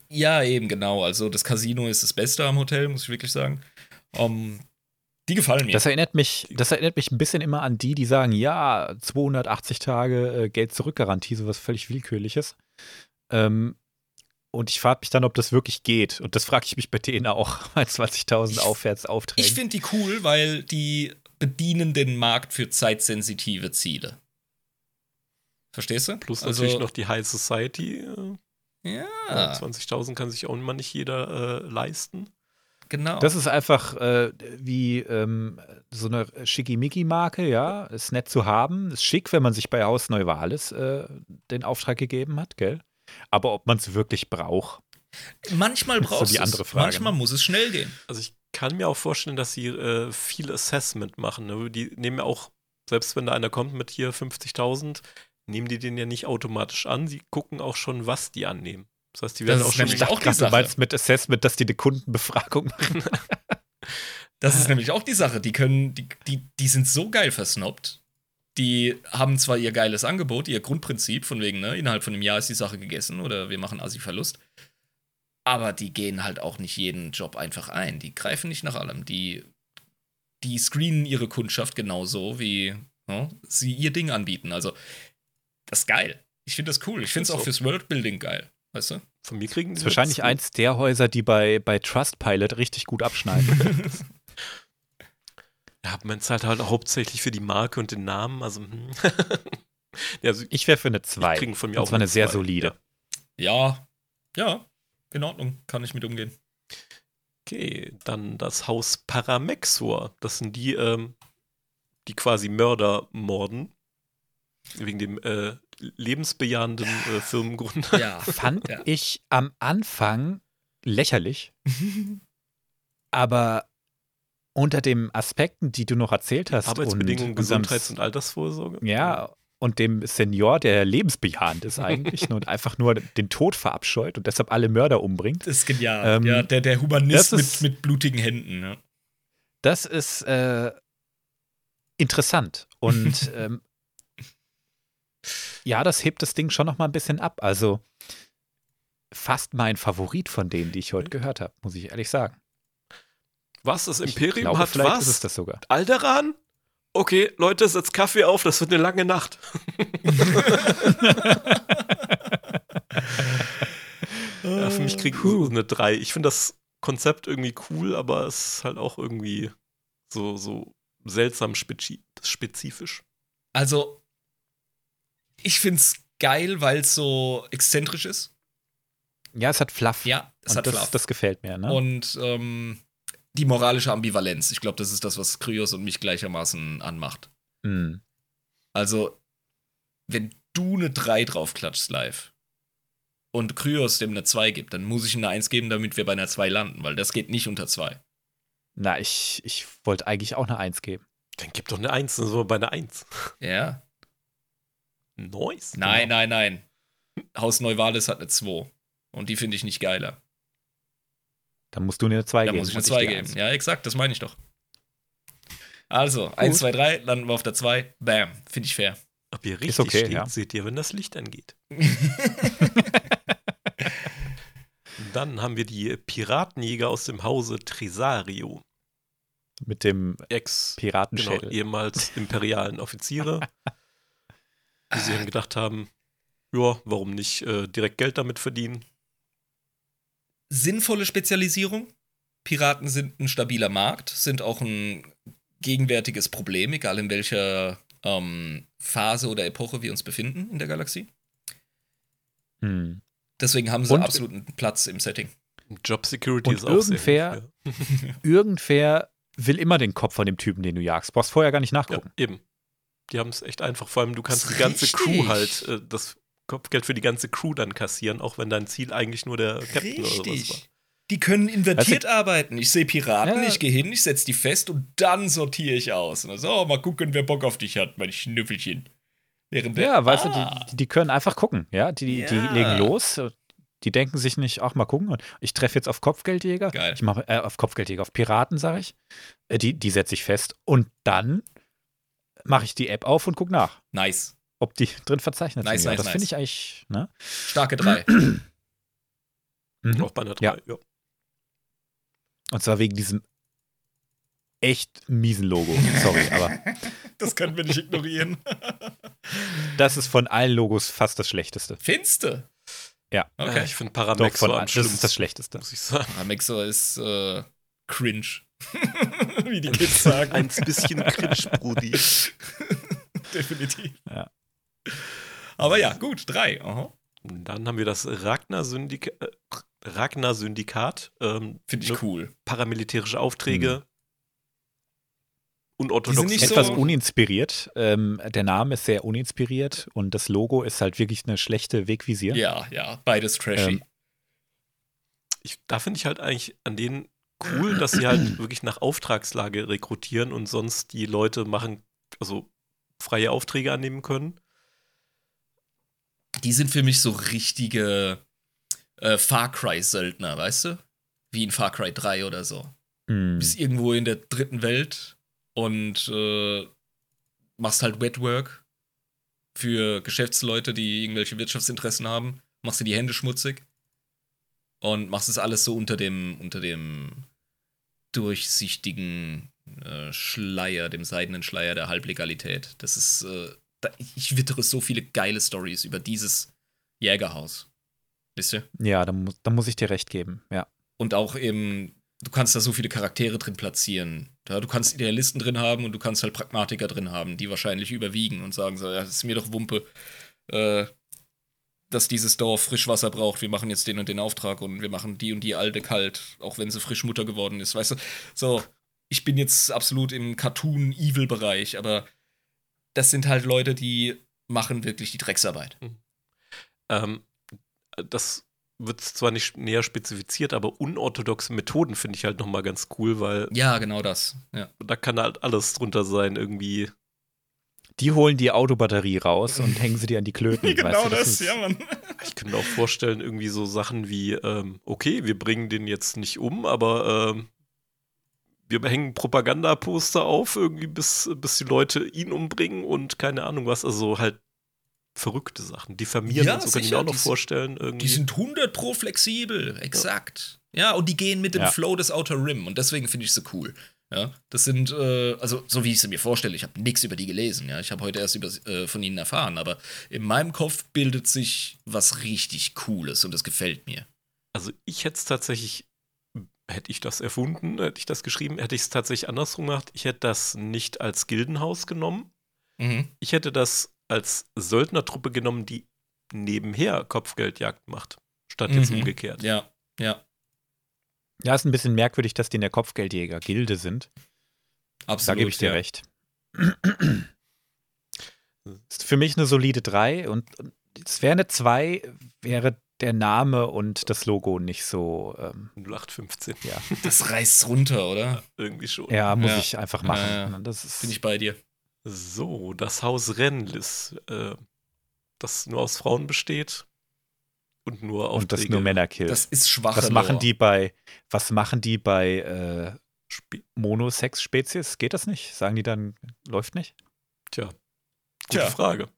Ja, eben, genau. Also das Casino ist das Beste am Hotel, muss ich wirklich sagen. Ähm, die gefallen mir. Das erinnert mich, das erinnert mich ein bisschen immer an die, die sagen, ja, 280 Tage äh, Geld zurückgarantie, sowas völlig willkürliches. Ähm, und ich frage mich dann, ob das wirklich geht. Und das frage ich mich bei denen auch, *laughs* bei 20.000 Ich- aufwärts Aufträgen. ich finde die cool, weil die bedienen den Markt für zeitsensitive Ziele. Verstehst du? Plus also, natürlich noch die High Society. Äh, Ja, 20.000 kann sich auch immer nicht jeder äh, leisten. genau. Das ist einfach äh, wie ähm, so eine Schickimicki-Marke, ja. Ist nett zu haben. Ist schick, wenn man sich bei Haus Neuwahles äh, den Auftrag gegeben hat, gell? Aber ob man es wirklich braucht. Manchmal *laughs* ist so brauchst die andere es. Frage, Manchmal muss es schnell gehen. Also ich kann mir auch vorstellen, dass sie äh, viel Assessment machen. Ne? Die nehmen ja auch, selbst wenn da einer kommt mit hier 50.000, nehmen die den ja nicht automatisch an. Sie gucken auch schon, was die annehmen. Das heißt, die Das werden ist auch schon nämlich auch die du mit Assessment, dass die eine Kundenbefragung machen. *laughs* Das ist *laughs* nämlich auch die Sache. Die können, die, die, die sind so geil versnobbt. Die haben zwar ihr geiles Angebot, ihr Grundprinzip, von wegen, ne, innerhalb von einem Jahr ist die Sache gegessen oder wir machen Assi-Verlust. Aber die gehen halt auch nicht jeden Job einfach ein. Die greifen nicht nach allem. Die, die screenen ihre Kundschaft genauso, wie ne, sie ihr Ding anbieten. Also, das ist geil. Ich finde das cool. Ich finde es auch fürs Worldbuilding geil. Weißt du? von mir kriegen. Das ist die wahrscheinlich eins der Häuser, die bei, bei Trustpilot richtig gut abschneiden. *laughs* Ja, man zahlt halt hauptsächlich für die Marke und den Namen. Also, hm. *laughs* ja, also Ich wäre für eine 2. kriegen von mir Und auch zwar eine sehr zwei, solide. Ja, ja, in Ordnung. Kann ich mit umgehen. Okay, dann das Haus Paramexor. Das sind die, ähm, die quasi Mörder morden. Wegen dem äh, lebensbejahenden äh, Firmengrund. Ja. *laughs* Fand Ja. ich am Anfang lächerlich, *laughs* aber unter den Aspekten, die du noch erzählt hast, Arbeitsbedingungen, und Gesundheits- und Altersvorsorge. Ja, und dem Senior, der lebensbejahend ist eigentlich *laughs* und einfach nur den Tod verabscheut und deshalb alle Mörder umbringt. Das ist genial. Ähm, ja, der, der Humanist ist- mit, mit blutigen Händen. Ja. Das ist äh, interessant und *laughs* ähm, ja, das hebt das Ding schon noch mal ein bisschen ab. Also fast mein Favorit von denen, die ich heute gehört habe, muss ich ehrlich sagen. Was? Das Ich Imperium glaube, hat was? ist es das sogar. Alderan? Okay, Leute, setzt Kaffee auf, das wird eine lange Nacht. *laughs* ja, für mich kriegt es eine 3. Ich finde das Konzept irgendwie cool, aber es ist halt auch irgendwie so, so seltsam spezi spezifisch. Also, ich find's geil, weil es so exzentrisch ist. Ja, es hat Fluff. Ja, es und hat das, Fluff. das gefällt mir. Ne? Und ähm, die moralische Ambivalenz. Ich glaube, das ist das, was Kryos und mich gleichermaßen anmacht. Hm. Also, wenn du eine 3 draufklatschst live und Kryos dem eine 2 gibt, dann muss ich ihm eine 1 geben, damit wir bei einer 2 landen, weil das geht nicht unter 2. Na, ich, ich wollte eigentlich auch eine Eins geben. Dann gib doch eine 1, dann sind wir bei einer 1. Ja. Nice. Nein, nein, nein. Haus Neuwahles hat eine 2. Und die finde ich nicht geiler. Dann musst du eine Zwei Da geben. muss ich eine und 2 die geben. Eins. Ja, exakt, das meine ich doch. Also, 1, 2, 3, landen wir auf der 2. Bam, finde ich fair. Ob ihr richtig okay, steht, ja. seht ihr, wenn das Licht angeht. *laughs* Dann haben wir die Piratenjäger aus dem Hause Tresario. Mit dem Ex, genau, ehemals imperialen Offiziere, *laughs* die sich dann gedacht haben, ja, warum nicht äh, direkt Geld damit verdienen? Sinnvolle Spezialisierung. Piraten sind ein stabiler Markt, sind auch ein gegenwärtiges Problem, egal in welcher ähm, Phase oder Epoche wir uns befinden in der Galaxie. Hm. Deswegen haben sie Und- absoluten Platz im Setting. Job Security Und ist auch sehr irgendwer- gut, *laughs* *laughs* Irgendwer will immer den Kopf von dem Typen, den du jagst. Brauchst vorher gar nicht nachgucken. ja, eben. Die haben es echt einfach. Vor allem, du kannst die ganze richtig. Crew halt, äh, das Kopfgeld für die ganze Crew dann kassieren, auch wenn dein Ziel eigentlich nur der Captain oder sowas war. Richtig. Die können invertiert arbeiten. Ich sehe Piraten, Ja. ich gehe hin, ich setze die fest und dann sortiere ich aus. Und dann so, oh, mal gucken, wer Bock auf dich hat, mein Schnüffelchen. Während der, Ja, weißt Ah. du, die, die können einfach gucken, ja. Die, die Ja. legen los. Die denken sich nicht, ach mal gucken, und ich treffe jetzt auf Kopfgeldjäger. Geil. Ich mache äh, auf Kopfgeldjäger, auf Piraten, sage ich. Äh, die die setze ich fest. Und dann mache ich die App auf und gucke nach, Nice. Ob die *laughs* drin verzeichnet Nice, sind. Nice, das finde nice. ich eigentlich, ne? Starke drei. *clears throat* Mhm. Auch bei einer 3. Ja. Ja. Und zwar wegen diesem echt miesen Logo. Sorry, aber *laughs* Das können wir nicht ignorieren. *laughs* das ist von allen Logos fast das schlechteste. Finste. Ja. Okay. Ich finde Doch, Paramexo von am. Das ist das schlechteste. muss ich sagen. Ramexo ist äh, cringe. Wie die Kids sagen. Ein bisschen cringe, Brudi. Definitiv. Ja. Aber ja, gut, drei. Aha. Dann haben wir das Ragnar-Syndikat. Äh, Ragnar-Syndikat. Ähm, Finde ich ne, cool. Paramilitärische Aufträge. Unorthodox. Die sind nicht Etwas so- uninspiriert. Ähm, der Name ist sehr uninspiriert und das Logo ist halt wirklich eine schlechte Wegvisier. Ja, ja, beides trashy. Ähm, ich, da finde ich halt eigentlich an denen cool, dass sie halt *clears throat* wirklich nach Auftragslage rekrutieren und sonst die Leute machen, also freie Aufträge annehmen können. Die sind für mich so richtige äh, Far Cry-Söldner, weißt du? Wie in Far Cry 3 oder so. hm. bist irgendwo in der dritten Welt und äh, machst halt Wetwork für Geschäftsleute, die irgendwelche Wirtschaftsinteressen haben. Machst dir die Hände schmutzig und machst es alles so unter dem, unter dem durchsichtigen äh, Schleier, dem seidenen Schleier der Halblegalität. Das ist, äh, da, ich wittere so viele geile Stories über dieses Jägerhaus. Wisst ihr? Ja, da, mu da muss ich dir recht geben. Ja. Und auch eben, du kannst da so viele Charaktere drin platzieren. Ja, du kannst Idealisten drin haben und du kannst halt Pragmatiker drin haben, die wahrscheinlich überwiegen und sagen so, ja, das ist mir doch Wumpe, äh, dass dieses Dorf Frischwasser braucht. Wir machen jetzt den und den Auftrag und wir machen die und die Alte kalt, auch wenn sie frisch Mutter geworden ist. Weißt du, so, ich bin jetzt absolut im Cartoon-Evil-Bereich, aber das sind halt Leute, die machen wirklich die Drecksarbeit. Ähm, das wird zwar nicht näher spezifiziert, aber unorthodoxe Methoden finde ich halt nochmal ganz cool, weil Ja, genau das. Ja. da kann halt alles drunter sein, irgendwie. Die holen die Autobatterie raus und hängen sie dir an die Klöten. *laughs* weißt du, ist- Mann. Ich könnte mir auch vorstellen, irgendwie so Sachen wie, ähm, okay, wir bringen den jetzt nicht um, aber ähm, wir hängen Propagandaposter auf, irgendwie, bis, bis die Leute ihn umbringen und keine Ahnung was. Also halt verrückte Sachen. Diffamieren Ja, und so kann ich sicher, mir auch noch die sind- vorstellen. Irgendwie. Die sind 100 pro flexibel, exakt. Ja, und die gehen mit dem Ja. Flow des Outer Rim und deswegen finde ich sie cool. Ja, das sind, äh, also so wie ich sie mir vorstelle, ich habe nichts über die gelesen, ja, ich habe heute erst über, äh, von ihnen erfahren, aber in meinem Kopf bildet sich was richtig Cooles und das gefällt mir. Also ich hätte es tatsächlich, hätte ich das erfunden, hätte ich das geschrieben, hätte ich es tatsächlich andersrum gemacht. Ich hätte das nicht als Gildenhaus genommen. Mhm. Ich hätte das als Söldnertruppe genommen, die nebenher Kopfgeldjagd macht. Statt jetzt Mhm. umgekehrt. Ja, ja, Ja, ist ein bisschen merkwürdig, dass die in der Kopfgeldjäger-Gilde sind. absolut. Da gebe ich dir ja. recht. Ist für mich eine solide 3 und und es wäre eine 2, wäre der Name und das Logo nicht so, ähm, 0815. ja, *laughs* Das reißt runter, oder? Irgendwie schon. ja, muss Ja. ich einfach machen. Ja, ja. Das ist, Bin ich bei dir. So, das Haus Renlis, äh, das nur aus Frauen besteht und nur und das nur Männer killt. Das ist schwach. was machen die bei, was machen die bei äh, Spe Monosex-Spezies? Geht das nicht? Sagen die dann, läuft nicht? Tja, gute Tja. Frage.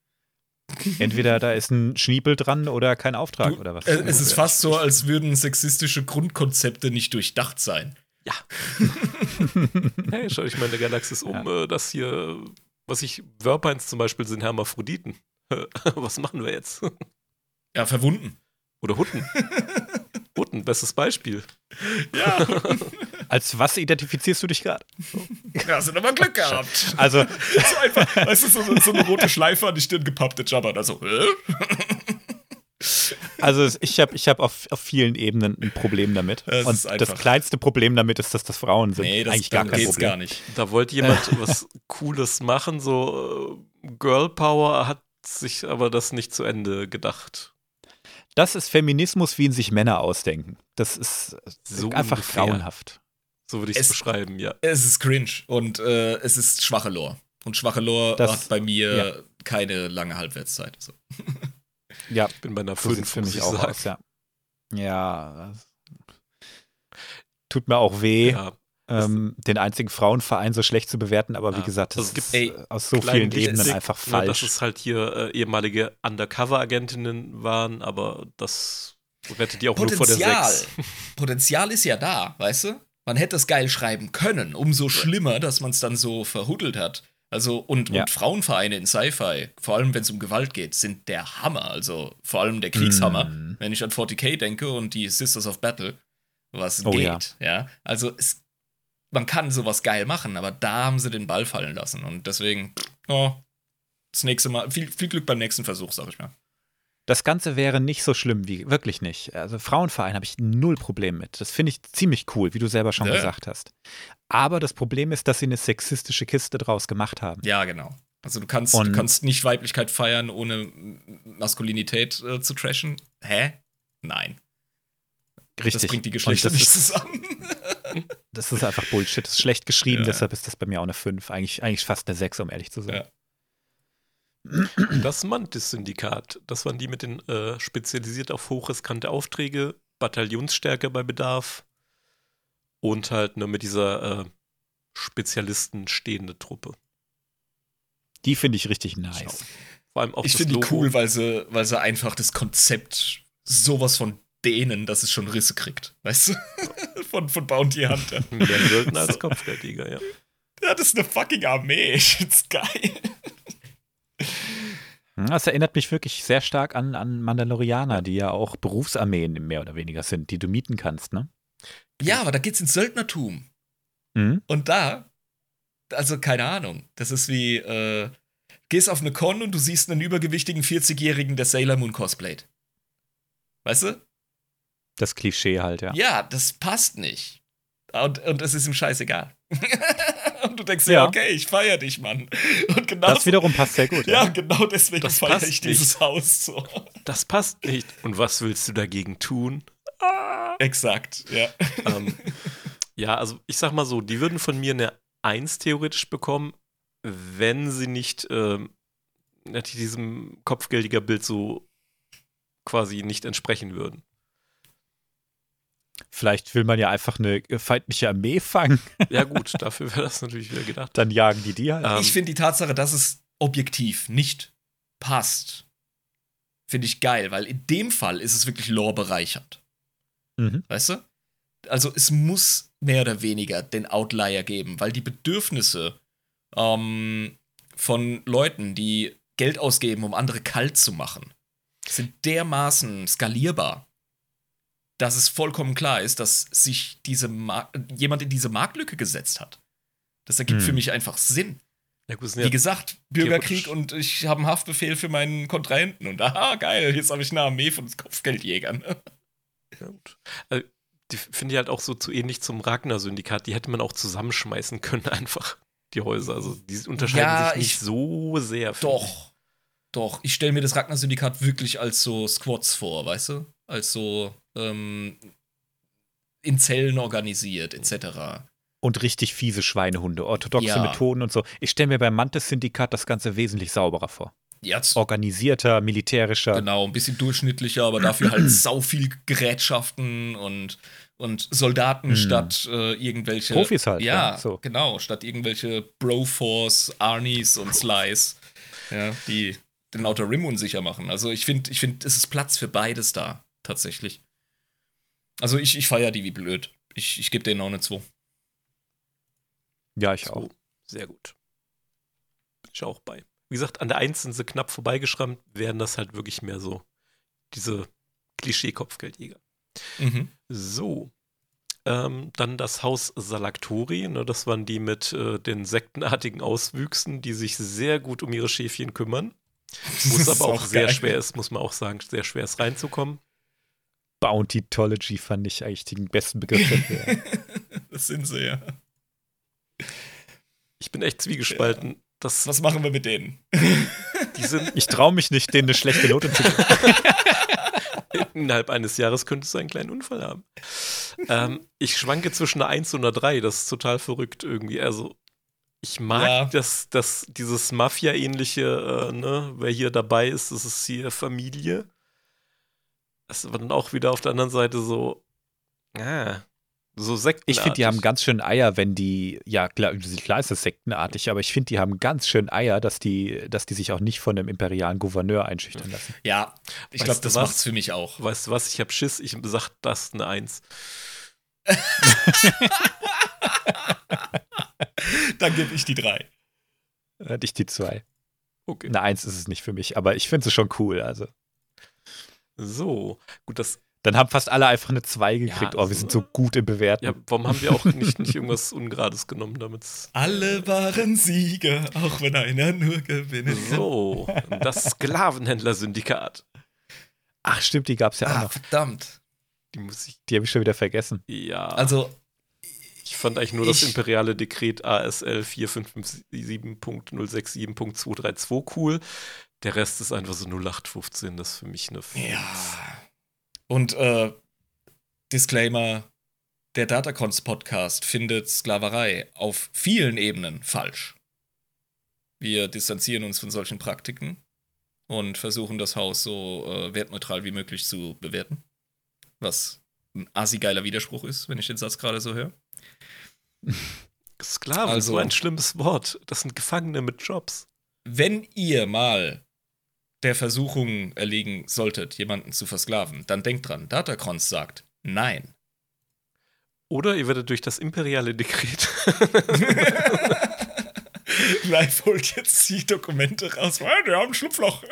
Entweder da ist ein Schniepel dran oder kein Auftrag Du, oder was? äh, es ist fast so, als würden sexistische Grundkonzepte nicht durchdacht sein. *laughs* Hey, schau dich mal in der Galaxis um, äh, das hier, was ich, Verpines zum Beispiel sind Hermaphroditen. *laughs* was machen wir jetzt? Ja, verwunden. Oder Hutten. *laughs* Hutten, bestes Beispiel. Ja, Als was identifizierst du dich gerade? *laughs* hast du aber Glück gehabt. Also, *laughs* so einfach, weißt du, so, so eine rote Schleife an die Stirn gepappte Jabba. *laughs* Also, hä? also ich habe ich hab auf, auf vielen Ebenen ein Problem damit. Es Und das kleinste Problem damit ist, dass das Frauen sind. Nee, das Eigentlich gar kein geht's Problem. gar nicht. Da wollte jemand was Cooles machen, so äh, Girl Power hat sich aber das nicht zu Ende gedacht. Das ist Feminismus, wie ihn sich Männer ausdenken. Das ist So einfach ungefähr. grauenhaft. So würde ich es Es- beschreiben, ja. Es ist cringe und äh, es ist schwache Lore. Und schwache Lore Das- hat bei mir ja. keine lange Halbwertszeit. So. *laughs* Ja, Ich bin bei einer so sieht 5 für mich ich auch aus, ja. Ja. das Tut mir auch weh, Ja, ähm, den einzigen Frauenverein so schlecht zu bewerten, aber wie Ja, gesagt, das also es gibt, ist ey, äh, aus so vielen Ebenen Lichtblick, einfach ne, dass falsch. es halt hier äh, ehemalige Undercover-Agentinnen waren, aber das rettet die auch nur vor der Potenzial. 6. *laughs* Potenzial ist ja da, weißt du? Man hätte es geil schreiben können. Umso schlimmer, dass man es dann so verhuddelt hat. Also, und, Ja. und Frauenvereine in Sci-Fi, vor allem wenn es um Gewalt geht, sind der Hammer. Also vor allem der Kriegshammer. Mm. Wenn ich an 40k denke und die Sisters of Battle, was Oh, geht. Ja. Also es, man kann sowas geil machen, aber da haben sie den Ball fallen lassen. Und deswegen, oh, das nächste Mal, viel, viel Glück beim nächsten Versuch, sag ich mal. Das Ganze wäre nicht so schlimm wie, wirklich nicht. Also Frauenverein habe ich null Problem mit. Das finde ich ziemlich cool, wie du selber schon Ja. gesagt hast. Aber das Problem ist, dass sie eine sexistische Kiste draus gemacht haben. Ja, genau. Also du kannst, du Und- kannst nicht Weiblichkeit feiern, ohne Maskulinität äh, zu trashen. Hä? Nein. Richtig. Das bringt die Geschlechter nicht zusammen. *laughs* das ist einfach Bullshit. Das ist schlecht geschrieben, Ja. deshalb ist das bei mir auch eine 5. Eigentlich, eigentlich fast eine 6, um ehrlich zu sein. Ja. Das Mantis-Syndikat, das waren die mit den äh, spezialisiert auf hochriskante Aufträge, Bataillonsstärke bei Bedarf und halt nur mit dieser äh, Spezialisten stehende Truppe. Die finde ich richtig nice. Vor allem auch ich finde die cool, weil sie, weil sie einfach das Konzept sowas von denen, dass es schon Risse kriegt. Weißt du? *laughs* von, von Bounty Hunter. *laughs* Mehr Söldner als So. Kopfgeldjäger, ja. Ja, das ist eine fucking Armee. *laughs* Ich find's geil. Hm, Das erinnert mich wirklich sehr stark an, an Mandalorianer, die ja auch Berufsarmeen mehr oder weniger sind, die du mieten kannst, ne? Ja, aber da geht's ins Söldnertum. Mhm. Und da, also keine Ahnung, das ist wie, äh, gehst auf eine Con und du siehst einen übergewichtigen 40-Jährigen, der Sailor Moon cosplayt. Weißt du? Das Klischee halt, ja. Ja, das passt nicht. Und, und es ist ihm scheißegal. *laughs* *laughs* und du denkst dir, Ja. okay, ich feier dich, Mann. Und genau Das wiederum passt sehr gut. ja, genau deswegen Das feiere passt ich dieses Haus so. Das passt nicht. Und was willst du dagegen tun? Exakt, ja. ähm, ja, also ich sag mal so, die würden von mir eine 1 theoretisch bekommen, wenn sie nicht ähm, natürlich diesem kopfgeldiger Bild so quasi nicht entsprechen würden. Vielleicht will man ja einfach eine feindliche Armee fangen, Ja gut, dafür wäre das natürlich wieder gedacht. dann jagen die die halt. Ähm, ich finde die Tatsache, dass es objektiv nicht passt, finde ich geil, weil in dem Fall ist es wirklich Lore bereichert. Mhm. Weißt du? Also es muss mehr oder weniger den Outlier geben, weil die Bedürfnisse ähm, von Leuten, die Geld ausgeben, um andere kalt zu machen, sind dermaßen skalierbar, dass es vollkommen klar ist, dass sich diese Mar jemand in diese Marktlücke gesetzt hat. Das ergibt Hm. für mich einfach Sinn. ja, gut, Wie ja, gesagt, Bürgerkrieg und ich habe einen Haftbefehl für meinen Kontrahenten und aha, geil, jetzt habe ich eine Armee von Kopfgeldjägern. *laughs* ja, gut. Also, die finde ich halt auch so zu ähnlich zum Ragnar-Syndikat. Die hätte man auch zusammenschmeißen können, *laughs* einfach, die Häuser. Also die unterscheiden Ja, sich nicht ich- so sehr. Doch. Doch, ich stelle mir das Ragnar-Syndikat wirklich als so Squads vor, weißt du? Als so ähm, in Zellen organisiert, etc. Und richtig fiese Schweinehunde, orthodoxe Ja. Methoden und so. Ich stelle mir beim Mantis-Syndikat das Ganze wesentlich sauberer vor. Jetzt Organisierter, militärischer. genau, ein bisschen durchschnittlicher, aber dafür halt *clears throat* sau viel Gerätschaften und, und Soldaten Hm. statt äh, irgendwelche. Profis halt, Ja, ja, so. genau, statt irgendwelche Broforce, Arnies und Slice, ja, die den Outer Rim unsicher machen. Also ich finde, ich finde, es ist Platz für beides da, tatsächlich. Also ich, ich feiere die wie blöd. Ich, ich gebe denen auch eine 2. Ja, ich auch. So, sehr gut. Bin ich auch bei. Wie gesagt, an der 1 sind sie knapp vorbeigeschrammt, werden das halt wirklich mehr so diese Klischee-Kopfgeldjäger. Mhm. So. Ähm, dann das Haus Salaktori, ne, das waren die mit äh, den sektenartigen Auswüchsen, die sich sehr gut um ihre Schäfchen kümmern. Wo es *laughs* aber auch sehr geil. schwer ist, muss man auch sagen, sehr schwer ist reinzukommen. Bounty-Tology fand ich eigentlich den besten Begriff dafür. *laughs* das sind sie, ja. Ich bin echt zwiegespalten. Das, Was machen wir mit denen? *laughs* Die sind Ich traue mich nicht, denen eine schlechte Note zu geben. innerhalb eines Jahres könntest du einen kleinen Unfall haben. Ähm, ich schwanke zwischen einer 1 und einer 3. Das ist total verrückt irgendwie. Also, ich mag Ja. das, das, dieses Mafia-ähnliche, äh, ne, wer hier dabei ist, das ist hier Familie. Das war dann auch wieder auf der anderen Seite so, ah, so Sekten. Ich finde, die haben ganz schön Eier, wenn die, ja klar, klar ist das sektenartig, aber ich finde, die haben ganz schön Eier, dass die, dass die sich auch nicht von dem imperialen Gouverneur einschüchtern lassen. Ja, ich glaube, das was? macht's für mich auch. Weißt du was, ich hab Schiss, ich sag das eine 1. *laughs* *laughs* Dann gebe ich die drei. Hatte ich die zwei. Okay. Eine Eins ist es nicht für mich, aber ich finde es schon cool. Also. So, gut, das Dann haben fast alle einfach eine 2 gekriegt. Ja, oh, wir sind so gut im Bewerten. Ja, warum haben wir auch nicht, nicht irgendwas Ungerades genommen, damit *laughs* Alle waren Sieger, auch wenn einer nur gewinnen kann. So, das Sklavenhändler-Syndikat. Ach, stimmt, die gab es ja auch Ah, noch. verdammt. Die muss ich. Die habe ich schon wieder vergessen. Ja. Also, ich fand eigentlich nur das ich- imperiale Dekret ASL 4557.067.232 cool. Der Rest ist einfach so 0815. Das ist für mich eine. Fünf. ja. Und äh, Disclaimer: Der Datacons Podcast findet Sklaverei auf vielen Ebenen falsch. Wir distanzieren uns von solchen Praktiken und versuchen das Haus so äh, wertneutral wie möglich zu bewerten. Was ein assi-geiler Widerspruch ist, wenn ich den Satz gerade so höre. Sklaven, Also- so ein schlimmes Wort. Das sind Gefangene mit Jobs. Wenn ihr mal der Versuchung erlegen solltet, jemanden zu versklaven, dann denkt dran, Datacrons sagt nein. Oder ihr werdet durch das imperiale Dekret. *laughs* Live holt jetzt die Dokumente raus. Ja, Die haben ein Schlupfloch.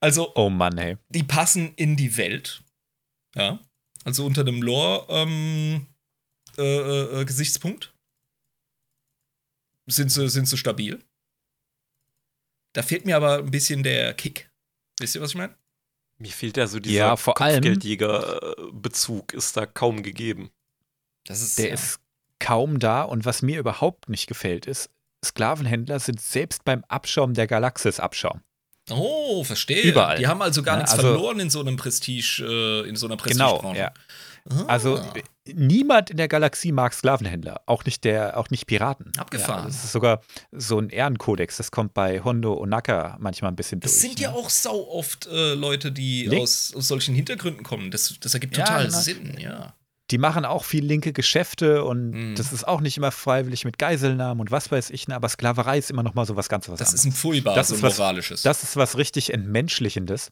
Also, Oh Mann, hey. die passen in die Welt. Ja. Also unter dem Lore-Gesichtspunkt sind, sie, sind sie stabil. Da fehlt mir aber ein bisschen der Kick. Wisst ihr, was ich meine? Mir fehlt ja so dieser Ja, vor allem- Kopfgeldjäger-Bezug, ist da kaum gegeben. Das ist, Der ja. ist kaum da und was mir überhaupt nicht gefällt, ist, Sklavenhändler sind selbst beim Abschaum der Galaxis Abschaum. Oh, verstehe. Überall. Die haben also gar Ja, nichts also- verloren in so einem Prestige, äh, in so einer Genau, Prestigebranche. ja. Ah. Also niemand in der Galaxie mag Sklavenhändler, auch nicht der, auch nicht Piraten. Abgefahren. Ja, das ist sogar so ein Ehrenkodex. Das kommt bei Hondo Onaka manchmal ein bisschen das durch. sind ne? ja auch sau oft äh, Leute, die aus, aus solchen Hintergründen kommen. Das, das ergibt Ja, total genau. Sinn, ja. Die machen auch viel linke Geschäfte und Mhm. das ist auch nicht immer freiwillig mit Geiselnahmen und was weiß ich, ne? aber Sklaverei ist immer noch mal so was ganz was Das anderes. ist ein Pfui-Bar, Das ist ein was- moralisches. Das ist was richtig Entmenschlichendes.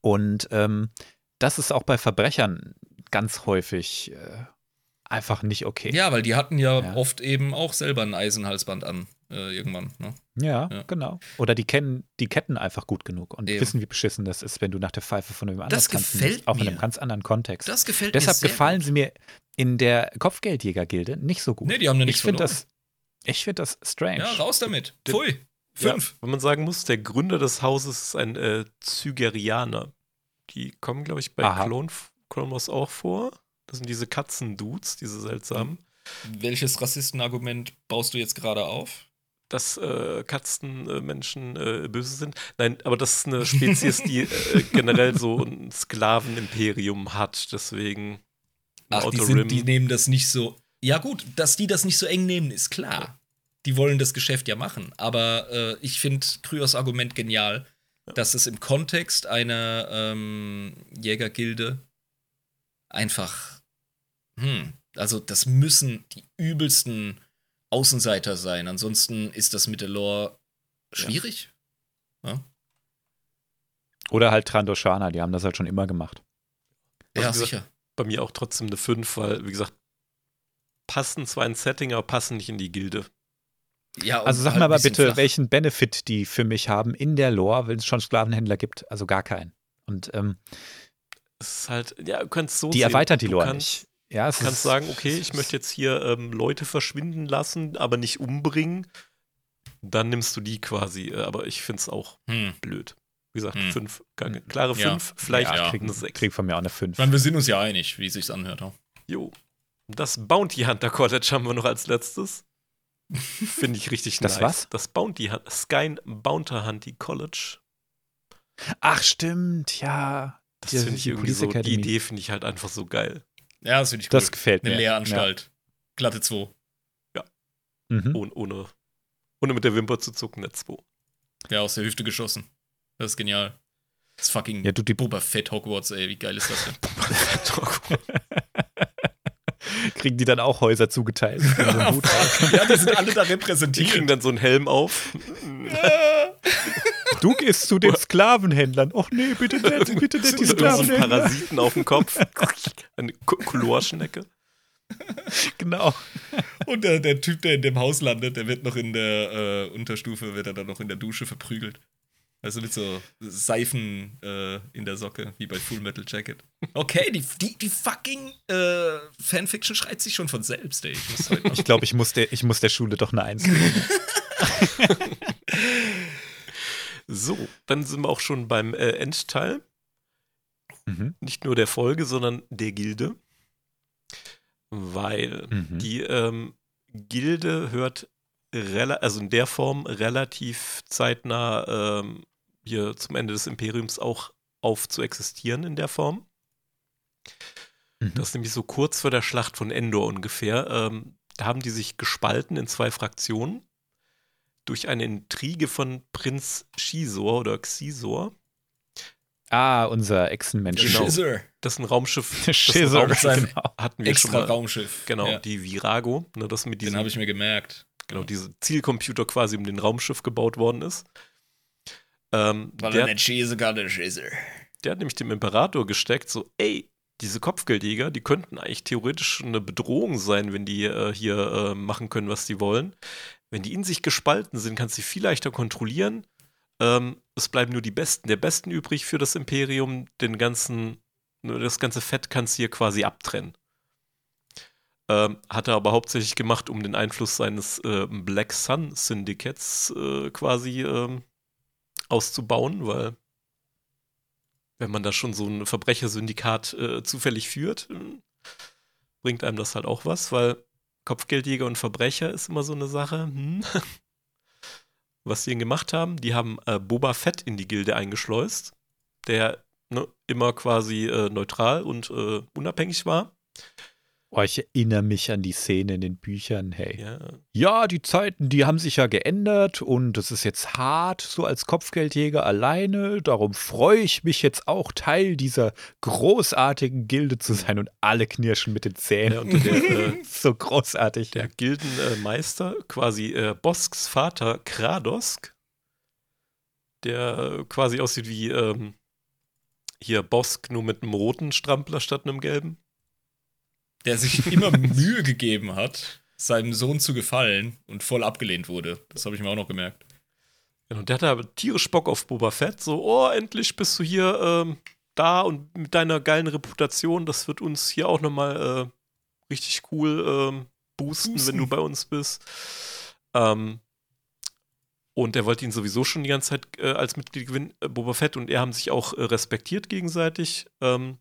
Und ähm, das ist auch bei Verbrechern ganz häufig äh, einfach nicht okay. ja, weil die hatten ja, Ja. oft eben auch selber ein Eisenhalsband an, äh, irgendwann. Ne? Ja, Ja. genau. Oder die kennen die Ketten einfach gut genug und Eben. wissen, wie beschissen das ist, wenn du nach der Pfeife von einem anderen Das gefällt musst, auch in einem ganz anderen Kontext. Das gefällt Deshalb mir sehr gefallen gut. sie mir in der Kopfgeldjäger-Gilde nicht so gut. Nee, die haben ja nichts ich finde verloren. das, ich finde das strange. Ja, raus damit. Pfui. Fünf. Ja, wenn man sagen muss, der Gründer des Hauses ist ein äh, Zygerianer. Die kommen, glaube ich, bei Aha. Clone, Clone Wars auch vor. Das sind diese Katzen-Dudes, diese seltsamen. Welches Rassistenargument baust du jetzt gerade auf? Dass äh, Katzenmenschen äh, böse sind. Nein, aber das ist eine Spezies, die äh, *laughs* generell so ein Sklavenimperium hat. Deswegen. Ach, die, sind, die nehmen das nicht so. Ja, gut, dass die das nicht so eng nehmen, ist klar. Die wollen das Geschäft ja machen. Aber äh, ich finde Kryos Argument genial, dass es im Kontext einer ähm, Jägergilde einfach. Hm, also, das müssen die übelsten Außenseiter sein. Ansonsten ist das mit der Lore schwierig. Oder halt Trandoshana, die haben das halt schon immer gemacht. Also Ja, gesagt, sicher. bei mir auch trotzdem eine 5, weil, wie gesagt, passen zwar ins Setting, aber passen nicht in die Gilde. Ja, Also sag halt mir ein aber bitte, flach. welchen Benefit die für mich haben in der Lore, wenn es schon Sklavenhändler gibt. Also gar keinen. Und ähm, Es ist halt, ja, du kannst so die sehen. erweitern die Lore kannst, nicht. Ja, es Du kannst ist, sagen, okay, ich möchte jetzt hier ähm, Leute verschwinden lassen, aber nicht umbringen. Dann nimmst du die quasi. äh, Aber ich finde es auch Hm. blöd. Wie gesagt, Hm. fünf, gar- klare Ja. fünf, vielleicht Ja. krieg, eine sechs. krieg von mir auch eine 5. Ich meine, wir sind uns ja einig, wie es sich anhört. ja. Jo. Das Bounty Hunter College haben wir noch als letztes. *laughs* Finde ich richtig Das nice. was? Das Bounty Hunt, Sky Bounty Hunty College. Ach, stimmt, ja. Das Die- finde ich irgendwie so, die. Idee finde ich halt einfach so geil. Ja, das finde ich cool. Das gefällt Eine mir. Lehranstalt. Glatte 2. Ja. Mhm. Ohne, ohne, ohne mit der Wimper zu zucken, nicht zwei. Ja, aus der Hüfte geschossen. Das ist genial. Das ist fucking Ja, du, die Boba Fett Hogwarts, ey, wie geil ist das denn? *laughs* *laughs* *laughs* kriegen die dann auch Häuser zugeteilt. Ja, die sind alle da Die kriegen repräsentiert. dann so einen Helm auf. Du gehst zu den Sklavenhändlern. Och nee, bitte nicht, *laughs* bitte nicht die irgend so Sklavenhändler. Parasiten auf dem Kopf. *laughs* Eine Colorschnecke. Genau. Und der, der Typ, der in dem Haus landet, der wird noch in der äh, Unterstufe, wird er dann noch in der Dusche verprügelt. Also mit so Seifen äh, in der Socke, wie bei Full Metal Jacket. Okay, die, die, die fucking äh, Fanfiction schreit sich schon von selbst, ey. Ich *laughs* Ich glaube, ich muss, der, ich muss der Schule doch eine Eins geben. So, dann sind wir auch schon beim äh, Endteil. Mhm. Nicht nur der Folge, sondern der Gilde. Weil Mhm. die ähm, Gilde hört also in der Form relativ zeitnah ähm, hier zum Ende des Imperiums auch auf zu existieren in der Form. Mhm. Das ist nämlich so kurz vor der Schlacht von Endor ungefähr. Ähm, da haben die sich gespalten in zwei Fraktionen durch eine Intrige von Prinz Xizor oder Xizor. Ah, unser Echsenmensch. Genau. Das ist ein Raumschiff. *laughs* Das ist ein Schisor. Raumschiff Sein- Genau. hatten wir schon Extra mal. Raumschiff. Genau, Ja, die Virago. Ne, das mit den diesem, habe ich mir gemerkt. genau, diese Zielcomputer quasi um den Raumschiff gebaut worden ist. Ähm, Weil der, er kann, der Schisser. der hat nämlich dem Imperator gesteckt, so, ey, diese Kopfgeldjäger, die könnten eigentlich theoretisch eine Bedrohung sein, wenn die äh, hier äh, machen können, was die wollen. Wenn die in sich gespalten sind, kannst du sie viel leichter kontrollieren. Ähm, es bleiben nur die Besten der Besten übrig für das Imperium. Den ganzen, nur das ganze Fett kannst du hier quasi abtrennen. Ähm, hat er aber hauptsächlich gemacht, um den Einfluss seines äh, Black Sun Syndicats äh, quasi ähm, auszubauen, weil wenn man da schon so ein Verbrechersyndikat äh, zufällig führt, äh, bringt einem das halt auch was, weil Kopfgeldjäger und Verbrecher ist immer so eine Sache. Hm. *laughs* Was die denn gemacht haben, die haben äh, Boba Fett in die Gilde eingeschleust, der ne, immer quasi äh, neutral und äh, unabhängig war. Oh, ich erinnere mich an die Szene in den Büchern. Hey. Ja, Ja, die Zeiten, die haben sich ja geändert und es ist jetzt hart, so als Kopfgeldjäger alleine. Darum freue ich mich jetzt auch, Teil dieser großartigen Gilde zu sein und alle knirschen mit den Zähnen. Ja, und der, äh, *laughs* so großartig. der Gildenmeister, quasi äh, Bosks Vater Kradosk, der äh, quasi aussieht wie ähm, hier Bosk, nur mit einem roten Strampler statt einem gelben. Der sich *laughs* immer Mühe gegeben hat, seinem Sohn zu gefallen und voll abgelehnt wurde. Das habe ich mir auch noch gemerkt. Ja, und der hatte aber tierisch Bock auf Boba Fett. So, oh, endlich bist du hier ähm, da und mit deiner geilen Reputation, das wird uns hier auch nochmal äh, richtig cool ähm, boosten, Boosten. wenn du bei uns bist. Ähm, und er wollte ihn sowieso schon die ganze Zeit äh, als Mitglied gewinnen, äh, Boba Fett und er haben sich auch äh, respektiert gegenseitig. Ähm,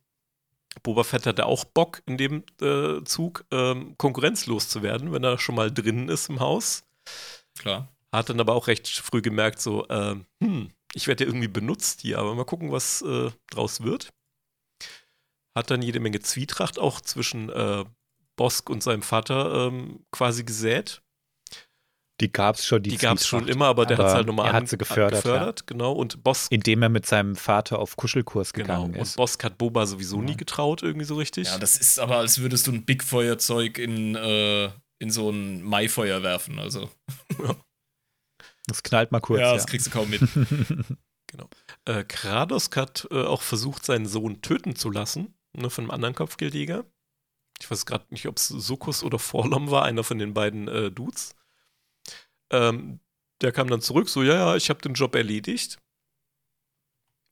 Boba Fett hatte auch Bock in dem äh, Zug ähm, konkurrenzlos zu werden, wenn er schon mal drinnen ist im Haus. Klar. Hat dann aber auch recht früh gemerkt, so, ähm, hm, ich werde ja irgendwie benutzt hier, aber mal gucken, was äh, draus wird. Hat dann jede Menge Zwietracht auch zwischen äh, Bosk und seinem Vater ähm, quasi gesät. Die gab es schon, die, Die, gab es schon immer, aber der hat es halt nochmal er hat sie gefördert, gefördert genau. Und Bosk, Indem er mit seinem Vater auf Kuschelkurs genau. gegangen Und ist. Bosk hat Boba sowieso Ja. nie getraut, irgendwie so richtig. Ja, das ist aber, als würdest du ein Big Feuerzeug in, äh, in so ein Maifeuer werfen. Also, *laughs* Das knallt mal kurz. ja, Ja, das kriegst du kaum mit. *laughs* Äh, Kratos hat äh, auch versucht, seinen Sohn töten zu lassen, ne, von einem anderen Kopfgeldjäger. Ich weiß gerade nicht, ob es Sokus oder Forlom war, einer von den beiden äh, Dudes. Ähm, der kam dann zurück, so, ja, ja, ich habe den Job erledigt.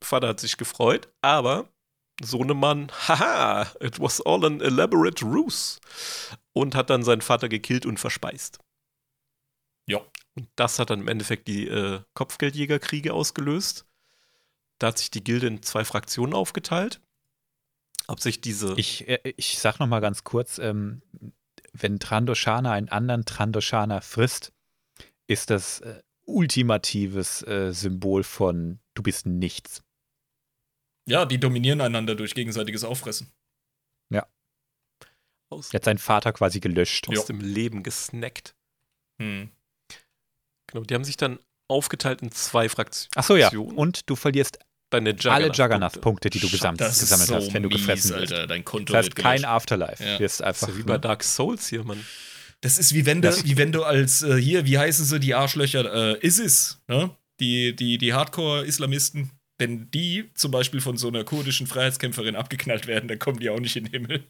Vater hat sich gefreut, aber Sohnemann, *laughs* haha, it was all an elaborate ruse. Und hat dann seinen Vater gekillt und verspeist. Ja. Und das hat dann im Endeffekt die äh, Kopfgeldjägerkriege ausgelöst. Da hat sich die Gilde in zwei Fraktionen aufgeteilt. Ob sich diese. Ich, äh, ich sag noch mal ganz kurz, ähm, wenn Trandoshana einen anderen Trandoshana frisst, ist das äh, ultimatives äh, Symbol von du bist nichts. Ja, die dominieren einander durch gegenseitiges Auffressen. Aus, Er hat seinen Vater quasi gelöscht. aus Ja. dem Leben gesnackt. Hm. Genau, die haben sich dann aufgeteilt in zwei Fraktionen. Achso, ja. Und du verlierst Deine alle Juggernaut-Punkte. Die du gesamt, Das ist gesammelt so hast, wenn du mies, gefressen wirst. Alter. Dein Konto Das heißt, wird kein gelöscht. Afterlife. Ja. Du wirst Das einfach ist ja wie bei ne? Dark Souls hier, Mann. Das ist wie wenn du, wie wenn du als äh, hier, wie heißen sie, die Arschlöcher, äh, ISIS, ne? Die, die, die Hardcore-Islamisten, wenn die zum Beispiel von so einer kurdischen Freiheitskämpferin abgeknallt werden, dann kommen die auch nicht in den Himmel.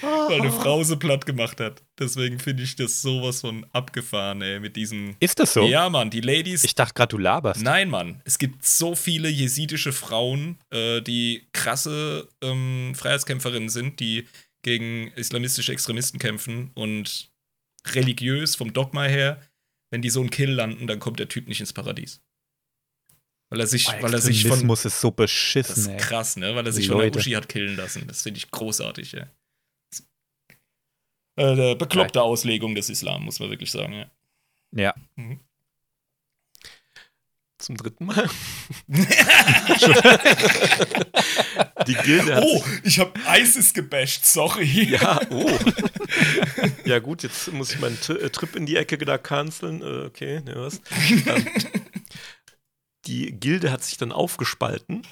Weil eine Frau sie platt gemacht hat. Deswegen finde ich das sowas von abgefahren, ey, mit diesen. Ist das so? Ja, Mann, die Ladies. Ich dachte gerade, du laberst. Nein, Mann. Es gibt so viele jesidische Frauen, äh, die krasse ähm, Freiheitskämpferinnen sind, die gegen islamistische Extremisten kämpfen und religiös vom Dogma her, wenn die so einen Kill landen, dann kommt der Typ nicht ins Paradies. Weil er sich, weil er sich von. Ist so Das beschissen, ist ey. krass, ne? Weil er sich von Leute. der Uschi hat killen lassen. Das finde ich großartig, ja. Äh, bekloppte Auslegung des Islam, muss man wirklich sagen, ja. Ja. Zum dritten Mal. *laughs* Die Gilde hat Oh, ich habe ISIS gebasht, sorry. Ja, oh. *laughs* ja, gut, jetzt muss ich meinen Tri- äh, Trip in die Ecke da canceln. Äh, okay, ne, was? ähm, die Gilde hat sich dann aufgespalten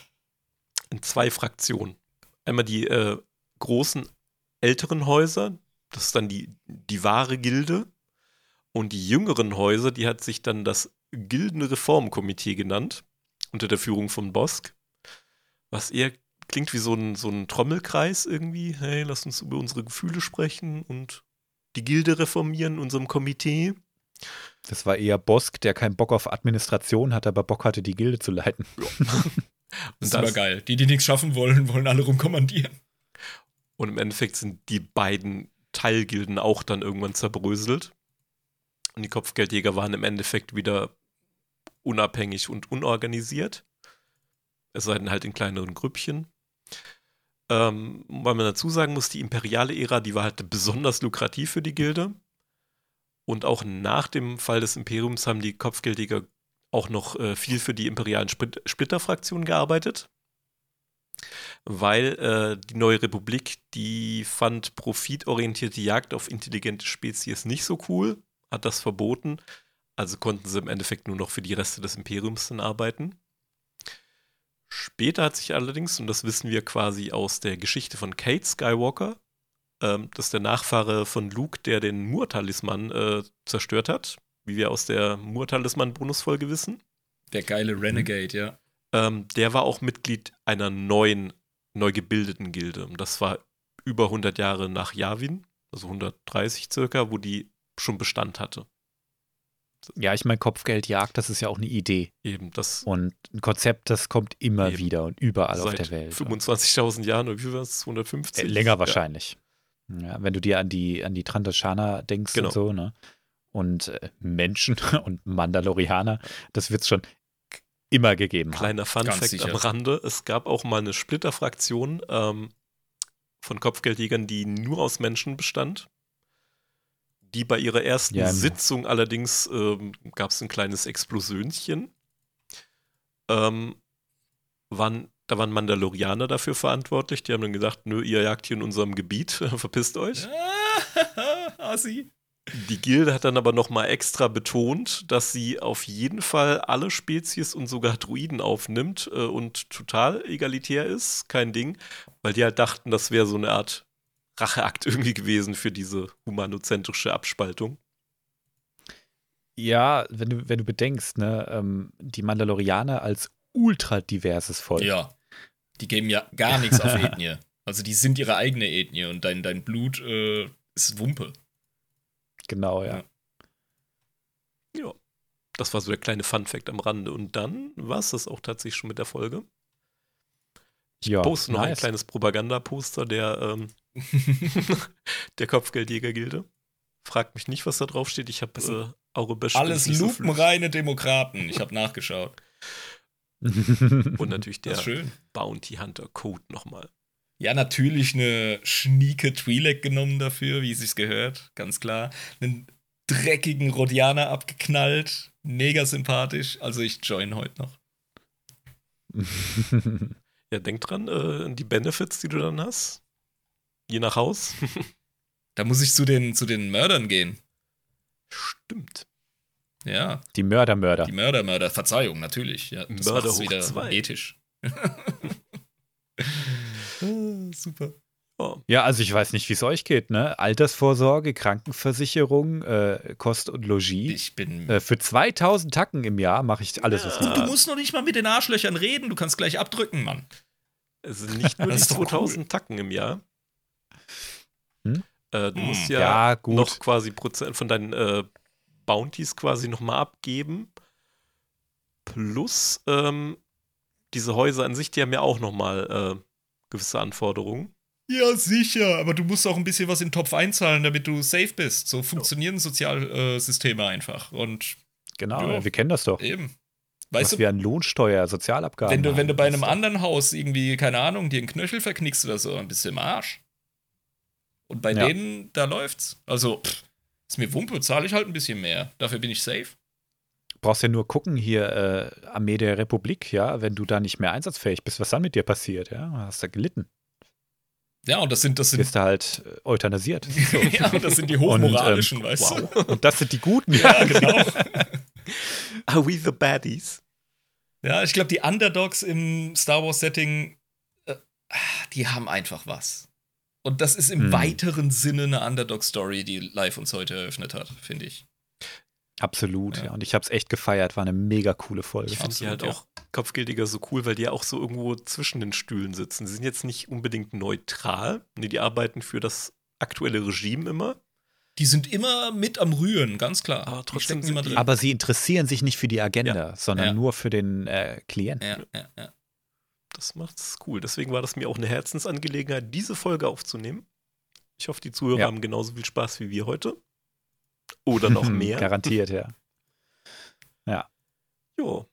in zwei Fraktionen. Einmal die äh, großen älteren Häuser, das ist dann die, die wahre Gilde. Und die jüngeren Häuser, die hat sich dann das Gildenreformkomitee genannt, unter der Führung von Bosk. Was eher klingt wie so ein, so ein Trommelkreis irgendwie. Hey, lass uns über unsere Gefühle sprechen und die Gilde reformieren in unserem Komitee. Das war eher Bosk, der keinen Bock auf Administration hatte, aber Bock hatte, die Gilde zu leiten. *laughs* Das ist immer geil. Die, die nichts schaffen wollen, wollen alle rumkommandieren. Und im Endeffekt sind die beiden Teilgilden auch dann irgendwann zerbröselt. Und die Kopfgeldjäger waren im Endeffekt wieder unabhängig und unorganisiert. Es sei denn halt in kleineren Grüppchen. Ähm, weil man dazu sagen muss, die imperiale Ära, die war halt besonders lukrativ für die Gilde. Und auch nach dem Fall des Imperiums haben die Kopfgeldjäger auch noch äh, viel für die imperialen Split Splitterfraktionen gearbeitet weil äh, die neue Republik, die fand profitorientierte Jagd auf intelligente Spezies nicht so cool, hat das verboten, also konnten sie im Endeffekt nur noch für die Reste des Imperiums dann arbeiten. Später hat sich allerdings, und das wissen wir quasi aus der Geschichte von Kate Skywalker, ähm, das ist der Nachfahre von Luke, der den Mur-Talisman äh, zerstört hat, wie wir aus der Mur-Talisman-Bonusfolge wissen. Der geile Renegade, ja. Ähm, der war auch Mitglied einer neuen, neu gebildeten Gilde. Und das war über 100 Jahre nach Yavin, also 130 circa, wo die schon Bestand hatte. Ja, ich meine, Kopfgeldjagd, das ist ja auch eine Idee. Eben das Und ein Konzept, das kommt immer Eben. wieder und überall auf der Welt. 25.000 Jahren oder wie war es? Äh, 250? länger wahrscheinlich. Ja, wenn du dir an die, an die Trandoshana denkst Genau. und so, ne? Und äh, Menschen *laughs* und Mandalorianer, das wird es schon immer gegeben Ja. haben. Kleiner Fun Ganz Fact sicher. am Rande: Es gab auch mal eine Splitterfraktion ähm, von Kopfgeldjägern, die nur aus Menschen bestand. Die bei ihrer ersten Ja, im- Sitzung allerdings ähm, gab es ein kleines Explosionchen. Ähm, waren, da waren Mandalorianer dafür verantwortlich. Die haben dann gesagt: Nö, ihr jagt hier in unserem Gebiet, *laughs* verpisst euch. *laughs* Assi. Die Gilde hat dann aber nochmal extra betont, dass sie auf jeden Fall alle Spezies und sogar Druiden aufnimmt äh, und total egalitär ist, kein Ding, weil die halt dachten, das wäre so eine Art Racheakt irgendwie gewesen für diese humanozentrische Abspaltung. Ja, wenn du, wenn du bedenkst, ne, ähm, die Mandalorianer als ultra diverses Volk. Ja. Die geben ja gar nichts auf *laughs* Ethnie. Also die sind ihre eigene Ethnie und dein, dein Blut äh, ist Wumpe. Genau, ja. Ja. Ja, das war so der kleine Fun-Fact am Rande. Und dann war es das auch tatsächlich schon mit der Folge. Ich Ja, poste noch ein nice. kleines Propagandaposter der, ähm, *laughs* der Kopfgeldjäger-Gilde. Fragt mich nicht, was da drauf steht. Ich habe Also, äh, Aurebesch Alles lupenreine Demokraten. Ich habe nachgeschaut. *laughs* Und natürlich der. Bounty Hunter Code nochmal. Ja, natürlich eine schnieke Twi'lek genommen dafür, wie es sich gehört, ganz klar. Einen dreckigen Rodianer abgeknallt, mega sympathisch. Also ich join heute noch. *laughs* ja, denk dran, äh, die Benefits, die du dann hast. Je nach Haus. da muss ich zu den, zu den Mördern gehen. Stimmt. Ja. Die Mörder-Mörder. Die Mörder-Mörder. Verzeihung, natürlich. Ja, das Mörder hoch wieder zwei. ethisch. *laughs* Super. Oh. Ja, also ich weiß nicht, wie es euch geht, ne? Altersvorsorge, Krankenversicherung, äh, Kost und Logis. Ich bin. Äh, für 2000 Tacken im Jahr mache ich alles, was ich Du musst noch nicht mal mit den Arschlöchern reden, du kannst gleich abdrücken, Mann. Es sind nicht nur *laughs* die 2000 cool. Tacken im Jahr. Hm? Äh, du musst hm. ja, ja noch quasi Prozent von deinen äh, Bounties quasi nochmal abgeben. Plus ähm, diese Häuser an sich, die haben ja auch nochmal äh, gewisse Anforderungen. Ja, sicher, aber du musst auch ein bisschen was in den Topf einzahlen, damit du safe bist. So funktionieren Sozialsysteme einfach. Und genau, ja, wir kennen das doch. Eben. Weißt was du, wir an Lohnsteuer, Sozialabgaben. Wenn du, wenn du bei einem anderen Haus irgendwie, keine Ahnung, dir einen Knöchel verknickst oder so, ein bisschen im Arsch. Und bei ja. denen, da läuft's. Also, pff, ist mir Wumpe, zahle ich halt ein bisschen mehr. Dafür bin ich safe. Brauchst ja nur gucken hier, äh, Armee der Republik, ja, wenn du da nicht mehr einsatzfähig bist, was dann mit dir passiert, ja? Hast du gelitten. Ja, und das sind, das sind. Bist du halt äh, euthanasiert. *laughs* So. ja, und das sind die hochmoralischen, *laughs* und, ähm, weißt wow. du? Und das sind die Guten. ja, genau. *laughs* Are we the baddies? Ja, ich glaube, die Underdogs im Star Wars-Setting, äh, die haben einfach was. Und das ist im hm. weiteren Sinne eine Underdog-Story, die Live uns heute eröffnet hat, finde ich. Absolut, ja. ja. Und ich habe es echt gefeiert. War eine mega coole Folge. Ich finde die halt ja. auch Kopfgeldiger so cool, weil die ja auch so irgendwo zwischen den Stühlen sitzen. Sie sind jetzt nicht unbedingt neutral. Nee, die arbeiten für das aktuelle Regime immer. Die sind immer mit am Rühren, ganz klar. Aber trotzdem immer drin. Aber sie interessieren sich nicht für die Agenda, ja. sondern nur für den äh, Klienten. Ja, ja, ja. Das macht's cool. Deswegen war das mir auch eine Herzensangelegenheit, diese Folge aufzunehmen. Ich hoffe, die Zuhörer haben genauso viel Spaß wie wir heute. Oder noch *laughs* mehr. Garantiert, ja. *laughs* Ja. Jo,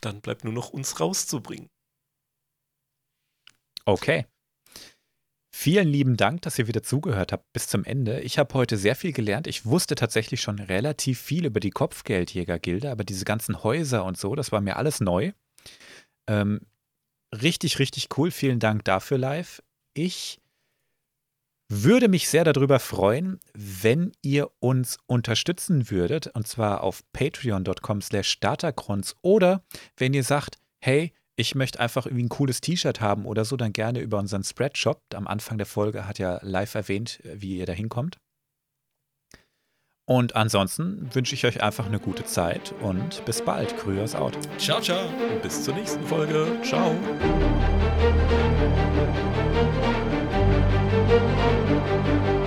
dann bleibt nur noch uns rauszubringen. Okay. Vielen lieben Dank, dass ihr wieder zugehört habt bis zum Ende. Ich habe heute sehr viel gelernt. Ich wusste tatsächlich schon relativ viel über die Kopfgeldjäger-Gilde, aber diese ganzen Häuser und so, das war mir alles neu. Ähm, richtig, richtig cool. Vielen Dank dafür live. Ich würde mich sehr darüber freuen, wenn ihr uns unterstützen würdet, und zwar auf patreon.com slash datagrons oder wenn ihr sagt, hey, ich möchte einfach irgendwie ein cooles T-Shirt haben oder so, dann gerne über unseren Spreadshop. Am Anfang der Folge hat ja live erwähnt, wie ihr da hinkommt. Und ansonsten wünsche ich euch einfach eine gute Zeit und bis bald. Kryos out. Ciao, ciao. Und bis zur nächsten Folge. Ciao. Thank you.